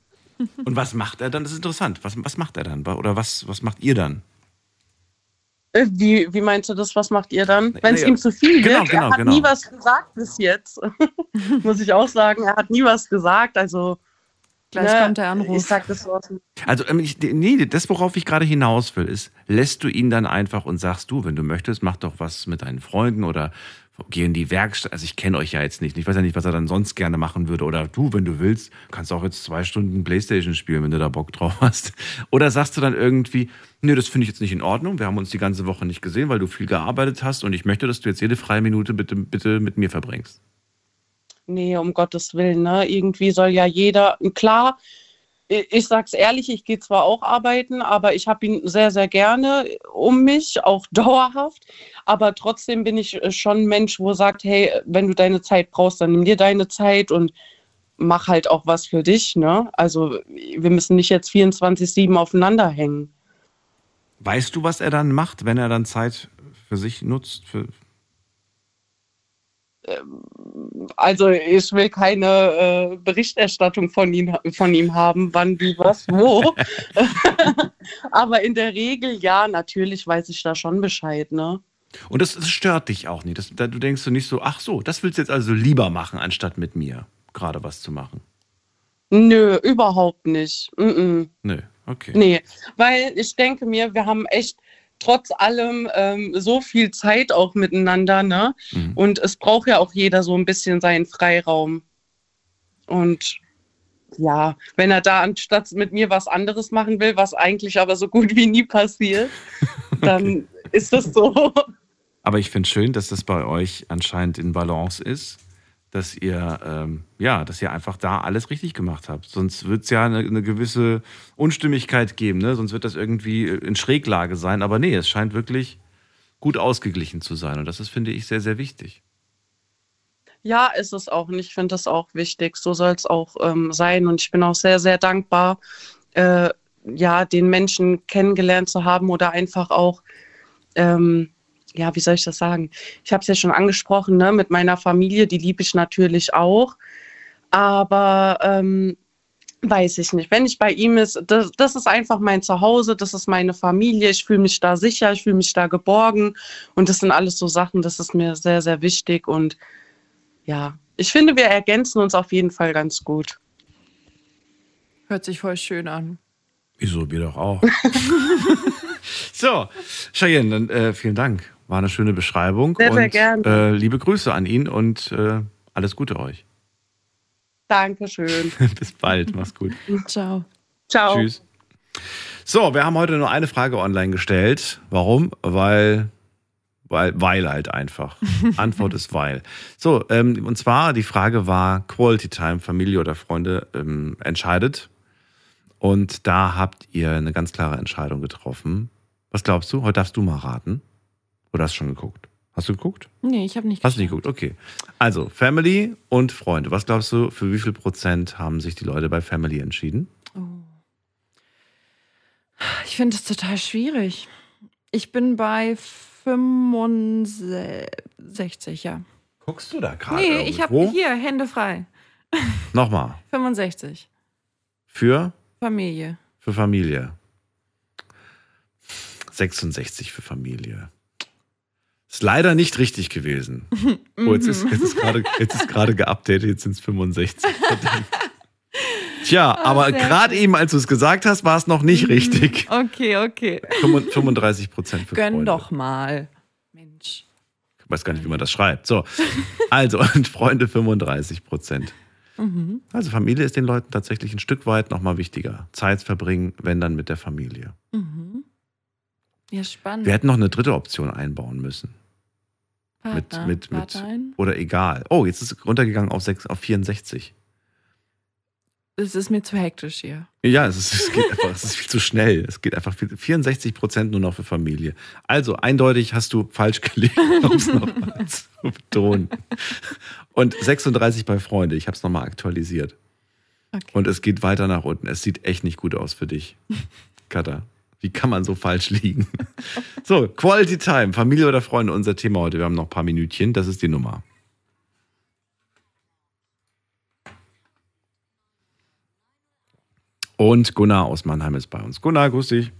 Und was macht er dann? Das ist interessant. Was, was macht er dann? Oder was, was macht ihr dann? Äh, Wie, wie meinst du das? Was macht ihr dann? Wenn es naja, ihm zu viel genau, wird? genau, er hat genau. nie was gesagt bis jetzt. Muss ich auch sagen. Er hat nie was gesagt. Also. Gleich kommt der Anruf. Ich sag das so aus dem Also, ähm, ich, nee, das, worauf ich gerade hinaus will, ist, lässt du ihn dann einfach und sagst du, wenn du möchtest, mach doch was mit deinen Freunden oder geh in die Werkstatt. Also, ich kenne euch ja jetzt nicht. Ich weiß ja nicht, was er dann sonst gerne machen würde. Oder du, wenn du willst, kannst auch jetzt zwei Stunden Playstation spielen, wenn du da Bock drauf hast. Oder sagst du dann irgendwie, nee, das finde ich jetzt nicht in Ordnung. Wir haben uns die ganze Woche nicht gesehen, weil du viel gearbeitet hast und ich möchte, dass du jetzt jede freie Minute bitte, bitte mit mir verbringst. Nee, um Gottes Willen, ne? Irgendwie soll ja jeder, klar, ich, ich sag's ehrlich, ich gehe zwar auch arbeiten, aber ich habe ihn sehr, sehr gerne um mich, auch dauerhaft. Aber trotzdem bin ich äh, schon ein Mensch, wo sagt, hey, wenn du deine Zeit brauchst, dann nimm dir deine Zeit und mach halt auch was für dich, ne? Also wir müssen nicht jetzt 24-7 aufeinander hängen. Weißt du, was er dann macht, wenn er dann Zeit für sich nutzt? Für, Also ich will keine äh, Berichterstattung von, ihn, von ihm haben, wann, wie, was, wo. Aber in der Regel, ja, natürlich weiß ich da schon Bescheid, ne? Und das, das stört dich auch nicht. Das, da, du denkst du nicht so, ach so, das willst du jetzt also lieber machen, anstatt mit mir gerade was zu machen. Nö, überhaupt nicht. Mm -mm. Nö, okay. Nee, weil ich denke mir, wir haben echt trotz allem ähm, so viel Zeit auch miteinander, ne? Mhm. Und es braucht ja auch jeder so ein bisschen seinen Freiraum. Und ja, wenn er da anstatt mit mir was anderes machen will, was eigentlich aber so gut wie nie passiert, dann ist das so. Aber ich finde schön, dass das bei euch anscheinend in Balance ist, dass ihr, ähm, ja, dass ihr einfach da alles richtig gemacht habt. Sonst wird es ja eine, eine gewisse Unstimmigkeit geben, ne? Sonst wird das irgendwie in Schräglage sein. Aber nee, es scheint wirklich gut ausgeglichen zu sein. Und das ist, finde ich, sehr, sehr wichtig. Ja, ist es auch. Und ich finde das auch wichtig. So soll es auch ähm, sein. Und ich bin auch sehr, sehr dankbar, äh, ja, den Menschen kennengelernt zu haben oder einfach auch, ähm, ja, wie soll ich das sagen? Ich habe es ja schon angesprochen, ne, mit meiner Familie, die liebe ich natürlich auch. Aber ähm, weiß ich nicht. Wenn ich bei ihm ist, das, das ist einfach mein Zuhause, das ist meine Familie. Ich fühle mich da sicher, ich fühle mich da geborgen. Und das sind alles so Sachen, das ist mir sehr, sehr wichtig. Und ja, ich finde, wir ergänzen uns auf jeden Fall ganz gut. Hört sich voll schön an. Wieso, wir doch auch. so, Cheyenne, dann äh, vielen Dank. War eine schöne Beschreibung. Sehr, und, sehr gerne. Äh, liebe Grüße an ihn und äh, alles Gute euch. Dankeschön. Bis bald, mach's gut. Ciao. Ciao. Tschüss. So, wir haben heute nur eine Frage online gestellt. Warum? Weil, weil, weil halt einfach. Antwort ist weil. So, ähm, und zwar die Frage war Quality Time, Familie oder Freunde ähm, entscheidet. Und da habt ihr eine ganz klare Entscheidung getroffen. Was glaubst du? Heute darfst du mal raten. Oder hast du schon geguckt? Hast du geguckt? Nee, ich habe nicht Hast du nicht geguckt? Okay. Also, Family und Freunde. Was glaubst du, für wie viel Prozent haben sich die Leute bei Family entschieden? Ich finde es total schwierig. Ich bin bei 65, ja. Guckst du da gerade? Nee, ich habe irgendwo? hier Hände frei. Nochmal. 65. Für? Familie. Für Familie. 66 für Familie. Ist leider nicht richtig gewesen. Oh, jetzt ist, jetzt ist gerade jetzt ist gerade geupdatet, jetzt sind es 65. Verdammt. Tja, aber sehr gerade eben, als du es gesagt hast, war es noch nicht richtig. Okay, okay. 35 Prozent für Gönn Freunde. doch mal. Mensch. Ich weiß gar nicht, wie man das schreibt. So, also, und Freunde 35 Prozent. Mhm. Also Familie ist den Leuten tatsächlich ein Stück weit nochmal wichtiger. Zeit verbringen, wenn dann mit der Familie. Mhm. Ja, spannend. Wir hätten noch eine dritte Option einbauen müssen. Partner. mit, mit, mit, oder egal. Oh, jetzt ist es runtergegangen auf, 6, auf 64. Das ist mir zu hektisch hier. Ja, es, ist, es geht einfach, es ist viel zu schnell. Es geht einfach viel, 64 Prozent nur noch für Familie. Also eindeutig hast du falsch gelegt, um es nochmal zu betonen. Und 36 bei Freunde. Ich habe es nochmal aktualisiert. Und es geht weiter nach unten. Es sieht echt nicht gut aus für dich, Katha. Wie kann man so falsch liegen? So, Quality Time, Familie oder Freunde, unser Thema heute. Wir haben noch ein paar Minütchen. Das ist die Nummer. Und Gunnar aus Mannheim ist bei uns. Gunnar, grüß dich.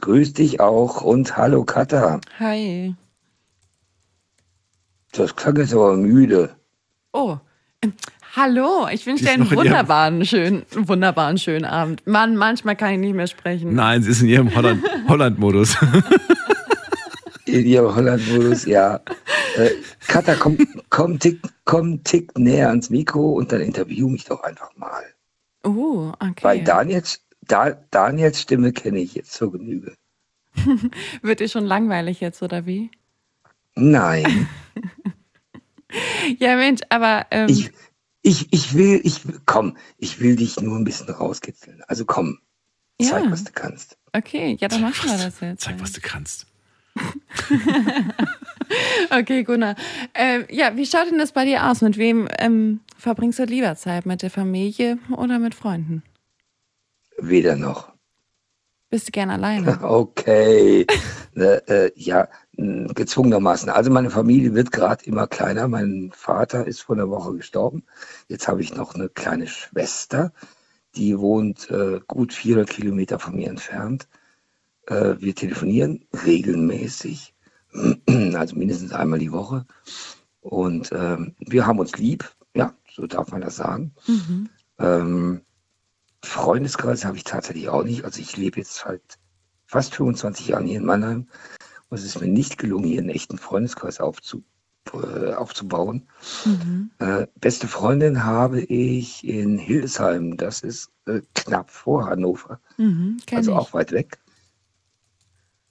Grüß dich auch und hallo Katha. Hi. Das klang jetzt aber müde. Oh, hallo. Ich wünsche dir einen wunderbaren, schönen, wunderbaren, schönen Abend. Mann, manchmal kann ich nicht mehr sprechen. Nein, sie ist in ihrem Holland- Holland-Modus. In ihrem Holland-Modus, ja. Äh, Katha, komm, komm, tick, komm, tick näher ans Mikro und dann interview mich doch einfach mal. Oh, okay. Weil Daniels, da, Daniels Stimme kenne ich jetzt zur Genüge. Wird dir schon langweilig jetzt, oder wie? Nein, Ja, Mensch, aber ähm, ich, ich, ich will, ich, komm, ich will dich nur ein bisschen rauskitzeln. Also komm, zeig, Ja. was du kannst. okay, ja, dann machen wir das jetzt. Zeig, was du kannst. Okay, Gunnar. Ähm, ja, wie schaut denn das bei dir aus? Mit wem ähm, verbringst du lieber Zeit? Mit der Familie oder mit Freunden? Weder noch. Bist du gern alleine? Okay. äh, äh, ja, gezwungenermaßen. Also meine Familie wird gerade immer kleiner. Mein Vater ist vor einer Woche gestorben. Jetzt habe ich noch eine kleine Schwester, die wohnt äh, gut 400 Kilometer von mir entfernt. Äh, wir telefonieren regelmäßig, also mindestens einmal die Woche. Und ähm, wir haben uns lieb, ja, so darf man das sagen. Mhm. Ähm, Freundeskreis habe ich tatsächlich auch nicht. Also ich lebe jetzt seit fast 25 Jahren hier in Mannheim und es ist mir nicht gelungen, hier einen echten Freundeskreis aufzu, äh, aufzubauen. Mhm. Äh, beste Freundin habe ich in Hildesheim. Das ist äh, knapp vor Hannover, Mhm, also ich. auch weit weg.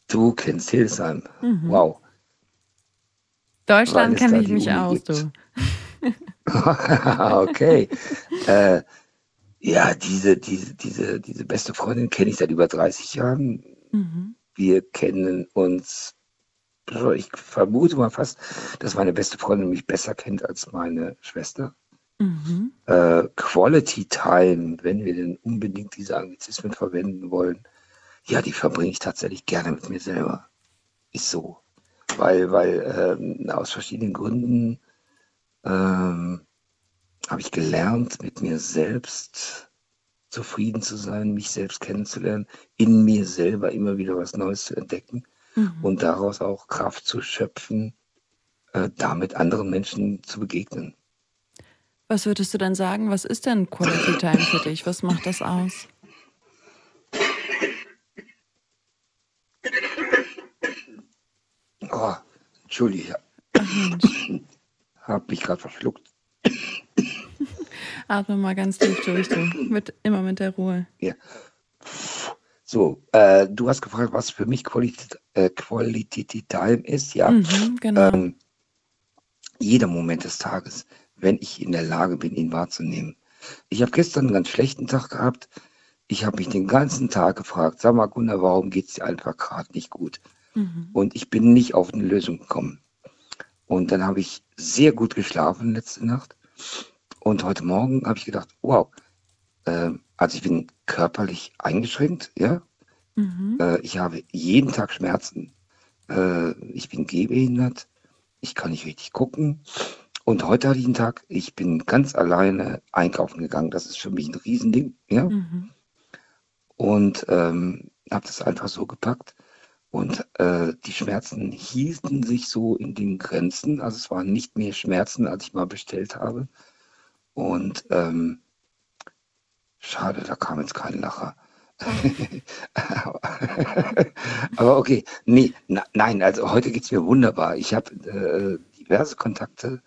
Du kennst Hildesheim. Mhm. Wow. Deutschland kenne ich mich Uni aus, gibt. du. okay. äh, ja, diese, diese, diese, diese beste Freundin kenne ich seit über 30 Jahren. Mhm. Wir kennen uns, ich vermute mal fast, dass meine beste Freundin mich besser kennt als meine Schwester. Mhm. Äh, Quality Time, wenn wir denn unbedingt diese Anglizismen verwenden wollen, ja, die verbringe ich tatsächlich gerne mit mir selber. Ist so. Weil, weil ähm, aus verschiedenen Gründen ähm, habe ich gelernt, mit mir selbst zufrieden zu sein, mich selbst kennenzulernen, in mir selber immer wieder was Neues zu entdecken Mhm. und daraus auch Kraft zu schöpfen, äh, damit anderen Menschen zu begegnen. Was würdest du denn sagen? Was ist denn Quality Time für dich? Was macht das aus? Oh, Entschuldige, ich habe mich gerade verschluckt. Atme mal ganz tief durch, du. Mit, immer mit der Ruhe. Ja. So, äh, du hast gefragt, was für mich Quality, äh, Quality Time ist. Ja, Mhm, genau. ähm, jeder Moment des Tages, wenn ich in der Lage bin, ihn wahrzunehmen. Ich habe gestern einen ganz schlechten Tag gehabt. Ich habe mich den ganzen Tag gefragt, sag mal, Gunnar, warum geht es dir einfach gerade nicht gut? Mhm. Und ich bin nicht auf eine Lösung gekommen. Und dann habe ich sehr gut geschlafen letzte Nacht. Und heute Morgen habe ich gedacht, wow, äh, also ich bin körperlich eingeschränkt, ja. Mhm. Äh, ich habe jeden Tag Schmerzen. Äh, ich bin gehbehindert. Ich kann nicht richtig gucken. Und heute hatte ich einen Tag, ich bin ganz alleine einkaufen gegangen. Das ist für mich ein Riesending, ja. Mhm. Und ähm, habe das einfach so gepackt. Und äh, die Schmerzen hielten sich so in den Grenzen. Also es waren nicht mehr Schmerzen, als ich mal bestellt habe. Und ähm, schade, da kam jetzt kein Lacher. Aber okay, nee, na, nein, also heute geht's mir wunderbar. Ich habe äh, diverse Kontakte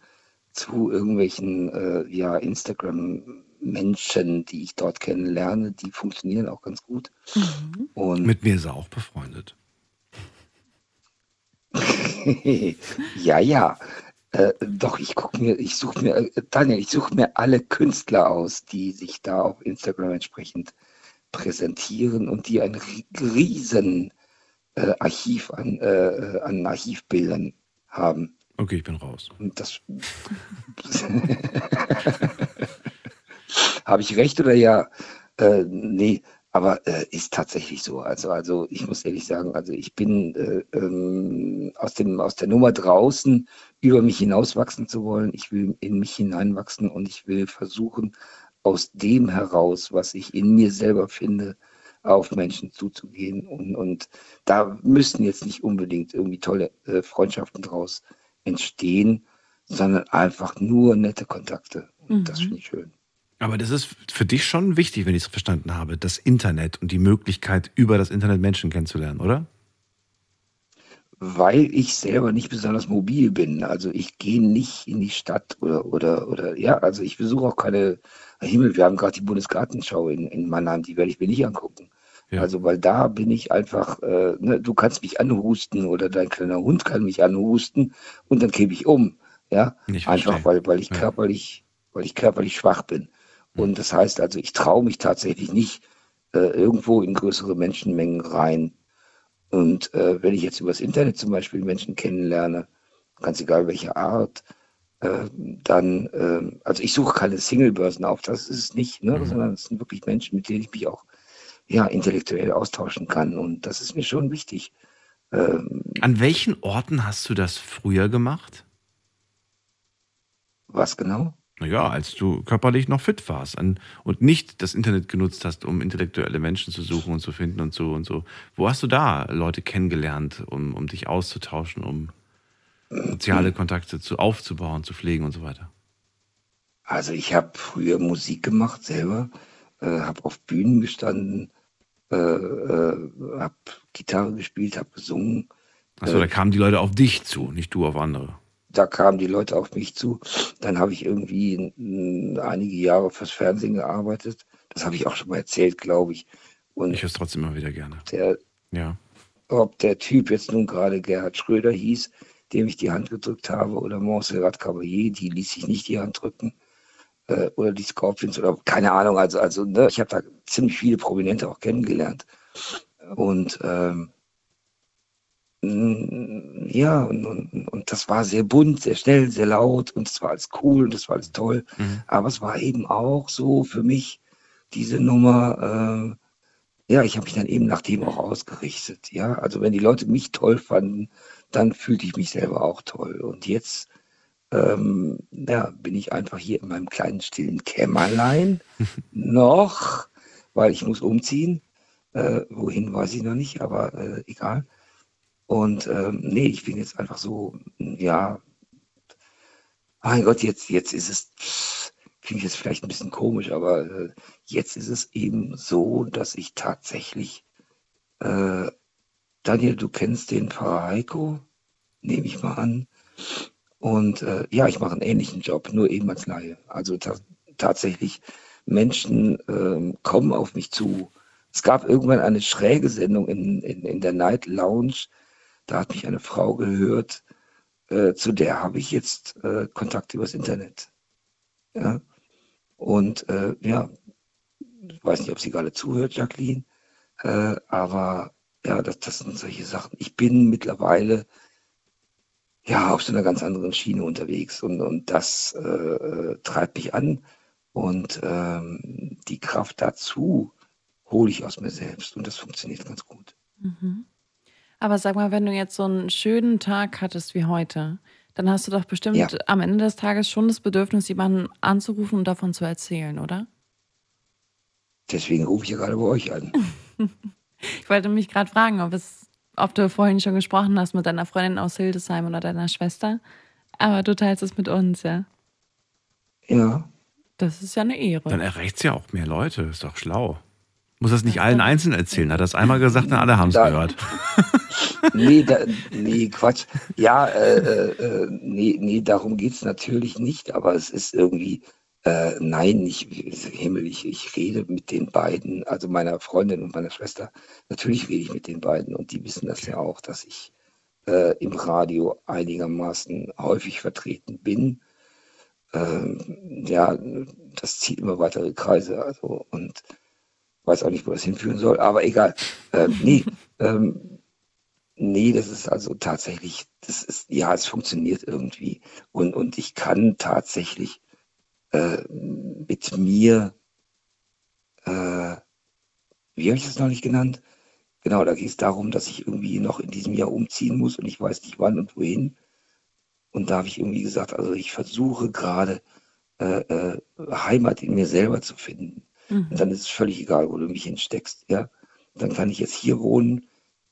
zu irgendwelchen äh, ja, Instagram-Menschen, die ich dort kennenlerne, die funktionieren auch ganz gut. Und Mit mir ist er auch befreundet. ja, ja. Äh, doch, ich gucke mir, ich suche mir, äh, Daniel, ich suche mir alle Künstler aus, die sich da auf Instagram entsprechend präsentieren und die ein ri- riesen äh, Archiv an, äh, an Archivbildern haben. Okay, ich bin raus. Und das habe ich recht oder ja? Äh, nee, aber äh, ist tatsächlich so. Also, also ich muss ehrlich sagen, also ich bin äh, ähm, aus, dem, aus der Nummer draußen, über mich hinauswachsen zu wollen. Ich will in mich hineinwachsen und ich will versuchen, aus dem heraus, was ich in mir selber finde, auf Menschen zuzugehen. Und, und da müssten jetzt nicht unbedingt irgendwie tolle äh, Freundschaften draus entstehen, sondern einfach nur nette Kontakte. Und das Mhm. finde ich schön. Aber das ist für dich schon wichtig, wenn ich es verstanden habe, das Internet und die Möglichkeit, über das Internet Menschen kennenzulernen, oder? weil ich selber nicht besonders mobil bin. Also ich gehe nicht in die Stadt oder, oder, oder ja, also ich besuche auch keine, Himmel, wir haben gerade die Bundesgartenschau in, in Mannheim, die werde ich mir nicht angucken. Also weil da bin ich einfach, äh, ne, du kannst mich anhusten oder dein kleiner Hund kann mich anhusten und dann kippe ich um. Ja, Ich einfach weil, weil ich körperlich, weil ich körperlich schwach bin. Und das heißt also, ich traue mich tatsächlich nicht äh, irgendwo in größere Menschenmengen rein. Und äh, wenn ich jetzt übers Internet zum Beispiel Menschen kennenlerne, ganz egal welche Art, äh, dann, äh, also ich suche keine Singlebörsen auf, das ist es nicht, ne? sondern es sind wirklich Menschen, mit denen ich mich auch ja, intellektuell austauschen kann. Und das ist mir schon wichtig. Ähm, An welchen Orten hast du das früher gemacht? Was genau? Naja, als du körperlich noch fit warst und nicht das Internet genutzt hast, um intellektuelle Menschen zu suchen und zu finden und so und so. Wo hast du da Leute kennengelernt, um, um dich auszutauschen, um soziale Kontakte zu, aufzubauen, zu pflegen und so weiter? Also ich habe früher Musik gemacht selber, äh, habe auf Bühnen gestanden, äh, äh, habe Gitarre gespielt, habe gesungen. Achso, Äh, da kamen die Leute auf dich zu, nicht du auf andere. Da kamen die Leute auf mich zu. Dann habe ich irgendwie einige Jahre fürs Fernsehen gearbeitet. Das habe ich auch schon mal erzählt, glaube ich. Und Ich höre es trotzdem immer wieder gerne. der, Ja. ob der Typ jetzt nun gerade Gerhard Schröder hieß, dem ich die Hand gedrückt habe, oder Montserrat Caballé, die ließ sich nicht die Hand drücken, äh, oder die Scorpions, oder keine Ahnung. Also, also ne, ich habe da ziemlich viele Prominente auch kennengelernt. Und ähm, ja, und, und, und das war sehr bunt, sehr schnell, sehr laut und es war alles cool und es war alles toll. Aber es war eben auch so für mich diese Nummer, äh, ja, ich habe mich dann eben nach dem auch ausgerichtet. Ja, also wenn die Leute mich toll fanden, dann fühlte ich mich selber auch toll. Und jetzt ähm, ja, bin ich einfach hier in meinem kleinen stillen Kämmerlein noch, weil ich muss umziehen. Äh, wohin weiß ich noch nicht, aber äh, egal. Und ähm, nee, ich bin jetzt einfach so, ja, mein Gott, jetzt, jetzt ist es, klingt jetzt vielleicht ein bisschen komisch, aber äh, jetzt ist es eben so, dass ich tatsächlich, äh, Daniel, du kennst den Pfarrer Heiko, nehme ich mal an. Und äh, ja, ich mache einen ähnlichen Job, nur eben als Laie. Also ta tatsächlich, Menschen ähm, kommen auf mich zu. Es gab irgendwann eine schräge Sendung in, in, in der Night Lounge. Da hat mich eine Frau gehört, äh, zu der habe ich jetzt äh, Kontakt übers Internet. Ja. Und äh, ja, ich weiß nicht, ob sie gerade zuhört, Jacqueline, äh, aber ja, das, das sind solche Sachen. Ich bin mittlerweile ja auf so einer ganz anderen Schiene unterwegs und, und das äh, äh, treibt mich an und ähm, die Kraft dazu hole ich aus mir selbst und das funktioniert ganz gut. Mhm. Aber sag mal, wenn du jetzt so einen schönen Tag hattest wie heute, dann hast du doch bestimmt Ja. am Ende des Tages schon das Bedürfnis, jemanden anzurufen und davon zu erzählen, oder? Deswegen rufe ich ja gerade bei euch an. Ich wollte mich gerade fragen, ob, es, ob du vorhin schon gesprochen hast mit deiner Freundin aus Hildesheim oder deiner Schwester. Aber du teilst es mit uns, ja. Ja. Das ist ja eine Ehre. Dann erreicht es ja auch mehr Leute, ist doch schlau. Muss das nicht allen einzeln erzählen? Hat das einmal gesagt, dann alle haben es Da- gehört. nee, da, nee, Quatsch. Ja, äh, äh, äh, nee, nee, darum geht's natürlich nicht, aber es ist irgendwie, äh, nein, ich, Himmel, ich, ich rede mit den beiden, also meiner Freundin und meiner Schwester. Natürlich rede ich mit den beiden und die wissen das ja auch, dass ich äh, im Radio einigermaßen häufig vertreten bin. Ähm, ja, das zieht immer weitere Kreise, also und weiß auch nicht, wo das hinführen soll, aber egal. Ähm, nee, ähm, nee, das ist also tatsächlich, das ist, ja, es funktioniert irgendwie. Und, und ich kann tatsächlich äh, mit mir, äh, wie habe ich das noch nicht genannt? Genau, da geht es darum, dass ich irgendwie noch in diesem Jahr umziehen muss und ich weiß nicht wann und wohin. Und da habe ich irgendwie gesagt, also ich versuche gerade äh, äh, Heimat in mir selber zu finden. Mhm. Und dann ist es völlig egal, wo du mich hinsteckst, ja. dann kann ich jetzt hier wohnen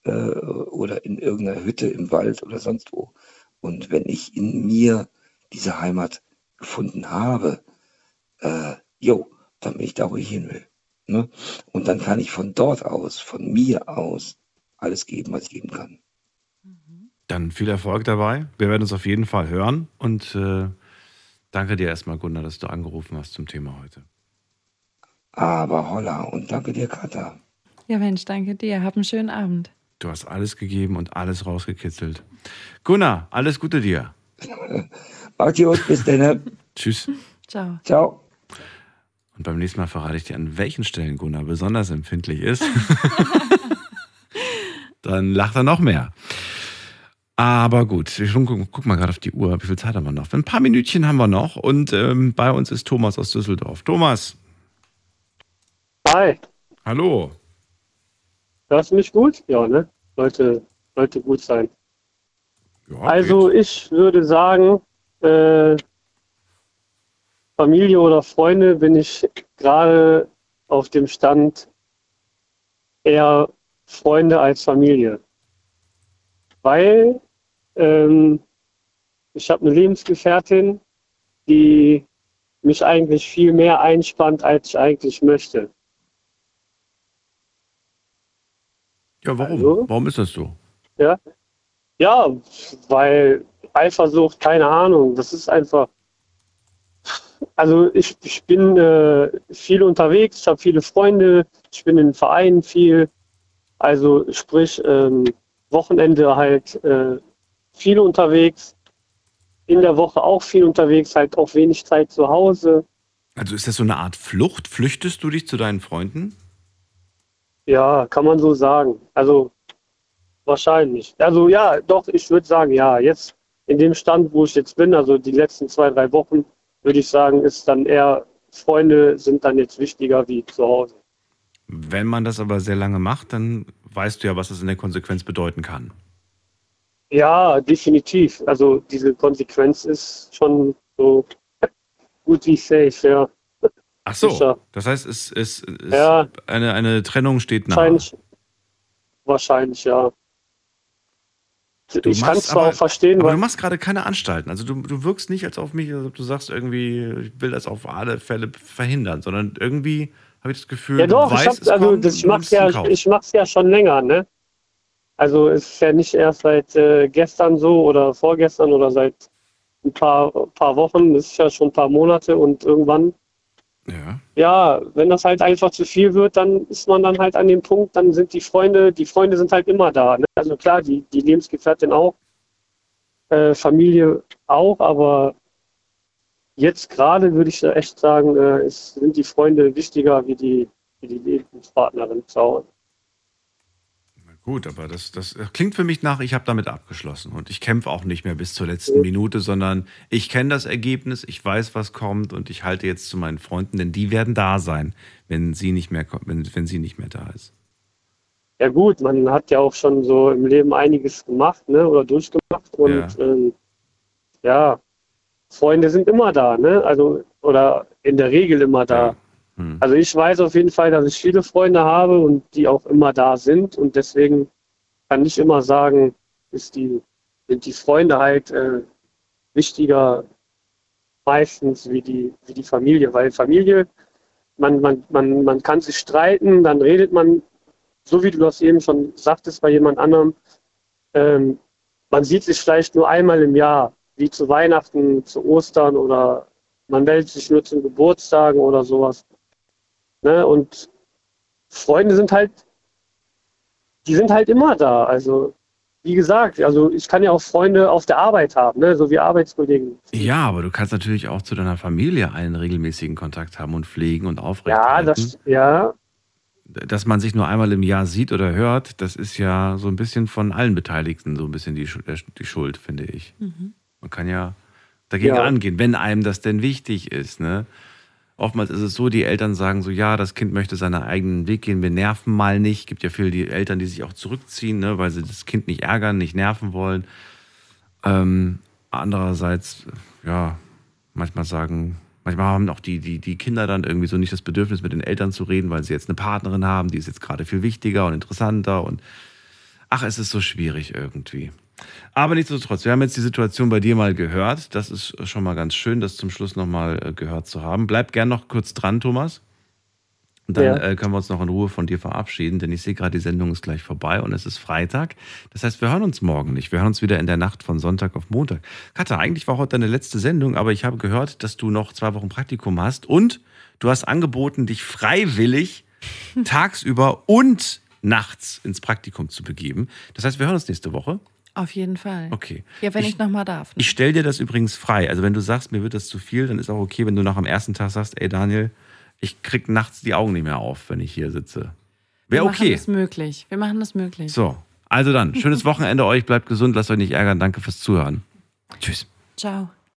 äh, oder in irgendeiner Hütte im Wald oder sonst wo. Und wenn ich in mir diese Heimat gefunden habe, äh, jo, dann bin ich da, wo ich hin will. Ne? Und dann kann ich von dort aus, von mir aus, alles geben, was ich geben kann. Dann viel Erfolg dabei. Wir werden uns auf jeden Fall hören und äh, danke dir erstmal, Gunnar, dass du angerufen hast zum Thema heute. Aber holla und danke dir, Katha. Ja, Mensch, danke dir. Hab einen schönen Abend. Du hast alles gegeben und alles rausgekitzelt. Gunnar, alles Gute dir. Macht gut, bis dann. Tschüss. Ciao. Ciao. Und beim nächsten Mal verrate ich dir, an welchen Stellen Gunnar besonders empfindlich ist. Dann lacht er noch mehr. Aber gut, wir gucken, guck mal gerade auf die Uhr. Wie viel Zeit haben wir noch? Ein paar Minütchen haben wir noch. Und ähm, bei uns ist Thomas aus Düsseldorf. Thomas. Hi. Hallo. Hörst du mich gut? Ja, ne? Sollte, sollte gut sein. Ja, also ich würde sagen, äh, Familie oder Freunde bin ich gerade auf dem Stand eher Freunde als Familie. Weil ähm, ich habe eine Lebensgefährtin, die mich eigentlich viel mehr einspannt, als ich eigentlich möchte. Ja, warum? Also? Warum ist das so? Ja, ja weil Eifersucht, keine Ahnung, das ist einfach. Also ich, ich bin äh, viel unterwegs, ich habe viele Freunde, ich bin in Vereinen viel. Also sprich, ähm, Wochenende halt äh, viel unterwegs, in der Woche auch viel unterwegs, halt auch wenig Zeit zu Hause. Also ist das so eine Art Flucht? Flüchtest du dich zu deinen Freunden? Ja, kann man so sagen. Also wahrscheinlich. Also ja, doch, ich würde sagen, ja, jetzt in dem Stand, wo ich jetzt bin, also die letzten zwei, drei Wochen, würde ich sagen, ist dann eher, Freunde sind dann jetzt wichtiger wie zu Hause. Wenn man das aber sehr lange macht, dann weißt du ja, was das in der Konsequenz bedeuten kann. Ja, definitiv. Also diese Konsequenz ist schon so gut wie safe, ja. Ach so, Sicher. das heißt, es, es, es Ja. eine, eine Trennung steht nahe. Wahrscheinlich, wahrscheinlich, ja. Du ich kann es zwar aber- auch verstehen, Aber du machst gerade keine Anstalten. Also du, du wirkst nicht, als auf mich, als ob du sagst irgendwie, ich will das auf alle Fälle verhindern, sondern irgendwie habe ich das Gefühl, Ja doch, du ich, weißt, hab, es also, kommt das, ich mach's es ja, ich mach's ja schon länger, ne? Also es ist ja nicht erst seit äh, gestern so oder vorgestern oder seit ein paar, paar Wochen, das ist ja schon ein paar Monate und irgendwann, Ja. ja, wenn das halt einfach zu viel wird, dann ist man dann halt an dem Punkt, dann sind die Freunde, die Freunde sind halt immer da. Ne? Also klar, die, die Lebensgefährtin auch, äh, Familie auch, aber jetzt gerade würde ich echt sagen, äh, es sind die Freunde wichtiger wie die, wie die Lebenspartnerin zu Hause. Gut, aber das, das klingt für mich nach, ich habe damit abgeschlossen und ich kämpfe auch nicht mehr bis zur letzten Minute, sondern ich kenne das Ergebnis, ich weiß, was kommt und ich halte jetzt zu meinen Freunden, denn die werden da sein, wenn sie nicht mehr, wenn, wenn sie nicht mehr da ist. Ja gut, man hat ja auch schon so im Leben einiges gemacht, ne, oder durchgemacht und Ja. ähm, ja, Freunde sind immer da, ne, also oder in der Regel immer da. Hm. Also ich weiß auf jeden Fall, dass ich viele Freunde habe und die auch immer da sind und deswegen kann ich immer sagen, ist die, sind die Freunde halt äh, wichtiger meistens wie die, wie die Familie, weil Familie, man, man, man, man kann sich streiten, dann redet man, so wie du das eben schon sagtest bei jemand anderem, ähm, man sieht sich vielleicht nur einmal im Jahr, wie zu Weihnachten, zu Ostern oder man meldet sich nur zum Geburtstagen oder sowas. Ne? Und Freunde sind halt, die sind halt immer da. Also, wie gesagt, also ich kann ja auch Freunde auf der Arbeit haben, ne? so wie Arbeitskollegen. Ja, aber du kannst natürlich auch zu deiner Familie einen regelmäßigen Kontakt haben und pflegen und Ja, aufrechterhalten. das, ja, Dass man sich nur einmal im Jahr sieht oder hört, das ist ja so ein bisschen von allen Beteiligten so ein bisschen die, der- die Schuld, finde ich. Man kann ja dagegen Ja. angehen, wenn einem das denn wichtig ist. Ne? Oftmals ist es so, die Eltern sagen so, ja, das Kind möchte seinen eigenen Weg gehen, wir nerven mal nicht. Gibt ja viele die Eltern, die sich auch zurückziehen, ne, weil sie das Kind nicht ärgern, nicht nerven wollen. Ähm, andererseits, ja, manchmal sagen Manchmal haben auch die, die, die Kinder dann irgendwie so nicht das Bedürfnis, mit den Eltern zu reden, weil sie jetzt eine Partnerin haben, die ist jetzt gerade viel wichtiger und interessanter und ach, es ist so schwierig irgendwie. Aber nichtsdestotrotz, wir haben jetzt die Situation bei dir mal gehört. Das ist schon mal ganz schön, das zum Schluss nochmal äh, gehört zu haben. Bleib gern noch kurz dran, Thomas. Dann Ja. äh, können wir uns noch in Ruhe von dir verabschieden, denn ich sehe gerade, die Sendung ist gleich vorbei und es ist Freitag. Das heißt, wir hören uns morgen nicht. Wir hören uns wieder in der Nacht von Sonntag auf Montag. Katha, eigentlich war heute deine letzte Sendung, aber ich habe gehört, dass du noch zwei Wochen Praktikum hast und du hast angeboten, dich freiwillig tagsüber und nachts ins Praktikum zu begeben. Das heißt, wir hören uns nächste Woche. Auf jeden Fall. Okay. Ja, wenn ich, noch mal darf. Ich stelle dir das übrigens frei. Also wenn du sagst, mir wird das zu viel, dann ist auch okay, wenn du nach am ersten Tag sagst, ey Daniel, ich krieg nachts die Augen nicht mehr auf, wenn ich hier sitze. Wir Wäre machen okay. das möglich. Wir machen das möglich. So, also dann, schönes Wochenende euch, bleibt gesund, lasst euch nicht ärgern. Danke fürs Zuhören. Tschüss. Ciao.